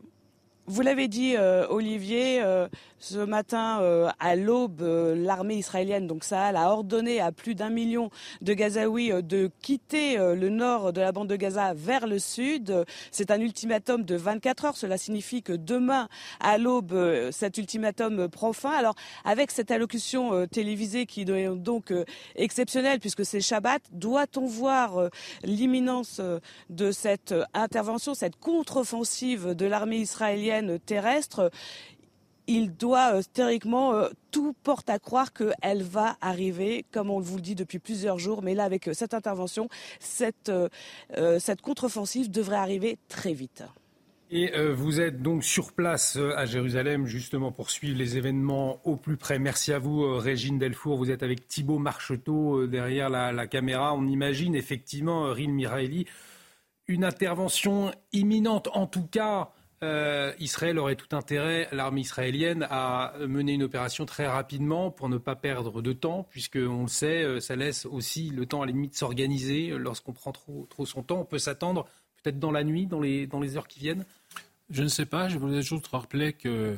vous l'avez dit, euh, Olivier, euh, ce matin, euh, à l'aube, l'armée israélienne, donc ça, a ordonné à plus d'un million de Gazaouis de quitter le nord de la bande de Gaza vers le sud. C'est un ultimatum de 24 heures. Cela signifie que demain, à l'aube, cet ultimatum prend fin. Alors, avec cette allocution télévisée qui est donc exceptionnelle, puisque c'est Shabbat, doit-on voir l'imminence de cette intervention, cette contre-offensive de l'armée israélienne terrestre, il doit euh, théoriquement euh, tout porte à croire qu'elle va arriver, comme on vous le dit depuis plusieurs jours. Mais là, avec euh, cette intervention, cette, contre-offensive devrait arriver très vite. Et vous êtes donc sur place à Jérusalem justement pour suivre les événements au plus près. Merci à vous, Régine Delfour. Vous êtes avec Thibault Marcheteau derrière la, caméra. On imagine effectivement, Rin Miraeli, une intervention imminente, en tout cas euh, Israël aurait tout intérêt, l'armée israélienne, à mener une opération très rapidement pour ne pas perdre de temps, puisque on le sait, euh, ça laisse aussi le temps à la limite de s'organiser. Lorsqu'on prend trop, trop son temps, on peut s'attendre peut-être dans la nuit, dans les, heures qui viennent? Je ne sais pas. Je voulais juste rappeler que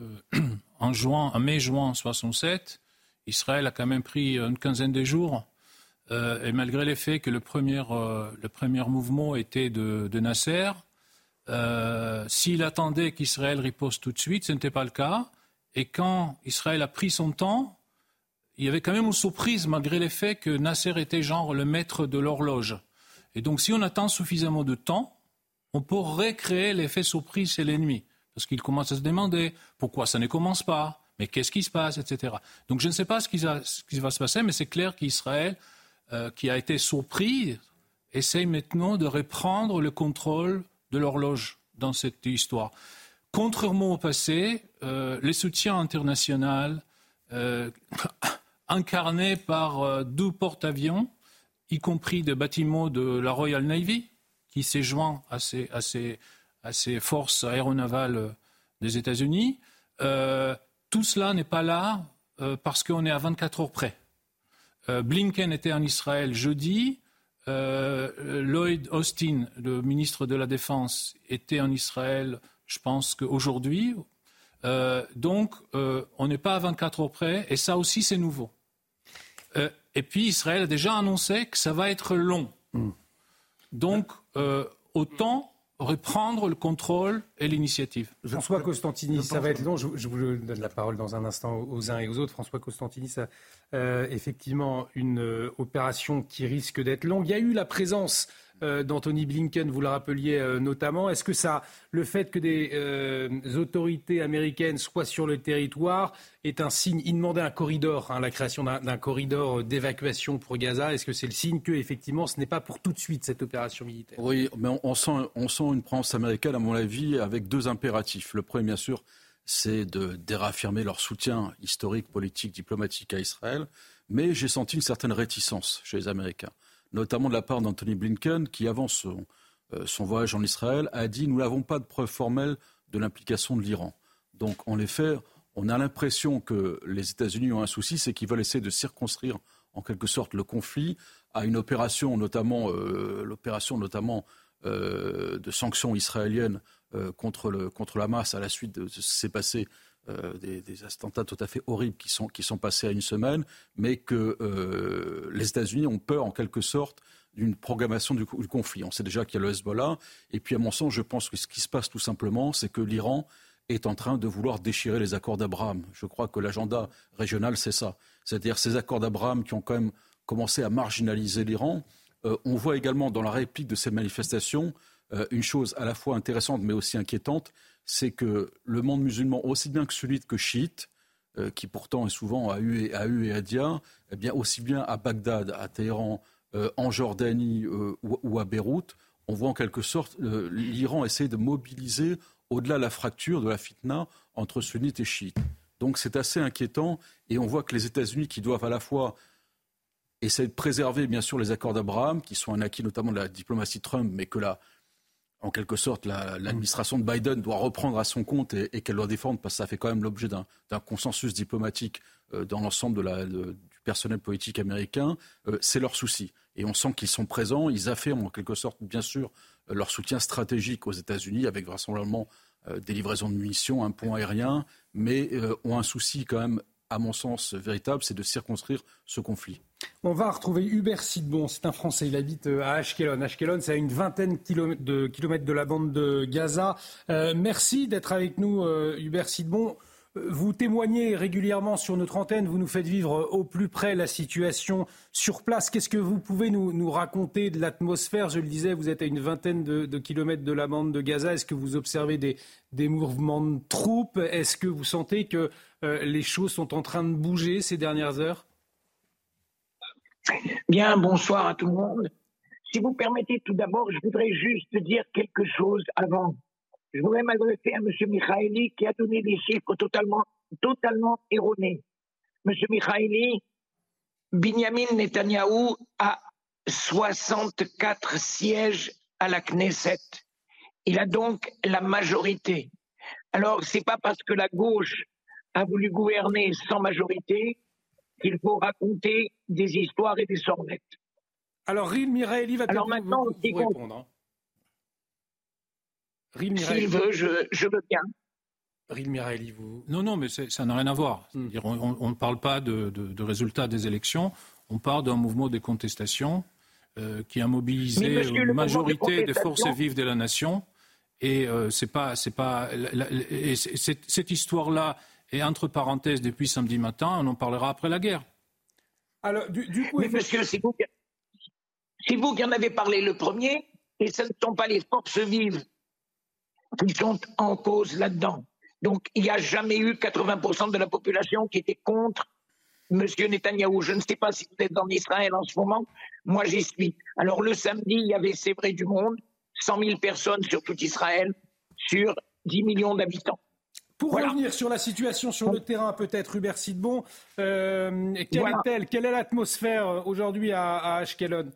euh, en juin, en mai-juin 67, Israël a quand même pris une quinzaine de jours. et malgré les faits que le premier, mouvement était de Nasser, euh, s'il attendait qu'Israël riposte tout de suite, ce n'était pas le cas. Et quand Israël a pris son temps, il y avait quand même une surprise malgré les faits que Nasser était genre le maître de l'horloge. Et donc si on attend suffisamment de temps, on pourrait créer l'effet surprise chez l'ennemi. Parce qu'il commence à se demander pourquoi ça ne commence pas, mais qu'est-ce qui se passe, etc. Donc je ne sais pas ce qui va, se passer, mais c'est clair qu'Israël, euh, qui a été surpris, essaye maintenant de reprendre le contrôle de l'horloge dans cette histoire. Contrairement au passé, euh, les soutiens internationaux euh, incarnés par deux porte-avions, y compris des bâtiments de la Royal Navy, qui s'est joint à ces, forces aéronavales des États-Unis. Euh, tout cela n'est pas là euh, parce qu'on est à 24 heures près. Euh, Blinken était en Israël jeudi. Lloyd Austin, le ministre de la Défense, était en Israël, je pense qu'aujourd'hui. donc, on n'est pas à 24 heures près, et ça aussi, c'est nouveau. et puis, Israël a déjà annoncé que ça va être long. Hmm. Donc, euh, autant reprendre le contrôle et l'initiative. François Costantini, ça va être long. Je, vous donne la parole dans un instant aux uns et aux autres. François Costantini, ça, euh, effectivement, une euh, opération qui risque d'être longue. Il y a eu la présence euh, d'Anthony Blinken, vous le rappeliez euh, notamment. Est-ce que ça, le fait que des euh, autorités américaines soient sur le territoire est un signe Il demandait un corridor, hein, la création d'un corridor d'évacuation pour Gaza. Est-ce que c'est le signe que effectivement ce n'est pas pour tout de suite cette opération militaire? Oui, mais on, sent, on sent une présence américaine, à mon avis, avec deux impératifs. Le premier, bien sûr, c'est de, de réaffirmer leur soutien historique, politique, diplomatique à Israël. Mais j'ai senti une certaine réticence chez les Américains notamment de la part d'Anthony Blinken, qui, avant son, euh, son voyage en Israël, a dit Nous n'avons pas de preuves formelles de l'implication de l'Iran. Donc, en effet, on a l'impression que les États-Unis ont un souci, c'est qu'ils veulent essayer de circonscrire en quelque sorte le conflit à une opération, notamment euh, l'opération notamment euh, de sanctions israéliennes contre, le, contre la masse à la suite de ce qui s'est passé euh, des, attentats tout à fait horribles qui sont, qui sont passés à une semaine, mais que euh, les États-Unis ont peur en quelque sorte d'une programmation du, conflit. On sait déjà qu'il y a le Hezbollah, et puis à mon sens, je pense que ce qui se passe tout simplement, c'est que l'Iran est en train de vouloir déchirer les accords d'Abraham. Je crois que l'agenda régional, c'est ça. C'est-à-dire ces accords d'Abraham qui ont quand même commencé à marginaliser l'Iran. Euh, on voit également dans la réplique de ces manifestations une chose à la fois intéressante mais aussi inquiétante, c'est que le monde musulman, aussi bien que sunnite que chiite, euh, qui pourtant est souvent à U et à, U et à Dia, eh bien aussi bien à Bagdad, à Téhéran, euh, en Jordanie euh, ou, à Beyrouth, on voit en quelque sorte l'Iran essayer de mobiliser au-delà de la fracture de la fitna entre sunnites et chiites. Donc c'est assez inquiétant et on voit que les États-Unis qui doivent à la fois essayer de préserver bien sûr les accords d'Abraham, qui sont un acquis notamment de la diplomatie Trump, mais que la, en quelque sorte, l'administration de Biden doit reprendre à son compte et, qu'elle doit défendre, parce que ça fait quand même l'objet d'un consensus diplomatique euh, dans l'ensemble du personnel politique américain, euh, c'est leur souci. Et on sent qu'ils sont présents, ils affirment en quelque sorte, bien sûr, euh, leur soutien stratégique aux États-Unis, avec vraisemblablement des livraisons de munitions, un pont aérien, mais ont un souci quand même à mon sens, véritable, c'est de circonscrire ce conflit. On va retrouver Hubert Sidbon, c'est un Français, il habite euh, à Ashkelon. Ashkelon, c'est à une vingtaine de kilomètres de la bande de Gaza. Euh, merci d'être avec nous, euh, Hubert Sidbon. Vous témoignez régulièrement sur notre antenne, vous nous faites vivre au plus près la situation sur place. Qu'est-ce que vous pouvez nous, raconter de l'atmosphère? Je le disais, vous êtes à une vingtaine de, kilomètres de la bande de Gaza. Est-ce que vous observez des, des mouvements de troupes? Est-ce que vous sentez que les choses sont en train de bouger ces dernières heures? Bien, bonsoir à tout le monde. Si vous permettez, tout d'abord, je voudrais juste dire quelque chose avant je voudrais m'adresser à M. Mikhaili qui a donné des chiffres totalement, totalement erronés. M. Mikhaili, Binyamin Netanyahou a 64 sièges à la Knesset. Il a donc la majorité. Alors, c'est pas parce que la gauche a voulu gouverner sans majorité qu'il faut raconter des histoires et des sornettes. Alors, Ril Miraeli va Alors maintenant, vous, répondre. Hein. S'il veut, je, veux bien. Ril vous. Non, non, mais ça n'a rien à voir. Hmm. On ne parle pas de, résultats des élections, on parle d'un mouvement de contestation euh, qui a mobilisé une majorité des forces vives de la nation. Et euh, c'est pas, c'est pas, cette histoire-là est entre parenthèses depuis samedi matin. On en parlera après la guerre. Alors, du, coup, Mais monsieur, c'est vous, vous qui en avez parlé le premier. Et ce ne sont pas les forces vives qui sont en cause là-dedans. Donc il n'y a jamais eu 80% de la population qui était contre M. Netanyahou. Je ne sais pas si vous êtes en Israël en ce moment. Moi, j'y suis. Alors le samedi, il y avait, c'est vrai, du monde. 100 000 personnes sur tout Israël, sur 10 millions d'habitants. Pour revenir sur la situation sur le terrain, peut-être, Hubert Sidbon, euh, quelle est-elle? Quelle est l'atmosphère euh, aujourd'hui à, à Ashkelon?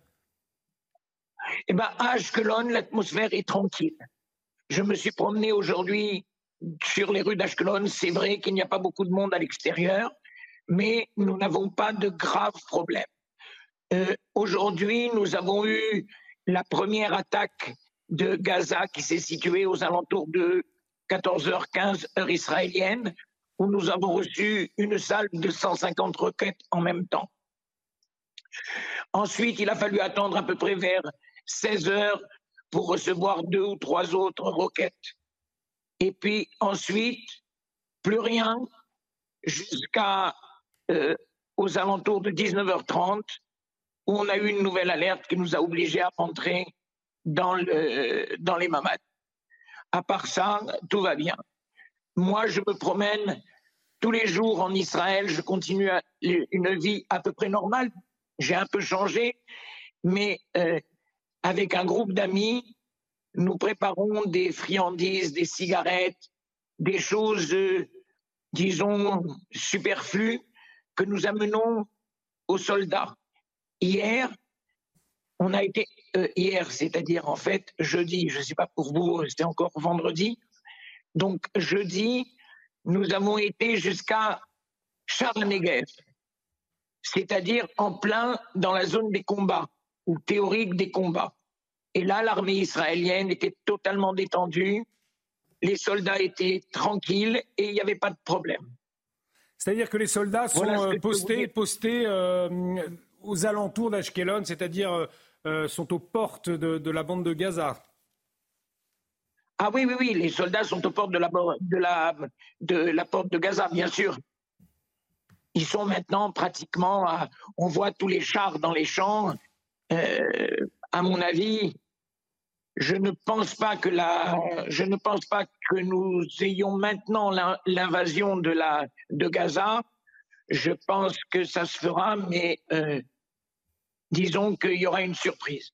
Eh bien, à Ashkelon, l'atmosphère est tranquille. Je me suis promené aujourd'hui sur les rues d'Ashkelon. C'est vrai qu'il n'y a pas beaucoup de monde à l'extérieur, mais nous n'avons pas de graves problèmes. Euh, aujourd'hui, nous avons eu la première attaque de Gaza qui s'est située aux alentours de 14h15 heure israélienne, où nous avons reçu une salle de 150 requêtes en même temps. Ensuite, il a fallu attendre à peu près vers 16 heures pour recevoir deux ou trois autres requêtes. Et puis ensuite, plus rien jusqu'à euh, aux alentours de 19h30, où on a eu une nouvelle alerte qui nous a obligés à rentrer dans, dans les mamades. À part ça, tout va bien. Moi, je me promène tous les jours en Israël. Je continue une vie à peu près normale. J'ai un peu changé, mais euh, avec un groupe d'amis, nous préparons des friandises, des cigarettes, des choses, euh, disons, superflues que nous amenons aux soldats. Hier, on a été euh, hier, c'est-à-dire en fait jeudi, je ne sais pas pour vous, c'était encore vendredi. Donc jeudi, nous avons été jusqu'à Charles Negev, c'est-à-dire en plein dans la zone des combats ou théorique des combats. Et là, l'armée israélienne était totalement détendue, les soldats étaient tranquilles et il n'y avait pas de problème. C'est-à-dire que les soldats sont euh, postés, postés euh, aux alentours d'Ashkelon, c'est-à-dire euh, sont aux portes de, la bande de Gaza. Ah oui, oui, oui, les soldats sont aux portes de la, de la, de la porte de Gaza, bien sûr. Ils sont maintenant pratiquement, on voit tous les chars dans les champs. Euh, à mon avis, je ne pense pas que la, je ne pense pas que nous ayons maintenant l'invasion de la de Gaza. Je pense que ça se fera, mais euh, disons qu'il y aura une surprise.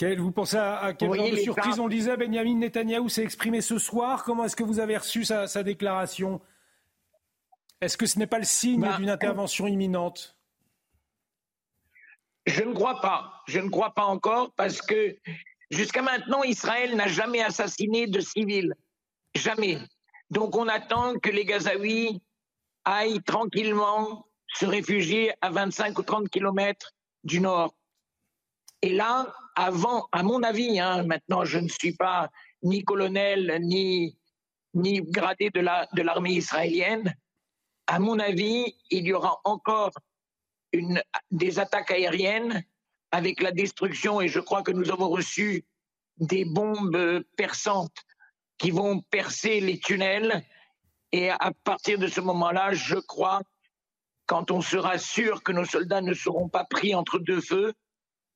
vous pensez à, quelle genre de surprise On le disait, Benjamin Netanyahou s'est exprimé ce soir. Comment est-ce que vous avez reçu sa, déclaration? Est-ce que ce n'est pas le signe bah, d'une intervention imminente? Je ne crois pas. Je ne crois pas encore parce que jusqu'à maintenant, Israël n'a jamais assassiné de civils. Jamais. Donc on attend que les Gazaouis aillent tranquillement se réfugier à 25 ou 30 kilomètres du Nord. Et là, avant, à mon avis, hein, maintenant je ne suis pas ni colonel ni, ni gradé de l'armée la, de israélienne, à mon avis, il y aura encore une, des attaques aériennes avec la destruction, et je crois que nous avons reçu des bombes perçantes qui vont percer les tunnels. Et à partir de ce moment-là, je crois quand on sera sûr que nos soldats ne seront pas pris entre deux feux,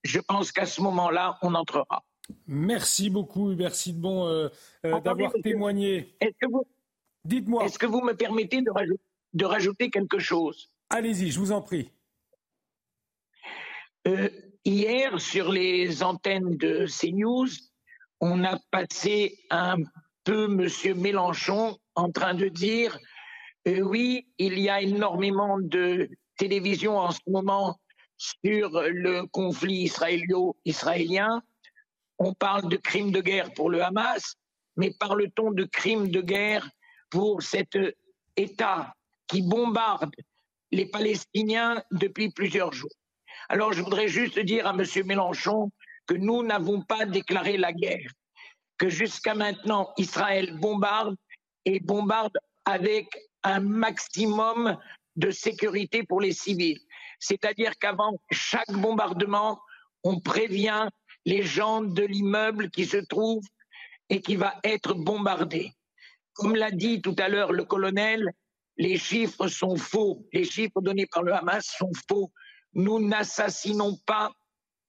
je pense qu'à ce moment-là, on entrera. Merci beaucoup, Hubert Sidbon, euh, euh, d'avoir témoigné. Dites-moi. Est-ce que vous me permettez de, rajouter quelque chose? Allez-y, je vous en prie. Euh, hier, sur les antennes de CNews, on a passé un peu M. Mélenchon en train de dire euh, oui, il y a énormément de télévision en ce moment sur le conflit israélo-israélien. On parle de crimes de guerre pour le Hamas, mais parle-t-on de crimes de guerre pour cet État qui bombarde les Palestiniens depuis plusieurs jours? Alors je voudrais juste dire à M. Mélenchon que nous n'avons pas déclaré la guerre, que jusqu'à maintenant Israël bombarde et bombarde avec un maximum de sécurité pour les civils. C'est-à-dire qu'avant chaque bombardement, on prévient les gens de l'immeuble qui se trouve et qui va être bombardé. Comme l'a dit tout à l'heure le colonel, les chiffres sont faux. Les chiffres donnés par le Hamas sont faux. Nous n'assassinons pas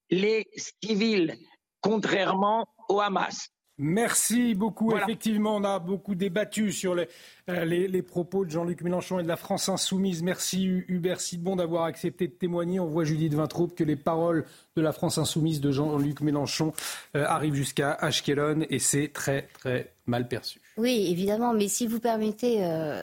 les civils. contrairement au Hamas. Merci beaucoup. Effectivement, on a beaucoup débattu sur les, euh, les, propos de Jean-Luc Mélenchon et de la France insoumise. Merci Hubert Sidbon d'avoir accepté de témoigner. On voit Judith Vintraube que les paroles de la France insoumise de Jean-Luc Mélenchon euh, arrivent jusqu'à Ashkelon et c'est très très mal perçu. Oui, évidemment, mais si vous permettez, euh,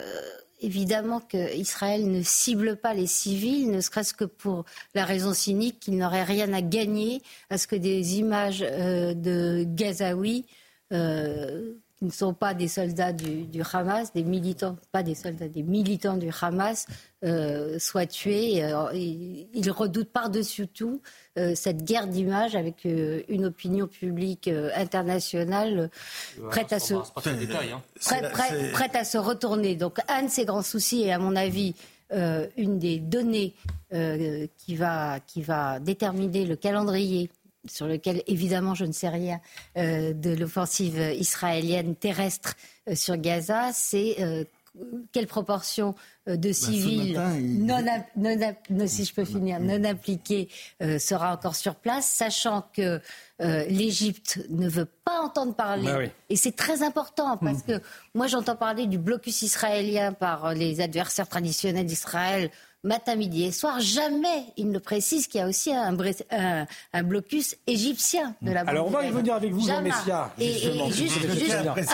évidemment qu'Israël ne cible pas les civils, ne serait-ce que pour la raison cynique qu'il n'aurait rien à gagner à ce que des images de Gazaouis euh, qui ne sont pas des soldats du, Hamas, des militants, pas des soldats, des militants du Hamas, euh, soient tués. Euh, ils redoutent par-dessus tout cette guerre d'image avec une opinion publique internationale prête à, se, hein. prête, à se retourner. Donc un de ces grands soucis, et à mon avis, une des données qui, va, qui va déterminer le calendrier sur lequel évidemment je ne sais rien euh, de l'offensive israélienne terrestre euh, sur Gaza, c'est euh, quelle proportion de bah, civils non, non, si je peux finir, non impliqués sera encore sur place, sachant que l'Égypte ne veut pas entendre parler. Bah Et c'est très important parce que moi j'entends parler du blocus israélien par les adversaires traditionnels d'Israël matin, midi et soir. Jamais il ne précise qu'il y a aussi un, un, blocus égyptien de la Alors on va y venir avec vous, Jean Messia. Et, juste,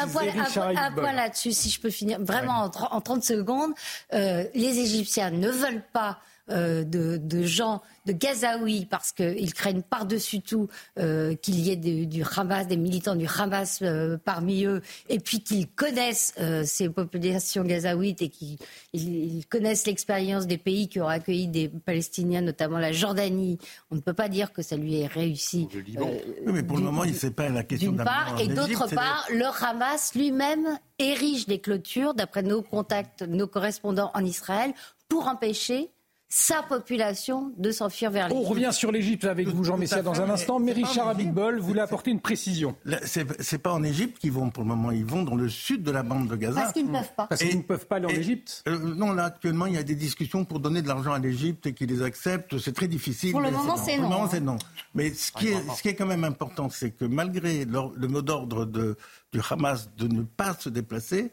un point, là-dessus, si je peux finir, vraiment en, 30 secondes. Euh, les Égyptiens ne veulent pas euh, de, gens, de Gazaouis, parce qu'ils craignent par-dessus tout euh, qu'il y ait du Hamas, des militants du Hamas euh, parmi eux, et puis qu'ils connaissent ces populations gazaouites et qu'ils connaissent l'expérience des pays qui ont accueilli des Palestiniens, notamment la Jordanie. On ne peut pas dire que ça lui ait réussi. oui, mais pour le moment, il ne sait pas la question D'une part, et d'autre part, le Hamas lui-même érige des clôtures, d'après nos contacts, nos correspondants en Israël, pour empêcher sa population de s'enfuir vers l'Égypte. On revient sur l'Égypte avec vous, Jean Messia, dans un instant. Mais Richard Abitbol voulait apporter une précision. C'est pas en Égypte qu'ils vont pour le moment, ils vont dans le sud de la bande de Gaza. Parce qu'ils ne peuvent pas. Parce qu'ils ne peuvent pas aller en Égypte euh, Non, là, actuellement, il y a des discussions pour donner de l'argent à l'Égypte et qu'ils les acceptent. C'est très difficile. Pour le moment, c'est non. Pour c'est non. Mais ce qui, est, ce qui est quand même important, c'est que malgré le mot d'ordre du Hamas de ne pas se déplacer,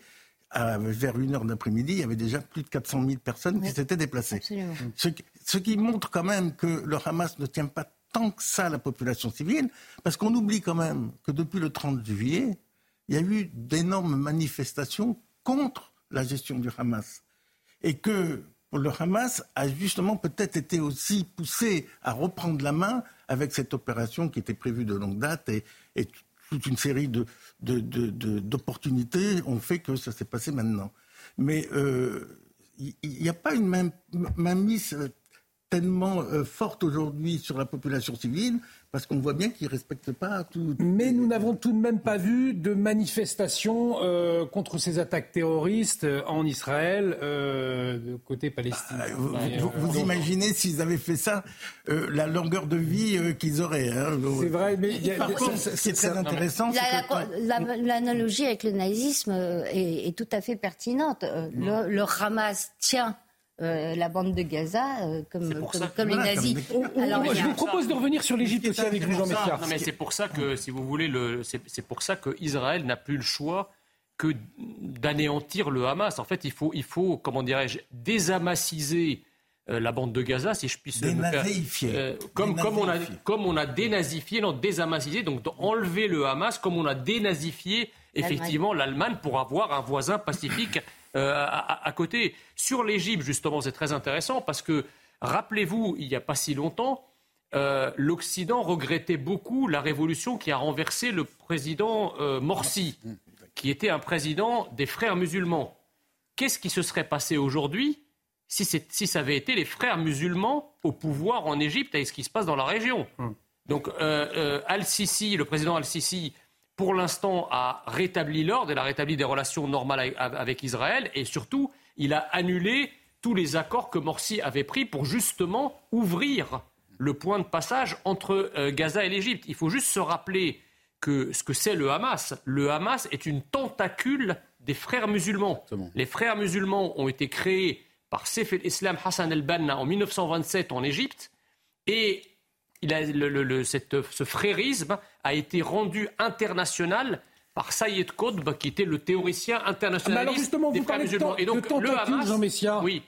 vers une heure d'après-midi, il y avait déjà plus de 400 000 personnes qui s'étaient déplacées. Ce, qui montre quand même que le Hamas ne tient pas tant que ça la population civile, parce qu'on oublie quand même que depuis le 30 juillet, il y a eu d'énormes manifestations contre la gestion du Hamas. Et que le Hamas a justement peut-être été aussi poussé à reprendre la main avec cette opération qui était prévue de longue date et, et toute une série de, d'opportunités ont fait que ça s'est passé maintenant. Mais euh, il n'y a pas une même, mise tellement euh, forte aujourd'hui sur la population civile parce qu'on voit bien qu'ils ne respectent pas tout. Mais nous n'avons tout de même pas vu de manifestation euh, contre ces attaques terroristes euh, en Israël, euh, de côté palestinien. Bah, vous, imaginez s'ils avaient fait ça, la longueur de vie qu'ils auraient. Hein, c'est vrai, mais c'est très intéressant. L'analogie avec le nazisme est, tout à fait pertinente. Le, le Hamas tient euh, la bande de Gaza, euh, comme, comme, les nazis. je vous propose de revenir sur l'Égypte aussi avec Jean mais c'est pour ça que, si vous voulez, c'est pour ça qu'Israël n'a plus le choix que d'anéantir le Hamas. En fait, il faut, il faut comment dirais-je, désamassiser euh, la bande de Gaza, si je puisse me faire. comme, comme, on a, comme on a dénazifié, non, désamassisé, donc enlever le Hamas, comme on a dénazifié effectivement l'Allemagne pour avoir un voisin pacifique euh, à, côté. Sur l'Égypte, justement, c'est très intéressant parce que, rappelez-vous, il n'y a pas si longtemps, euh, l'Occident regrettait beaucoup la révolution qui a renversé le président euh, Morsi, qui était un président des frères musulmans. Qu'est-ce qui se serait passé aujourd'hui si, si, ça avait été les frères musulmans au pouvoir en Égypte avec ce qui se passe dans la région? Hum. Donc, Al-Sisi, le président Al-Sisi, pour l'instant, a rétabli l'ordre, il a rétabli des relations normales avec Israël et surtout, il a annulé tous les accords que Morsi avait pris pour justement ouvrir le point de passage entre euh, Gaza et l'Égypte. Il faut juste se rappeler que ce que c'est le Hamas. Le Hamas est une tentacule des frères musulmans. Les frères musulmans ont été créés par Saif el-Islam Hassan el-Banna en 1927 en Égypte et ce frérisme a été rendu international par Saïd Qutb, qui était le théoricien internationaliste alors justement, des vous parlez musulmans. Et donc, le Hamas, Jean Messia, oui.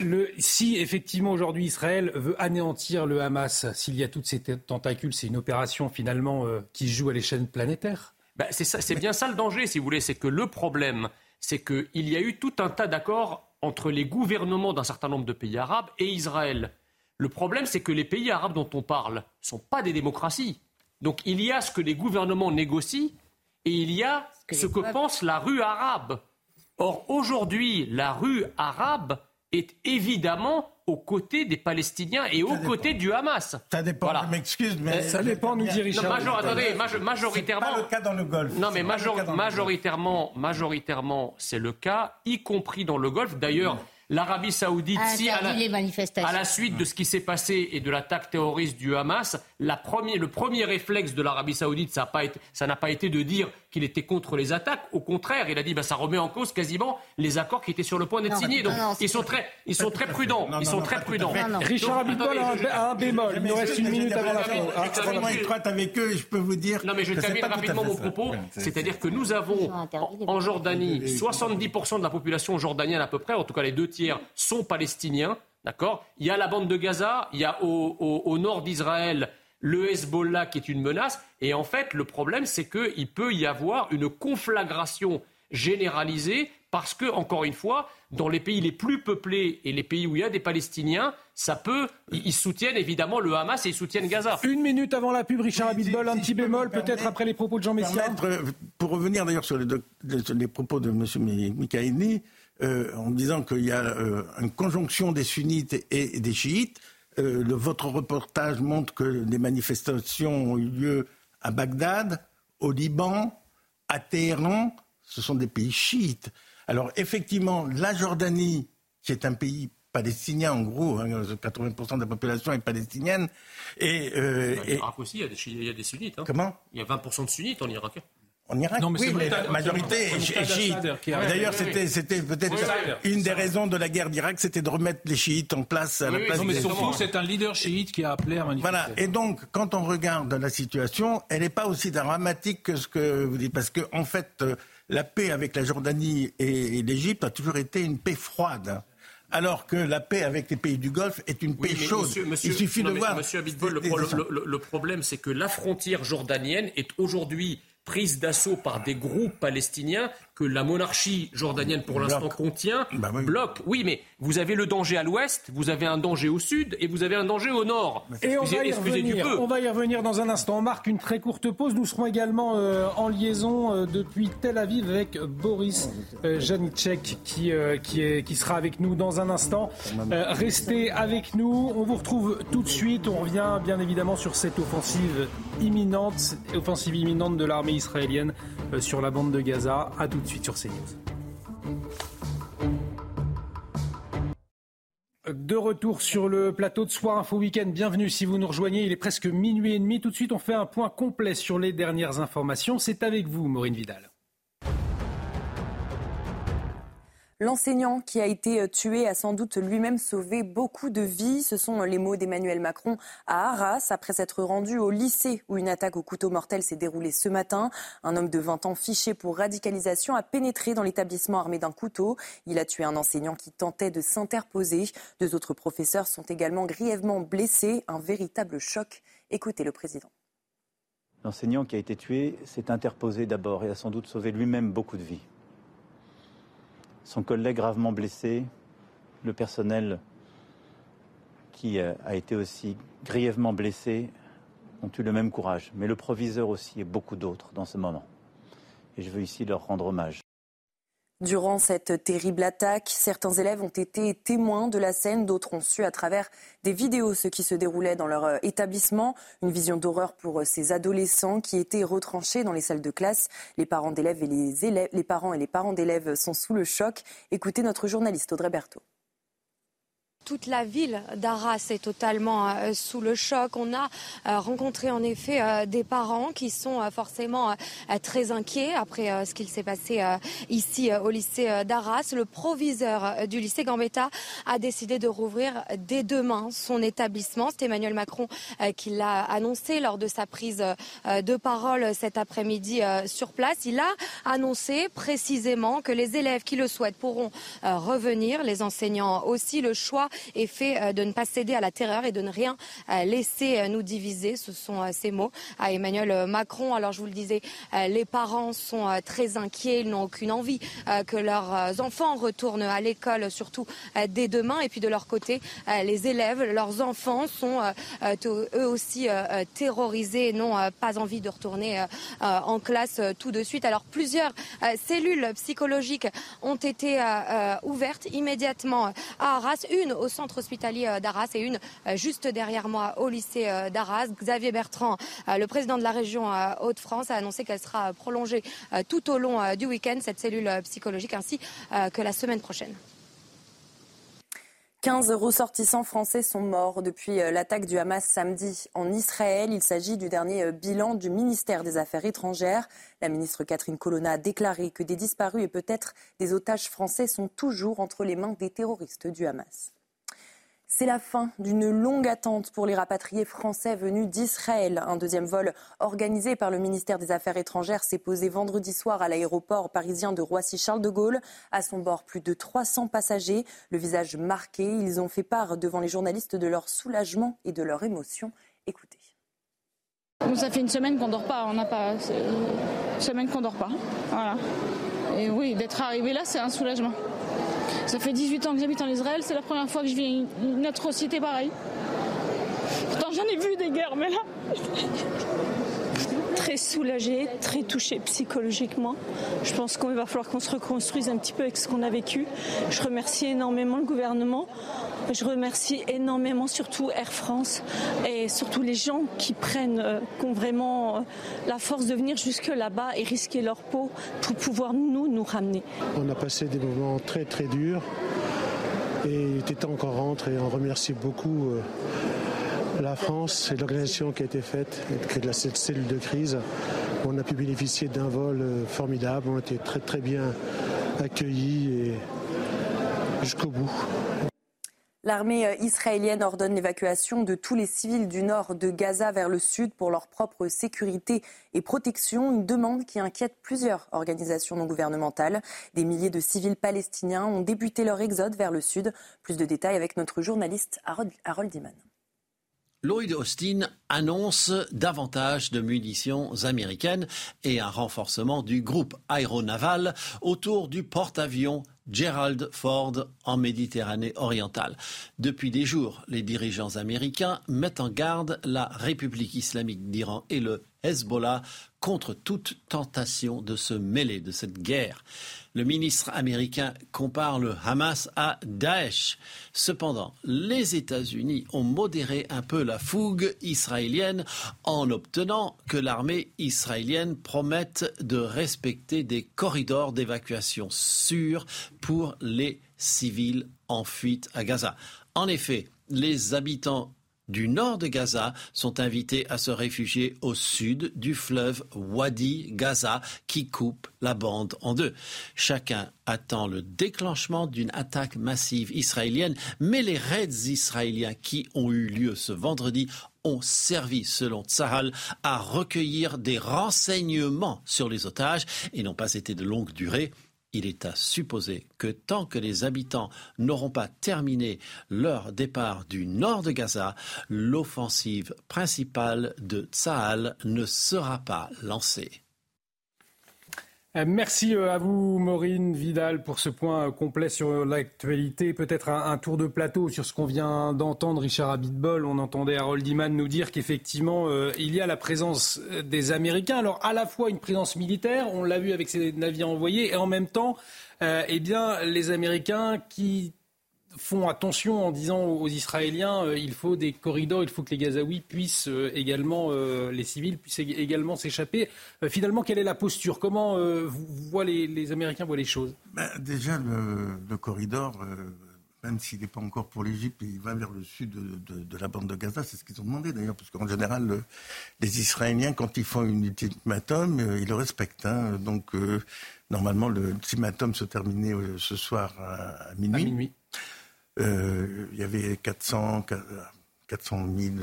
Le, si effectivement aujourd'hui Israël veut anéantir le Hamas, s'il y a toutes ces tentacules, c'est une opération finalement euh, qui joue à l'échelle planétaire ben, C'est bien ça le danger, si vous voulez. C'est que le problème, c'est qu'il y a eu tout un tas d'accords entre les gouvernements d'un certain nombre de pays arabes et Israël. Le problème, c'est que les pays arabes dont on parle ne sont pas des démocraties. Donc il y a ce que les gouvernements négocient et il y a ce que, pense la rue arabe. Or, aujourd'hui, la rue arabe est évidemment aux côtés des Palestiniens et aux côtés du Hamas. Ça dépend, voilà. je m'excuse, mais... Ça dépend, nous dit Richard. Non, attendez, majoritairement... C'est pas le cas dans le Golfe. Non, mais majoritairement, majoritairement, c'est le cas, y compris dans le Golfe. D'ailleurs, l'Arabie saoudite, si à la, suite de ce qui s'est passé et de l'attaque terroriste du Hamas, la le premier réflexe de l'Arabie saoudite, ça n'a pas, été de dire qu'il était contre les attaques. Au contraire, il a dit bah, ça remet en cause quasiment les accords qui étaient sur le point d'être signés. Donc ils, sont très, ils sont très prudents. ils sont très prudents. Richard Abitbol a un bémol. Il nous reste une minute avant la fin. Je suis extrêmement étroite avec eux et je peux vous dire. Non, mais je termine rapidement mon propos. C'est-à-dire que nous avons en Jordanie 70% de la population jordanienne à peu près, en tout cas les deux tiers, sont palestiniens. D'accord? Il y a la bande de Gaza, il y a au nord d'Israël le Hezbollah qui est une menace. Et en fait, le problème, c'est qu'il peut y avoir une conflagration généralisée parce que, encore une fois, dans les pays les plus peuplés et les pays où il y a des Palestiniens, ça peut. Ils soutiennent évidemment le Hamas et ils soutiennent Gaza. Une minute avant la pub, Richard Abitbol, un petit bémol, peut-être après les propos de Jean Messia. Pour revenir d'ailleurs sur, les, propos de M. Mikaïni, euh, en disant qu'il y a euh, une conjonction des sunnites et des chiites, euh, votre reportage montre que des manifestations ont eu lieu à Bagdad, au Liban, à Téhéran. Ce sont des pays chiites. Alors effectivement, la Jordanie, qui est un pays palestinien en gros, 80% hein, de la population est palestinienne. Et, euh, Irak aussi, il y a des, sunnites. Hein. Comment? Il y a 20% de sunnites en Irak. En Irak, non, mais oui, mais la majorité est chiite. D'ailleurs, c'était peut-être une des raisons de la guerre d'Irak, c'était de remettre les chiites en place à la place non, mais surtout, c'est un leader chiite qui a appelé à manifester. Voilà. Et donc, quand on regarde la situation, elle n'est pas aussi dramatique que ce que vous dites, parce que en fait, euh, la paix avec la Jordanie et l'Égypte a toujours été une paix froide alors que la paix avec les pays du Golfe est une paix chaude. Il suffit de voir. Monsieur Abitbol, le, problème, c'est que la frontière jordanienne est aujourd'hui prise d'assaut par des groupes palestiniens que la monarchie jordanienne pour l'instant contient, bah bloque. Oui, mais vous avez le danger à l'ouest, vous avez un danger au sud et vous avez un danger au nord. Et on va, y revenir, on va y revenir dans un instant. On marque une très courte pause. Nous serons également euh, en liaison euh, depuis Tel Aviv avec Boris euh, Janicek qui, qui, qui, sera avec nous dans un instant. restez avec nous. On vous retrouve tout de suite. On revient bien évidemment sur cette offensive imminente, offensive imminente de l'armée israélienne sur la bande de Gaza. À tout de suite sur. De retour sur le plateau de Soir Info Week-end. Bienvenue si vous nous rejoignez. Il est presque minuit et demi. Tout de suite, on fait un point complet sur les dernières informations. C'est avec vous, Maureen Vidal. L'enseignant qui a été euh, tué a sans doute lui-même sauvé beaucoup de vies. Ce sont les mots d'Emmanuel Macron à Arras après s'être rendu au lycée où une attaque au couteau mortel s'est déroulée ce matin. Un homme de 20 ans fiché pour radicalisation a pénétré dans l'établissement armé d'un couteau. Il a tué un enseignant qui tentait de s'interposer. Deux autres professeurs sont également grièvement blessés. Un véritable choc. Écoutez le président. L'enseignant qui a été tué s'est interposé d'abord et a sans doute sauvé lui-même beaucoup de vies son collègue gravement blessé, le personnel qui euh, a été aussi grièvement blessé ont eu le même courage, mais le proviseur aussi et beaucoup d'autres dans ce moment. Et je veux ici leur rendre hommage. Durant cette terrible attaque, certains élèves ont été témoins de la scène, d'autres ont su à travers des vidéos ce qui se déroulait dans leur euh, établissement. Une vision d'horreur pour euh, ces adolescents qui étaient retranchés dans les salles de classe. Les parents d'élèves et les, élèves, les parents et les parents d'élèves sont sous le choc. Écoutez notre journaliste Audrey Berthaud. Toute la ville d'Arras est totalement euh, sous le choc. On a euh, rencontré en effet euh, des parents qui sont forcément très inquiets après ce qu'il s'est passé ici au lycée d'Arras. Le proviseur du lycée Gambetta a décidé de rouvrir dès demain son établissement. C'est Emmanuel Macron qui l'a annoncé lors de sa prise de parole cet après-midi sur place. Il a annoncé précisément que les élèves qui le souhaitent pourront revenir, les enseignants aussi. Le choix est fait euh, de ne pas céder à la terreur et de ne rien euh, laisser euh, nous diviser. Ce sont ces mots à Emmanuel Macron. Alors je vous le disais, les parents sont très inquiets, ils n'ont aucune envie que leurs enfants retournent à l'école, surtout dès demain. Et puis de leur côté, les élèves, leurs enfants sont eux aussi terrorisés et n'ont pas envie de retourner en classe tout de suite. Alors plusieurs cellules psychologiques ont été ouvertes immédiatement à Arras, une au centre hospitalier euh, d'Arras et une euh, juste derrière moi au lycée euh, d'Arras. Xavier Bertrand, le président de la région Hauts-de-France, a annoncé qu'elle sera prolongée tout au long du week-end, cette cellule psychologique, ainsi que la semaine prochaine. 15 ressortissants français sont morts depuis l'attaque du Hamas samedi en Israël. Il s'agit du dernier bilan du ministère des Affaires étrangères. La ministre Catherine Colonna a déclaré que des disparus et peut-être des otages français sont toujours entre les mains des terroristes du Hamas. C'est la fin d'une longue attente pour les rapatriés français venus d'Israël. Un deuxième vol organisé par le ministère des Affaires étrangères s'est posé vendredi soir à l'aéroport parisien de Roissy-Charles de Gaulle. À son bord, plus de 300 passagers, le visage marqué. Ils ont fait part devant les journalistes de leur soulagement et de leur émotion. Écoutez. ça fait une semaine qu'on dort pas. On n'a pas une semaine qu'on dort pas. Voilà. Et oui, d'être arrivé là, c'est un soulagement. Ça fait 18 ans que j'habite en Israël, c'est la première fois que je vis une, atrocité pareille. Pourtant j'en ai vu des guerres, mais là... très soulagée, très touchée psychologiquement. Je pense qu'il va falloir qu'on se reconstruise un petit peu avec ce qu'on a vécu. Je remercie énormément le gouvernement. Je remercie énormément surtout Air France et surtout les gens qui prennent, euh, qui ont vraiment euh, la force de venir jusque là-bas et risquer leur peau pour pouvoir nous, nous ramener. On a passé des moments très très durs et il était temps qu'on rentre et on remercie beaucoup euh, la France et l'organisation qui a été faite, de cette cellule de crise. On a pu bénéficier d'un vol formidable, on a été très très bien accueillis jusqu'au bout. L'armée euh, israélienne ordonne l'évacuation de tous les civils du nord de Gaza vers le sud pour leur propre sécurité et protection, une demande qui inquiète plusieurs organisations non gouvernementales. Des milliers de civils palestiniens ont débuté leur exode vers le sud. Plus de détails avec notre journaliste Harold Diman. Lloyd Austin annonce davantage de munitions américaines et un renforcement du groupe aéronaval autour du porte-avions Gerald Ford en Méditerranée orientale. Depuis des jours, les dirigeants américains mettent en garde la République islamique d'Iran et le Hezbollah contre toute tentation de se mêler de cette guerre. Le ministre américain compare le Hamas à Daesh. Cependant, les États-Unis ont modéré un peu la fougue israélienne en obtenant que l'armée israélienne promette de respecter des corridors d'évacuation sûrs pour les civils en fuite à Gaza. En effet, les habitants du nord de Gaza sont invités à se réfugier au sud du fleuve Wadi Gaza qui coupe la bande en deux. Chacun attend le déclenchement d'une attaque massive israélienne, mais les raids israéliens qui ont eu lieu ce vendredi ont servi, selon Tsahal, à recueillir des renseignements sur les otages et n'ont pas été de longue durée il est à supposer que tant que les habitants n'auront pas terminé leur départ du nord de Gaza, l'offensive principale de Tsahal ne sera pas lancée. Euh, merci euh, à vous, Maureen Vidal, pour ce point complet sur l'actualité. Peut-être un, tour de plateau sur ce qu'on vient d'entendre, Richard Abitbol. On entendait Harold Iman nous dire qu'effectivement, euh, il y a la présence des Américains. Alors, à la fois une présence militaire, on l'a vu avec ces navires envoyés, et en même temps, eh bien, les Américains qui font attention en disant aux Israéliens euh, il faut des corridors, il faut que les Gazaouis puissent euh, également, euh, les civils puissent également s'échapper. finalement, quelle est la posture? Comment les, les, Américains voient les choses? Ben, Déjà, le, corridor, même s'il n'est pas encore pour l'Égypte, il va vers le sud de, la bande de Gaza. C'est ce qu'ils ont demandé d'ailleurs, parce qu'en général, les Israéliens, quand ils font une ultimatum, euh, ils le respectent. Hein. Donc, euh, normalement, le ultimatum se terminait euh, ce soir à, minuit. Il y avait 400, 400 000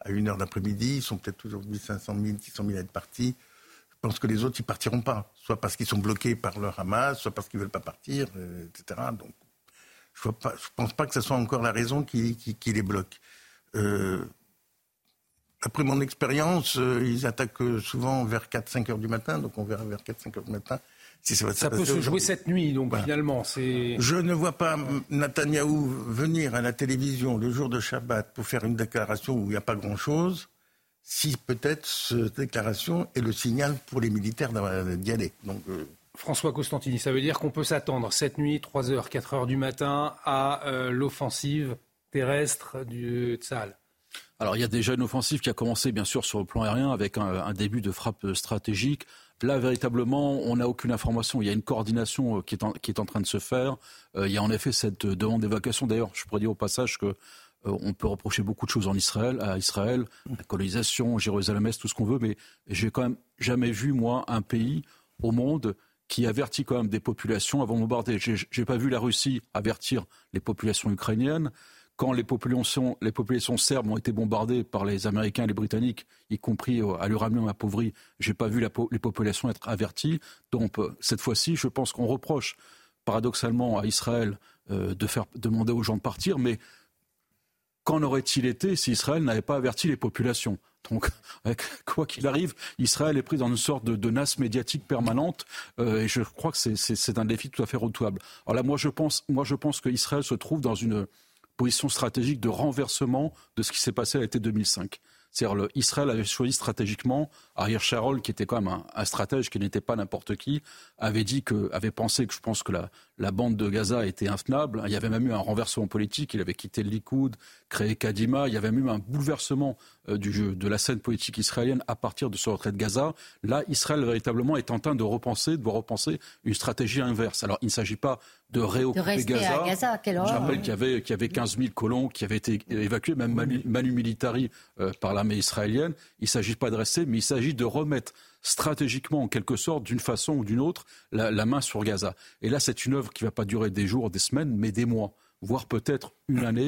à une heure d'après-midi. Ils sont peut-être aujourd'hui 500 000, 600 000 à être partis. Je pense que les autres, ils partiront pas. Soit parce qu'ils sont bloqués par le Hamas, soit parce qu'ils veulent pas partir, etc. Donc, je ne pense pas que ce soit encore la raison qui, les bloque. Euh, après mon expérience, euh, ils attaquent souvent vers 4-5 heures du matin, donc on verra vers 4-5 heures du matin si ça va Ça peut se jouer cette nuit, donc finalement. Je ne vois pas Netanyahou venir à la télévision le jour de Shabbat pour faire une déclaration où il n'y a pas grand-chose, si peut-être cette déclaration est le signal pour les militaires d'y aller. Donc, euh, François Costantini, ça veut dire qu'on peut s'attendre cette nuit, 3h, 4h du matin, à euh, l'offensive terrestre du Tsal alors il y a déjà une offensive qui a commencé bien sûr sur le plan aérien avec un, début de frappe stratégique. Là véritablement on n'a aucune information. Il y a une coordination euh, qui est en, qui est en train de se faire. Euh, il y a en effet cette demande d'évacuation. D'ailleurs je pourrais dire au passage que on peut reprocher beaucoup de choses en Israël, à Israël, la colonisation, Jérusalem-Est, tout ce qu'on veut, mais j'ai quand même jamais vu moi un pays au monde qui avertit quand même des populations avant de bombarder. Je n'ai pas vu la Russie avertir les populations ukrainiennes. Quand les populations, les populations serbes ont été bombardées par les Américains et les Britanniques, y compris euh, à l'uranium appauvri, j'ai pas vu les populations être averties. Donc euh, cette fois-ci, je pense qu'on reproche paradoxalement à Israël euh, de faire demander aux gens de partir, mais qu'en aurait-il été si Israël n'avait pas averti les populations? Donc, quoi qu'il arrive, Israël est pris dans une sorte de, de nasse médiatique permanente, et je crois que c'est un défi tout à fait redouable. Alors là, moi, je pense, moi, je pense qu'Israël se trouve dans une position stratégique de renversement de ce qui s'est passé à l'été 2005. C'est-à-dire Israël avait choisi stratégiquement, Ariel Sharon, qui était quand même un, stratège qui n'était pas n'importe qui, avait dit que, avait pensé que je pense que la, la bande de Gaza était intenable. Il y avait même eu un renversement politique. Il avait quitté le Likoud, créé Kadima. Il y avait même eu un bouleversement euh, de la scène politique israélienne à partir de ce retrait de Gaza. Là, Israël véritablement est en train de repenser, de repenser une stratégie inverse. Alors, il ne s'agit pas de réoccuper Gaza. Gaza Je rappelle qu'il y, avait, qu'il y avait 15 000 colons qui avaient été évacués, même manu, militari euh, par l'armée israélienne. Il ne s'agit pas de rester, mais il s'agit de remettre stratégiquement, en quelque sorte, d'une façon ou d'une autre, la, main sur Gaza. Et là, c'est une œuvre qui ne va pas durer des jours, des semaines, mais des mois, voire peut-être une année.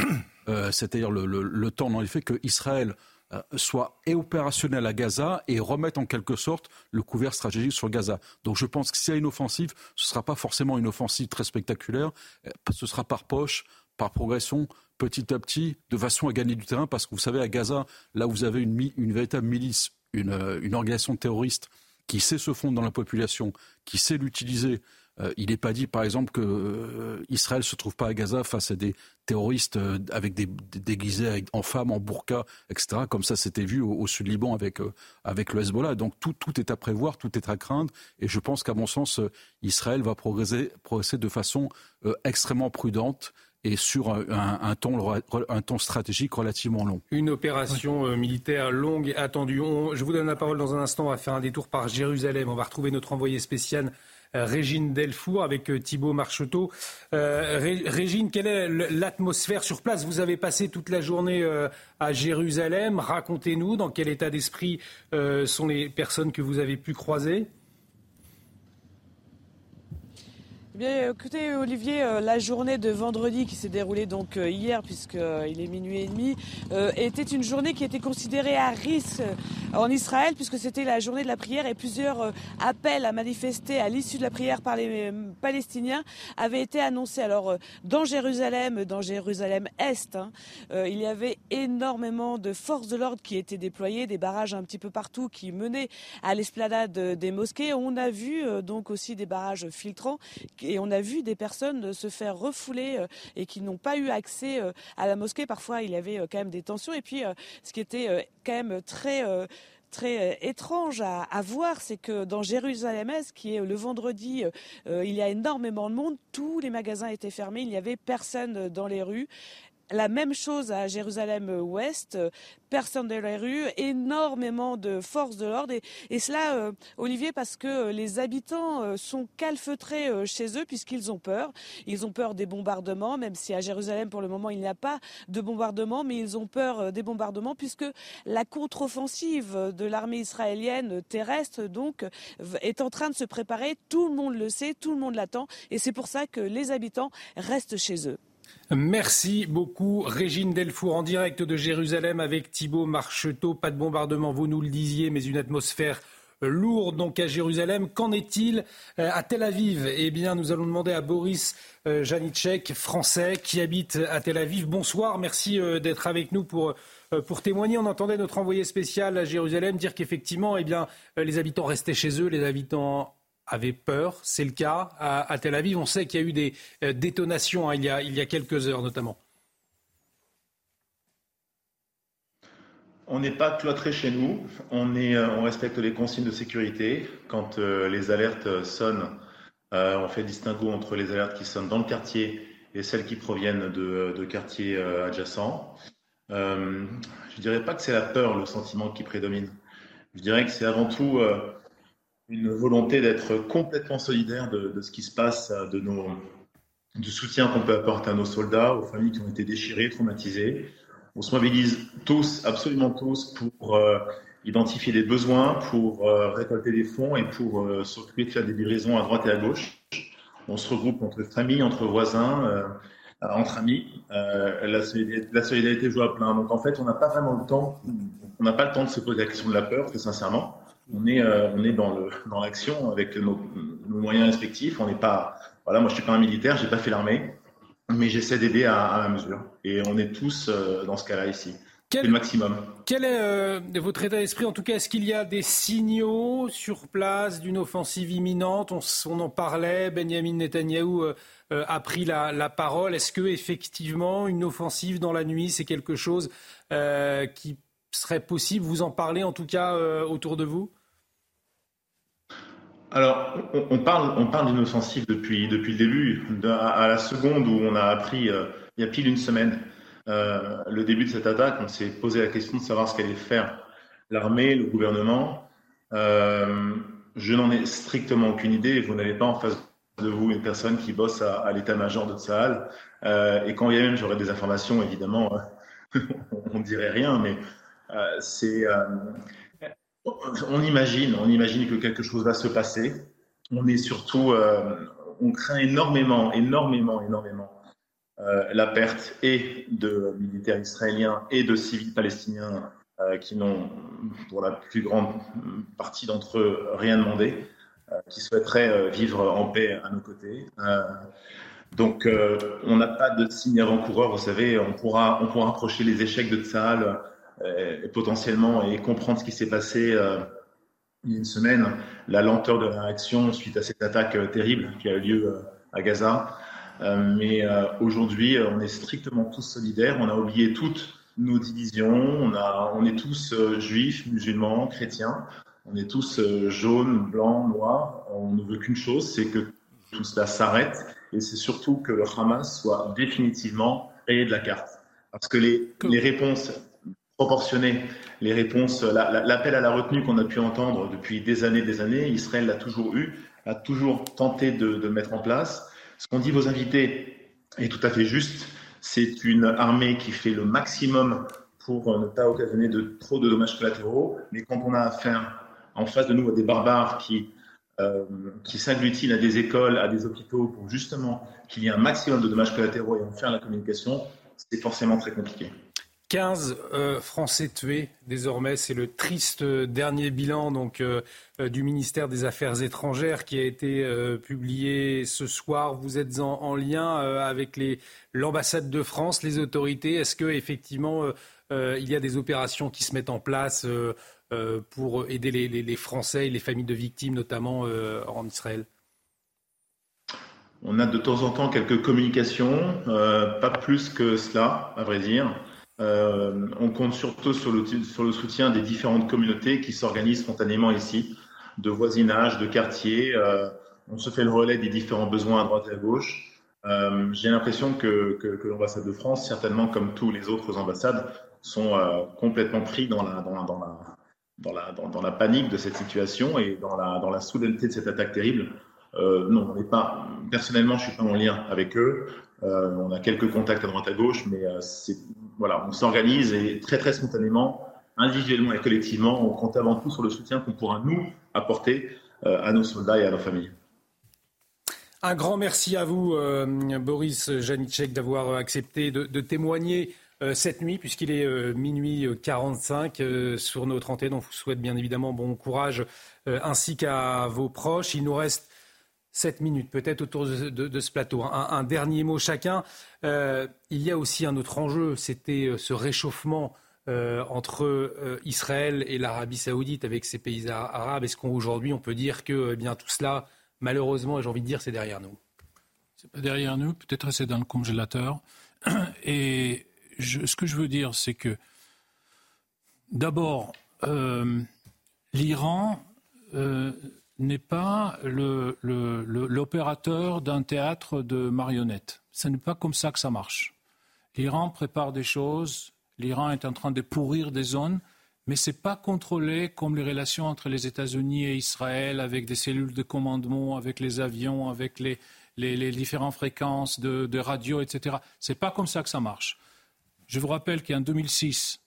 Euh, c'est-à-dire le, temps, dans les faits, que Israël euh, soit opérationnel à Gaza et remette en quelque sorte le couvert stratégique sur Gaza. Donc je pense que s'il y a une offensive, ce ne sera pas forcément une offensive très spectaculaire, euh, ce sera par poche, par progression, petit à petit, de façon à gagner du terrain, parce que vous savez, à Gaza, là vous avez une véritable milice, une, une, organisation terroriste qui sait se fondre dans la population, qui sait l'utiliser, euh, il n'est pas dit, par exemple, que euh, Israël se trouve pas à Gaza face à des terroristes euh, avec des, déguisés en femmes, en burqa, etc. Comme ça, c'était vu au, sud Liban avec, avec le Hezbollah. Donc tout, tout, est à prévoir, tout est à craindre. Et je pense qu'à mon sens, Israël va progresser, progresser de façon extrêmement prudente et sur un, temps, un temps stratégique relativement long. Une opération militaire longue et attendue. je vous donne la parole dans un instant. On va faire un détour par Jérusalem. On va retrouver notre envoyé spécial euh, Régine Delfour avec euh, Thibault Marcheteau. Euh, Régine, quelle est l'atmosphère sur place? Vous avez passé toute la journée à Jérusalem. Racontez-nous dans quel état d'esprit sont les personnes que vous avez pu croiser. Bien, écoutez, Olivier, euh, la journée de vendredi qui s'est déroulée donc euh, hier, puisqu'il euh, est minuit et demi, était une journée qui était considérée à risque en Israël, puisque c'était la journée de la prière et plusieurs appels à manifester à l'issue de la prière par les Palestiniens avaient été annoncés. Alors, dans Jérusalem, dans Jérusalem-Est, hein, il y avait énormément de forces de l'ordre qui étaient déployées, des barrages un petit peu partout qui menaient à l'esplanade des mosquées. On a vu donc aussi des barrages filtrants et on a vu des personnes se faire refouler euh, et qui n'ont pas eu accès euh, à la mosquée. Parfois, il y avait euh, quand même des tensions. Et puis, ce qui était quand même très très étrange à, voir, c'est que dans Jérusalem-Est, qui est le vendredi, il y a énormément de monde. Tous les magasins étaient fermés, il n'y avait personne dans les rues. La même chose à Jérusalem-Ouest, personne dans les rues, énormément de forces de l'ordre. Et, cela, euh, Olivier, parce que euh, les habitants euh, sont calfeutrés chez eux puisqu'ils ont peur. Ils ont peur des bombardements, même si à Jérusalem, pour le moment, il n'y a pas de bombardements, mais ils ont peur des bombardements puisque la contre-offensive de l'armée israélienne terrestre, donc, est en train de se préparer. Tout le monde le sait, tout le monde l'attend. Et c'est pour ça que les habitants restent chez eux. Merci beaucoup, Régine Delfour, en direct de Jérusalem avec Thibault Marcheteau. Pas de bombardement, vous nous le disiez, mais une atmosphère lourde donc à Jérusalem. Qu'en est-il euh, à Tel Aviv? Eh bien, nous allons demander à Boris euh, Janicek, français, qui habite à Tel Aviv. Bonsoir, merci euh, d'être avec nous pour pour témoigner. On entendait notre envoyé spécial à Jérusalem dire qu'effectivement, eh bien, les habitants restaient chez eux, les habitants avaient peur. C'est le cas à, Tel Aviv. On sait qu'il y a eu des euh, détonations hein, il, y a, il y a quelques heures notamment. On n'est pas cloîtré chez nous. On, est, euh, on respecte les consignes de sécurité. Quand euh, les alertes sonnent, on fait distinguo entre les alertes qui sonnent dans le quartier et celles qui proviennent de, de quartiers adjacents. je ne dirais pas que c'est la peur, le sentiment qui prédomine. Je dirais que c'est avant tout une volonté d'être complètement solidaire de, ce qui se passe, de nos, du soutien qu'on peut apporter à nos soldats, aux familles qui ont été déchirées, traumatisées. On se mobilise tous, absolument tous, pour euh, identifier des besoins, pour euh, récolter des fonds et pour euh, s'occuper de faire des livraisons à droite et à gauche. On se regroupe entre familles, entre voisins, entre amis. La solidarité, la, solidarité, joue à plein. Donc en fait, on n'a pas vraiment le temps, on n'a pas le temps de se poser la question de la peur, très sincèrement on est, euh, on est dans, le, dans l'action avec nos, moyens respectifs. On n'est pas, voilà, moi je suis pas un militaire, j'ai pas fait l'armée, mais j'essaie d'aider à, à, la mesure. Et on est tous euh, dans ce cas-là ici. Quel, le maximum. Quel est euh, votre état d'esprit? En tout cas, est-ce qu'il y a des signaux sur place d'une offensive imminente? On, en parlait. Benjamin Netanyahou a pris la, la parole. Est-ce que effectivement une offensive dans la nuit, c'est quelque chose qui serait possible? Vous en parlez en tout cas autour de vous? Alors, on, parle, on parle d'une offensive depuis, depuis le début. à, la seconde où on a appris, euh, il y a pile une semaine, euh, le début de cette attaque, on s'est posé la question de savoir ce qu'allait faire l'armée, le gouvernement. Euh, je n'en ai strictement aucune idée. Vous n'avez pas en face de vous une personne qui bosse à, l'état-major de Tsahal. et quand il y a même j'aurais des informations, évidemment, on ne dirait rien, mais c'est on imagine, on imagine que quelque chose va se passer. On est surtout, euh, on craint énormément, énormément, énormément euh, la perte et de militaires israéliens et de civils palestiniens euh, qui n'ont, pour la plus grande partie d'entre eux, rien demandé, qui souhaiteraient vivre en paix à nos côtés. donc, on n'a pas de signe avant-coureur. Vous savez, on pourra, on pourra approcher les échecs de Tsahal euh, potentiellement et comprendre ce qui s'est passé euh, il y a une semaine, la lenteur de la réaction suite à cette attaque euh, terrible qui a eu lieu à Gaza. mais aujourd'hui, on est strictement tous solidaires. On a oublié toutes nos divisions. On, a, on est tous juifs, musulmans, chrétiens. On est tous jaunes, blancs, noirs. On ne veut qu'une chose, c'est que tout cela s'arrête. Et c'est surtout que le Hamas soit définitivement rayé de la carte. Parce que les, les réponses proportionner les réponses, l'appel à la retenue qu'on a pu entendre depuis des années, des années, Israël l'a toujours eu, a toujours tenté de, mettre en place. Ce qu'ont dit vos invités est tout à fait juste. C'est une armée qui fait le maximum pour ne pas occasionner trop de dommages collatéraux, mais quand on a affaire en face de nous à des barbares qui euh, qui s'agglutinent à des écoles, à des hôpitaux pour justement qu'il y ait un maximum de dommages collatéraux et en faire la communication, c'est forcément très compliqué. 15 euh, Français tués désormais. C'est le triste dernier bilan donc, euh, euh, du ministère des Affaires étrangères qui a été publié ce soir. Vous êtes en, lien avec l'ambassade de France, les autorités. Est-ce que effectivement il y a des opérations qui se mettent en place pour aider les, Français et les familles de victimes, notamment en Israël? On a de temps en temps quelques communications, pas plus que cela, à vrai dire. Euh, on compte surtout sur le, soutien des différentes communautés qui s'organisent spontanément ici, de voisinage, de quartier. Euh, on se fait le relais des différents besoins à droite et à gauche. J'ai l'impression que, l'ambassade de France, certainement comme tous les autres ambassades, sont complètement pris dans la, panique de cette situation et dans la, dans soudaineté de cette attaque terrible. Euh, non, on n'est. Personnellement, je suis pas en lien avec eux. Euh, on a quelques contacts à droite à gauche, mais euh, voilà, on s'organise et très très spontanément, individuellement et collectivement, on compte avant tout sur le soutien qu'on pourra nous apporter à nos soldats et à nos familles. Un grand merci à vous, Boris Janicek, d'avoir accepté de, témoigner euh, cette nuit, puisqu'il est euh, minuit 45 euh, sur notre antenne. On vous souhaite bien évidemment bon courage ainsi qu'à vos proches. Il nous reste 7 minutes peut-être autour de, ce plateau. Un, dernier mot chacun. il y a aussi un autre enjeu, c'était ce réchauffement entre Israël et l'Arabie saoudite avec ces pays arabes. Est-ce qu'aujourd'hui on peut dire que eh bien, tout cela, malheureusement, j'ai envie de dire, c'est derrière nous? C'est pas derrière nous, peut-être c'est dans le congélateur. Et ce que je veux dire, c'est que d'abord, euh, l'Iran euh, n'est pas l'opérateur d'un théâtre de marionnettes. Ce n'est pas comme ça que ça marche. L'Iran prépare des choses, l'Iran est en train de pourrir des zones, mais ce n'est pas contrôlé comme les relations entre les États-Unis et Israël, avec des cellules de commandement, avec les avions, avec les, différentes fréquences de, de radio, etc. Ce n'est pas comme ça que ça marche. Je vous rappelle qu'en 2006,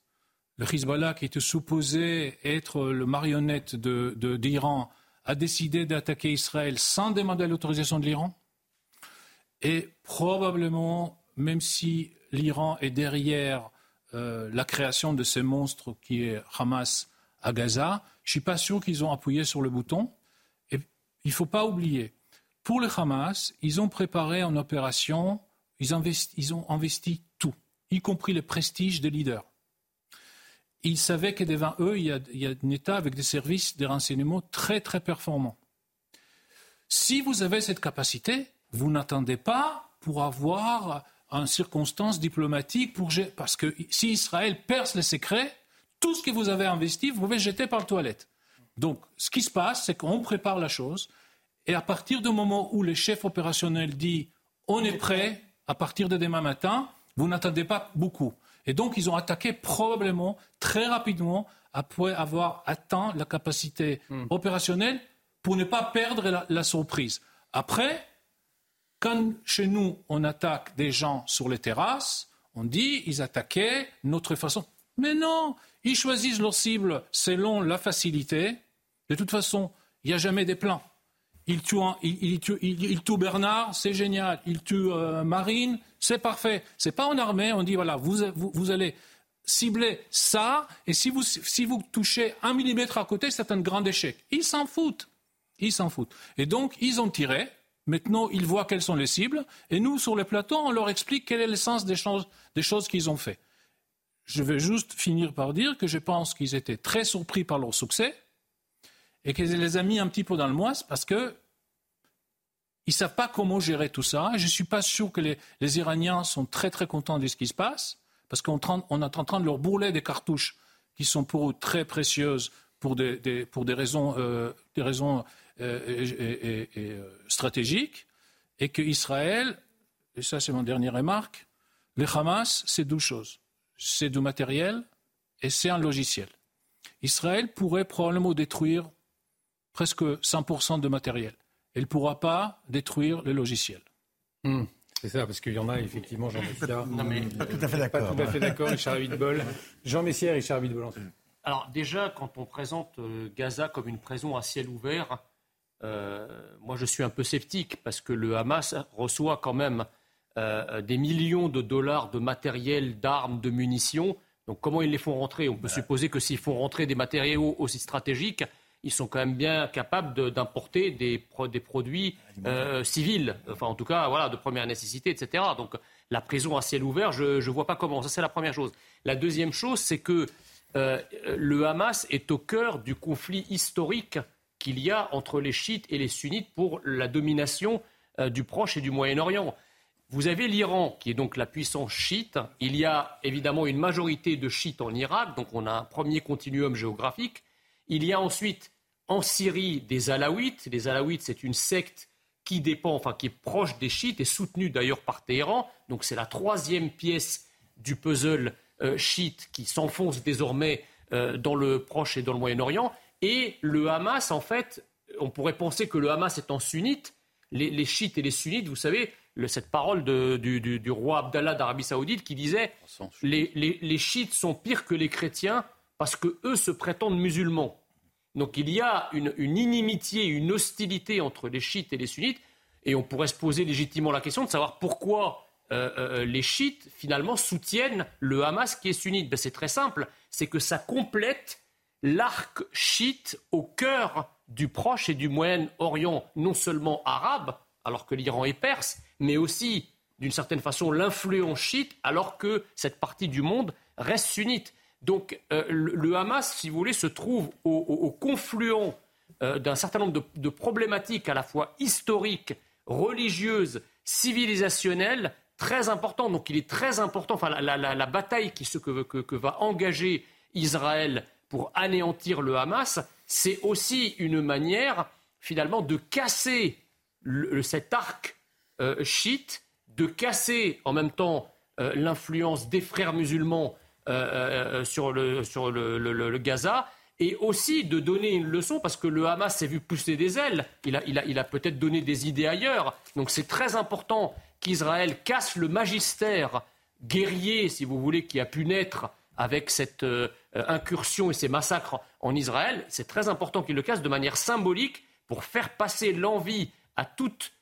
le Hezbollah, qui était supposé être le marionnette d'Iran, a décidé d'attaquer Israël sans demander l'autorisation de l'Iran. Et probablement, même si l'Iran est derrière euh, la création de ces monstres qui est Hamas à Gaza, je ne suis pas sûr qu'ils ont appuyé sur le bouton. Et il ne faut pas oublier, pour le Hamas, ils ont préparé une opération, ils ont investi tout y compris le prestige des leaders. Ils savaient que devant eux, il y, a, un État avec des services de renseignement très, très performants. Si vous avez cette capacité, vous n'attendez pas pour avoir une circonstance diplomatique, pour, parce que si Israël perce les secrets, tout ce que vous avez investi, vous pouvez jeter par la toilette. Donc, ce qui se passe, c'est qu'on prépare la chose, et à partir du moment où le chef opérationnel dit on est prêt, à partir de demain matin, vous n'attendez pas beaucoup. Et donc, ils ont attaqué probablement très rapidement après avoir atteint la capacité hmm. opérationnelle pour ne pas perdre la, surprise. Après, quand chez nous, on attaque des gens sur les terrasses, on dit ils attaquaient notre façon. Mais non, ils choisissent leur cible selon la facilité. De toute façon, il n'y a jamais des plans. Ils tuent, Bernard, c'est génial. Ils tuent euh, Marine, c'est parfait. C'est pas en armée, on dit voilà, vous, allez cibler ça, et si vous, si vous touchez un millimètre à côté, c'est un grand échec. Ils s'en foutent. Ils s'en foutent. Et donc, ils ont tiré. Maintenant, ils voient quelles sont les cibles. Et nous, sur le plateau, on leur explique quel est le sens des choses, des choses qu'ils ont fait. Je vais juste finir par dire que je pense qu'ils étaient très surpris par leur succès et qu'ils les a mis un petit peu dans le moise parce que ils ne savent pas comment gérer tout ça. Je ne suis pas sûr que les, Iraniens sont très très contents de ce qui se passe, parce qu'on est en train de leur bourler des cartouches qui sont pour eux très précieuses pour des, raisons, stratégiques, et qu'Israël, et ça c'est mon dernière remarque, le Hamas, c'est deux choses. C'est du matériel et c'est un logiciel. Israël pourrait probablement détruire presque 100% de matériel elle ne pourra pas détruire le logiciel. Hmm. C'est ça, parce qu'il y en a effectivement, Jean Messier. Non, mais pas tout à fait d'accord. Pas tout à fait d'accord, Richard Vidbol. Jean Messier, Richard Vidbol. Alors déjà, quand on présente euh, Gaza comme une prison à ciel ouvert, euh, moi je suis un peu sceptique parce que le Hamas reçoit quand même euh, des millions de dollars de matériel, d'armes, de munitions. Donc comment ils les font rentrer? On peut supposer que s'ils font rentrer des matériaux aussi stratégiques, ils sont quand même bien capables d'importer des, produits euh, civils, enfin en tout cas voilà, de première nécessité, etc. Donc la prison à ciel ouvert, je ne vois pas comment. Ça c'est la première chose. La deuxième chose, c'est que euh, le Hamas est au cœur du conflit historique qu'il y a entre les chiites et les sunnites pour la domination euh, du Proche et du Moyen-Orient. Vous avez l'Iran, qui est donc la puissance chiite. Il y a évidemment une majorité de chiites en Irak, donc on a un premier continuum géographique. Il y a ensuite en Syrie des Alaouites. Les Alaouites, c'est une secte qui dépend, enfin qui est proche des chiites et soutenu d'ailleurs par Téhéran. Donc c'est la troisième pièce du puzzle euh, chiite qui s'enfonce désormais euh, dans le Proche et dans le Moyen-Orient. Et le Hamas, en fait, on pourrait penser que le Hamas étant sunnite, les, chiites et les sunnites, vous savez, cette parole du, roi Abdallah d'Arabie Saoudite qui disait les, les, chiites sont pires que les chrétiens parce que eux se prétendent musulmans. Donc il y a une, inimitié, une hostilité entre les chiites et les sunnites, et on pourrait se poser légitimement la question de savoir pourquoi euh, euh, les chiites finalement soutiennent le Hamas qui est sunnite. Ben, c'est très simple, c'est que ça complète l'arc chiite au cœur du Proche et du Moyen-Orient, non seulement arabe, alors que l'Iran est perse, mais aussi d'une certaine façon l'influence chiite, alors que cette partie du monde reste sunnite. Donc euh, le, Hamas, si vous voulez, se trouve au, confluent euh, d'un certain nombre de, problématiques à la fois historiques, religieuses, civilisationnelles, très importantes. Donc il est très important, enfin la, bataille que, va engager Israël pour anéantir le Hamas, c'est aussi une manière finalement de casser cet arc euh, chiite, de casser en même temps l'influence des frères musulmans euh, euh, sur, le, sur le, Gaza et aussi de donner une leçon parce que le Hamas s'est vu pousser des ailes. Il a, il a, il a peut-être donné des idées ailleurs. Donc c'est très important qu'Israël casse le magistère guerrier, si vous voulez, qui a pu naître avec cette euh, incursion et ces massacres en Israël. C'est très important qu'il le casse de manière symbolique pour faire passer l'envie à toute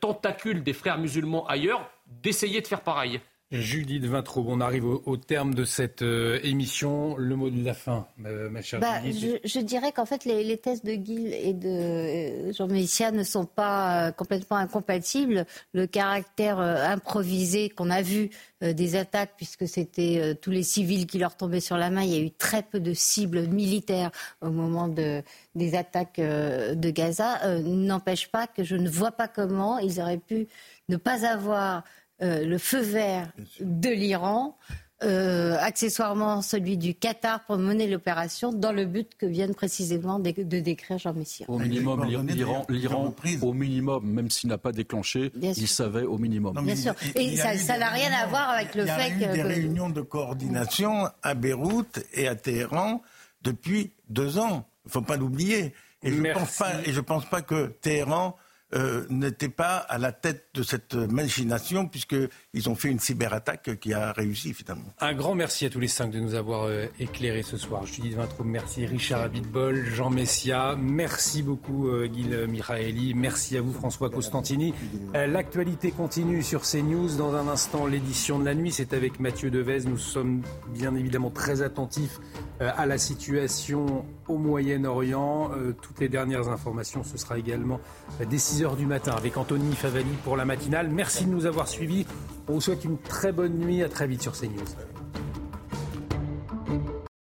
tentacule des frères musulmans ailleurs d'essayer de faire pareil. Judith Vintraube, on arrive au, terme de cette euh, émission. Le mot de la fin, ma, chère bah, Je, dirais qu'en fait, les, thèses de Guil et de euh, Jean Messia ne sont pas euh, complètement incompatibles. Le caractère improvisé qu'on a vu des attaques, puisque c'était tous les civils qui leur tombaient sur la main, il y a eu très peu de cibles militaires au moment de, des attaques de Gaza, n'empêche pas que je ne vois pas comment ils auraient pu ne pas avoir euh, le feu vert de l'Iran, euh, accessoirement celui du Qatar pour mener l'opération dans le but que viennent précisément de, décrire Jean Messia. Au minimum, l'Iran, au minimum, même s'il n'a pas déclenché, il savait au minimum. Bien sûr. Et ça n'a rien à voir avec le fait que. Il y a eu des réunions de coordination à Beyrouth et à Téhéran depuis deux ans. Il ne faut pas l'oublier. Et je ne pense pas que Téhéran euh, n'était pas à la tête de cette machination, puisqu'ils ont fait une cyberattaque qui a réussi finalement. Un grand merci à tous les cinq de nous avoir euh, éclairés ce soir. Judith Vintraud, merci. Richard Abitbol, Jean Messia, merci beaucoup euh, Gil Michaeli, merci à vous François Costantini. L'actualité continue sur CNews. Dans un instant, l'édition de la nuit, c'est avec Mathieu Devez. Nous sommes bien évidemment très attentifs à la situation au Moyen-Orient. Toutes les dernières informations, ce sera également dès 6h du matin avec Anthony Favali pour la matinale. Merci de nous avoir suivis. On vous souhaite une très bonne nuit. À très vite sur CNews.